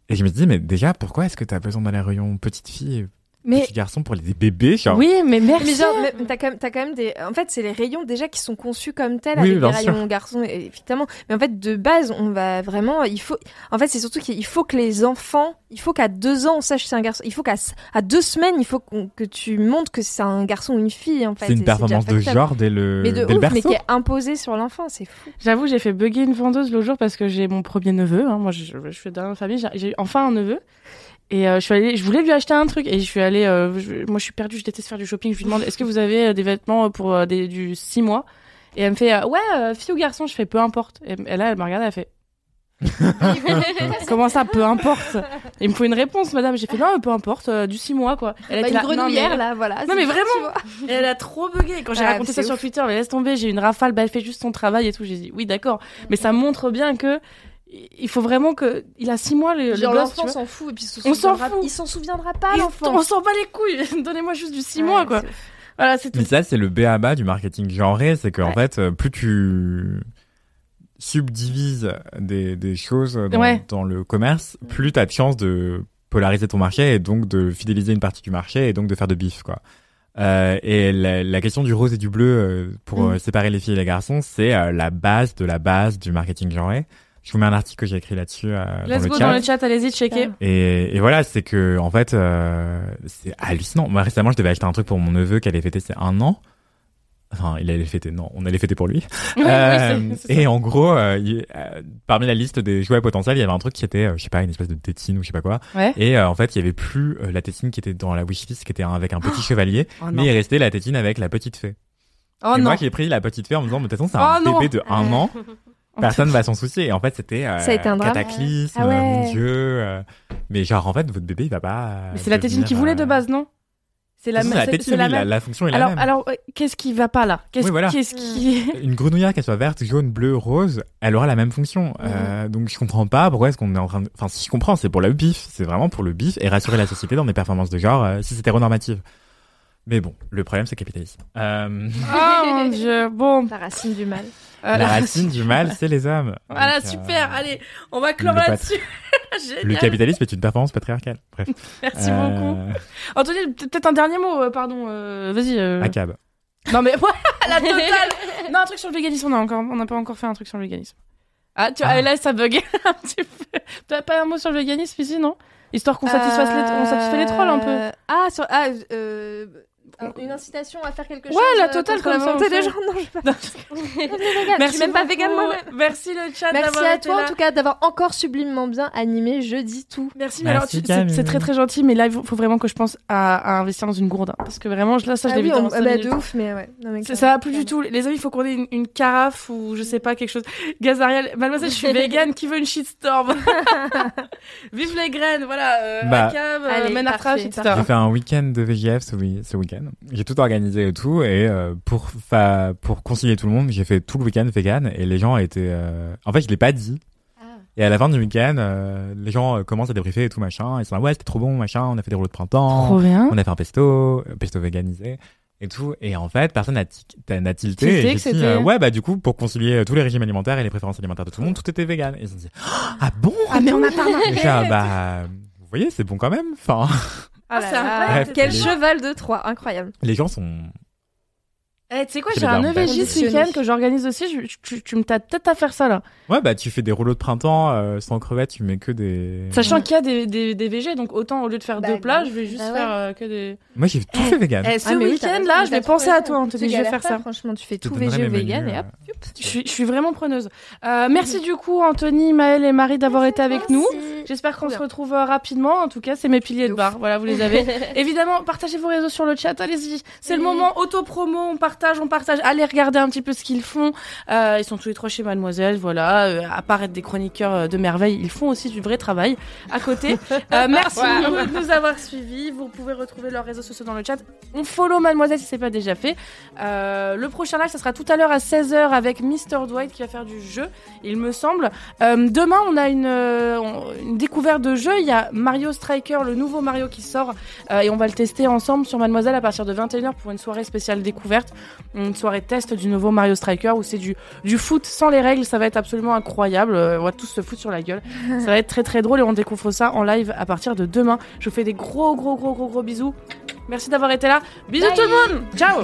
Et je me dis mais déjà pourquoi est-ce que t'as besoin d'aller rayon petite fille Mais petit garçon pour les des bébés genre oui, mais merci. Mais genre, mais t'as quand même, t'as quand même des. En fait, c'est les rayons déjà qui sont conçus comme tels Oui, avec bien des sûr. rayons garçons, et- évidemment. Mais en fait, de base, on va vraiment. Il faut. En fait, c'est surtout qu'il faut que les enfants. Il faut qu'à deux ans, on sache si c'est un garçon. Il faut qu'à à deux semaines, il faut qu'on- que tu montres que c'est un garçon ou une fille. En fait, c'est une performance de genre dès le, Mais de dès le mais qui est imposée sur l'enfant, c'est fou. J'avoue, j'ai fait bugger une vendeuse l'autre jour parce que j'ai mon premier neveu. hein. Moi, je, je suis dans la famille. J'ai j'ai eu enfin un neveu. Et euh, je suis allée, je voulais lui acheter un truc et je suis allée, euh, je- moi je suis perdue, je déteste faire du shopping. Je lui demande est-ce que vous avez euh, des vêtements pour euh, des, du 6 mois? Et elle me fait euh, ouais, euh, fille ou garçon, je fais peu importe. Et, et là elle m'a regardé, elle fait <laughs> comment ça peu importe? Il me faut une réponse, madame. J'ai fait non, peu importe, euh, du 6 mois quoi. Elle Bah, était une là, non, mais- grenouillère, là, voilà. Non, mais vraiment. elle a trop bugué quand j'ai Ah, raconté ça sur. Twitter. Mais laisse tomber, j'ai une rafale. Bah, elle fait juste son travail et tout. J'ai dit oui, d'accord. Mais ça montre bien que il faut vraiment que il a six mois le, Genre l'enfant s'en fout et puis il se On s'en souviendra- fout. Il s'en souviendra pas l'enfant. On s'en bat les couilles. <laughs> Donnez-moi juste du six Ouais, mois quoi. Voilà, c'est tout. Mais ça, c'est le BABA du marketing genré, c'est qu'en Ouais. fait, euh, plus tu subdivises des, des choses dans, Ouais. dans le commerce, plus tu as de chances de polariser ton marché et donc de fidéliser une partie du marché et donc de faire de bif, quoi. Euh, et la, la question du rose et du bleu euh, pour Mm. séparer les filles et les garçons, c'est euh, la base de la base du marketing genré. Je vous mets un article que j'ai écrit là-dessus euh, dans Let's le go chat. dans le chat, allez-y, checker. Et, et voilà, c'est que en fait, euh, c'est hallucinant. Moi récemment, je devais acheter un truc pour mon neveu qui allait fêter ses un an. Enfin, il allait fêter, non, on allait fêter pour lui. <laughs> Oui, oui, Euh, c'est- c'est ça. et en gros, euh, il- euh, parmi la liste des jouets potentiels, il y avait un truc qui était, euh, je sais pas, une espèce de tétine ou je sais pas quoi. Ouais. Et euh, en fait, il y avait plus euh, la tétine qui était dans la wishlist, qui était un- avec un petit <gasps> chevalier, Oh non. mais il restait la tétine avec la petite fée. Oh et non. moi qui ai pris la petite fée en me disant, mais de toute façon, c'est un Oh non. bébé de un an. <laughs> Personne va s'en soucier. Et en fait, c'était euh, Ça a été un drame. cataclysme, Ah ouais. mon dieu. euh, mais genre, en fait, votre bébé, il va pas. euh, Mais c'est la tétine devenir, qu'il voulait de euh, base, non? C'est la, c'est même- la c'est- tétine, c'est la oui, la, même. la fonction est la Alors, même. alors, euh, qu'est-ce qui va pas là? Qu'est-ce Oui, voilà. qu'est-ce qui <laughs> Une grenouillère, qu'elle soit verte, jaune, bleue, rose, elle aura la même fonction. Euh, donc je comprends pas pourquoi est-ce qu'on est en train de... Enfin, si je comprends, c'est pour le bif. C'est vraiment pour le bif et rassurer la société dans des performances de genre euh, si c'est hétéronormative. Mais bon, le problème c'est le capitalisme. Euh, Oh mon <laughs> dieu. Bon, La racine du mal. Euh, <laughs> la racine du mal, c'est les hommes. Voilà, Donc, euh, super. Allez, on va clore là-dessus. <laughs> Le capitalisme est une performance patriarcale. Bref. Merci Euh, beaucoup. Anthony, peut- peut-être un dernier mot, euh, pardon. euh, Vas-y. euh. ACAB. Non mais <laughs> voilà, la totale. non, un truc sur le véganisme. On a encore, on n'a pas encore fait un truc sur le véganisme. Ah, tu vois, Ah. là, ça bug un petit peu. T'as pas un mot sur le véganisme ici, non? Histoire qu'on satisfasse les, on satisfait les trolls un peu. Euh, Ah, sur... ah euh... une incitation à faire quelque chose. Ouais, la euh, totale, la comme volonté on des gens. Non, je sais pas. <laughs> Je suis même pas végane moi-même. Merci le chat Merci à été toi là. en tout cas d'avoir encore sublimement bien animé Je dis tout. Merci, mais alors Merci, tu- c'est très très gentil, mais là il faut vraiment que je pense à, à investir dans une gourde, hein, parce que vraiment là ça je Ah l'ai oui, vu dans on... ah bah, de ouf, mais ouais. Non, mais Ça, va plus du tout. Les amis, il faut qu'on ait une, une carafe ou je sais pas, quelque chose. Gazariel, mademoiselle, je suis vegan, qui veut une shitstorm? <laughs> Vive les graines, voilà. Euh, Bah, Acab, euh, allez, Men Artrache, parfait, etc. J'ai fait un week-end de VGF ce week-end. J'ai tout organisé et tout. Et euh, pour, fa- pour concilier tout le monde, j'ai fait tout le week-end vegan. Et les gens étaient... euh, En fait, je l'ai pas dit. Et à la fin du week-end, euh, les gens euh, commencent à débriefer et tout machin. Ils sont là, ouais, c'était trop bon, machin. On a fait des rouleaux de printemps. Trop bien. On a fait un pesto, pesto véganisé et tout. Et en fait, personne n'a Tilté tilté. que Et j'ai dit, euh, ouais, bah du coup, pour concilier tous les régimes alimentaires et les préférences alimentaires de tout le monde, tout était vegan. Et ils ont dit, <gasps> ah bon? Ah, mais on a pas ah, bah, vous voyez, c'est bon quand même. Enfin, Ah, c'est là là, incroyable. Quel Les- cheval de Troie, incroyable. les gens sont Eh, tu sais quoi, J'ai un EVJ ce conditionnées. week-end que j'organise aussi. Je- tu, tu me tâtes peut-être à faire ça là. Ouais, bah tu fais des rouleaux de printemps euh, sans crevettes, tu mets que des. Sachant qu'il y a des, des, des VG, donc autant au lieu de faire Bah, deux plats, bah, je vais juste bah ouais. faire euh, que des. Moi j'ai tout fait vegan. Eh, ce Ah, oui, t'as week-end là, je t'as vais penser à toi, Anthony. Je vais faire pas, ça. Franchement, tu fais tout mes vegan menus, et hop. euh. Je suis, je suis vraiment preneuse. Euh, merci du coup, Anthony, Maëlle et Marie d'avoir été avec nous. J'espère qu'on se retrouve rapidement. En tout cas, c'est mes piliers de bar. Voilà, vous les avez. <laughs> Évidemment, partagez vos réseaux sur le chat. Allez-y. C'est le moment auto-promo. On partage, on partage. Allez regarder un petit peu ce qu'ils font. Euh, ils sont tous les trois chez Mademoiselle. Voilà. Euh, à part être des chroniqueurs euh, de merveille, ils font aussi du vrai travail à côté. <laughs> Euh, merci beaucoup de nous avoir suivis. Vous pouvez retrouver leurs réseaux sociaux dans le chat. On follow Mademoiselle si c'est pas déjà fait. Le prochain live, ça sera tout à l'heure à 16h avec Mr. Dwight qui va faire du jeu, il me semble. Demain, on a une, découverte de jeu. Il y a Mario Striker, le nouveau Mario qui sort, et on va le tester ensemble sur Mademoiselle à partir de 21h pour une soirée spéciale découverte, une soirée test du nouveau Mario Striker où c'est du, du foot sans les règles. Ça va être absolument incroyable. Euh, On va tous se foutre sur la gueule. <laughs> Ça va être très très drôle et on découvre ça en live à partir de demain. Je vous fais des gros gros gros gros gros bisous. Merci d'avoir été là. Bisous Bye. tout le monde. Ciao.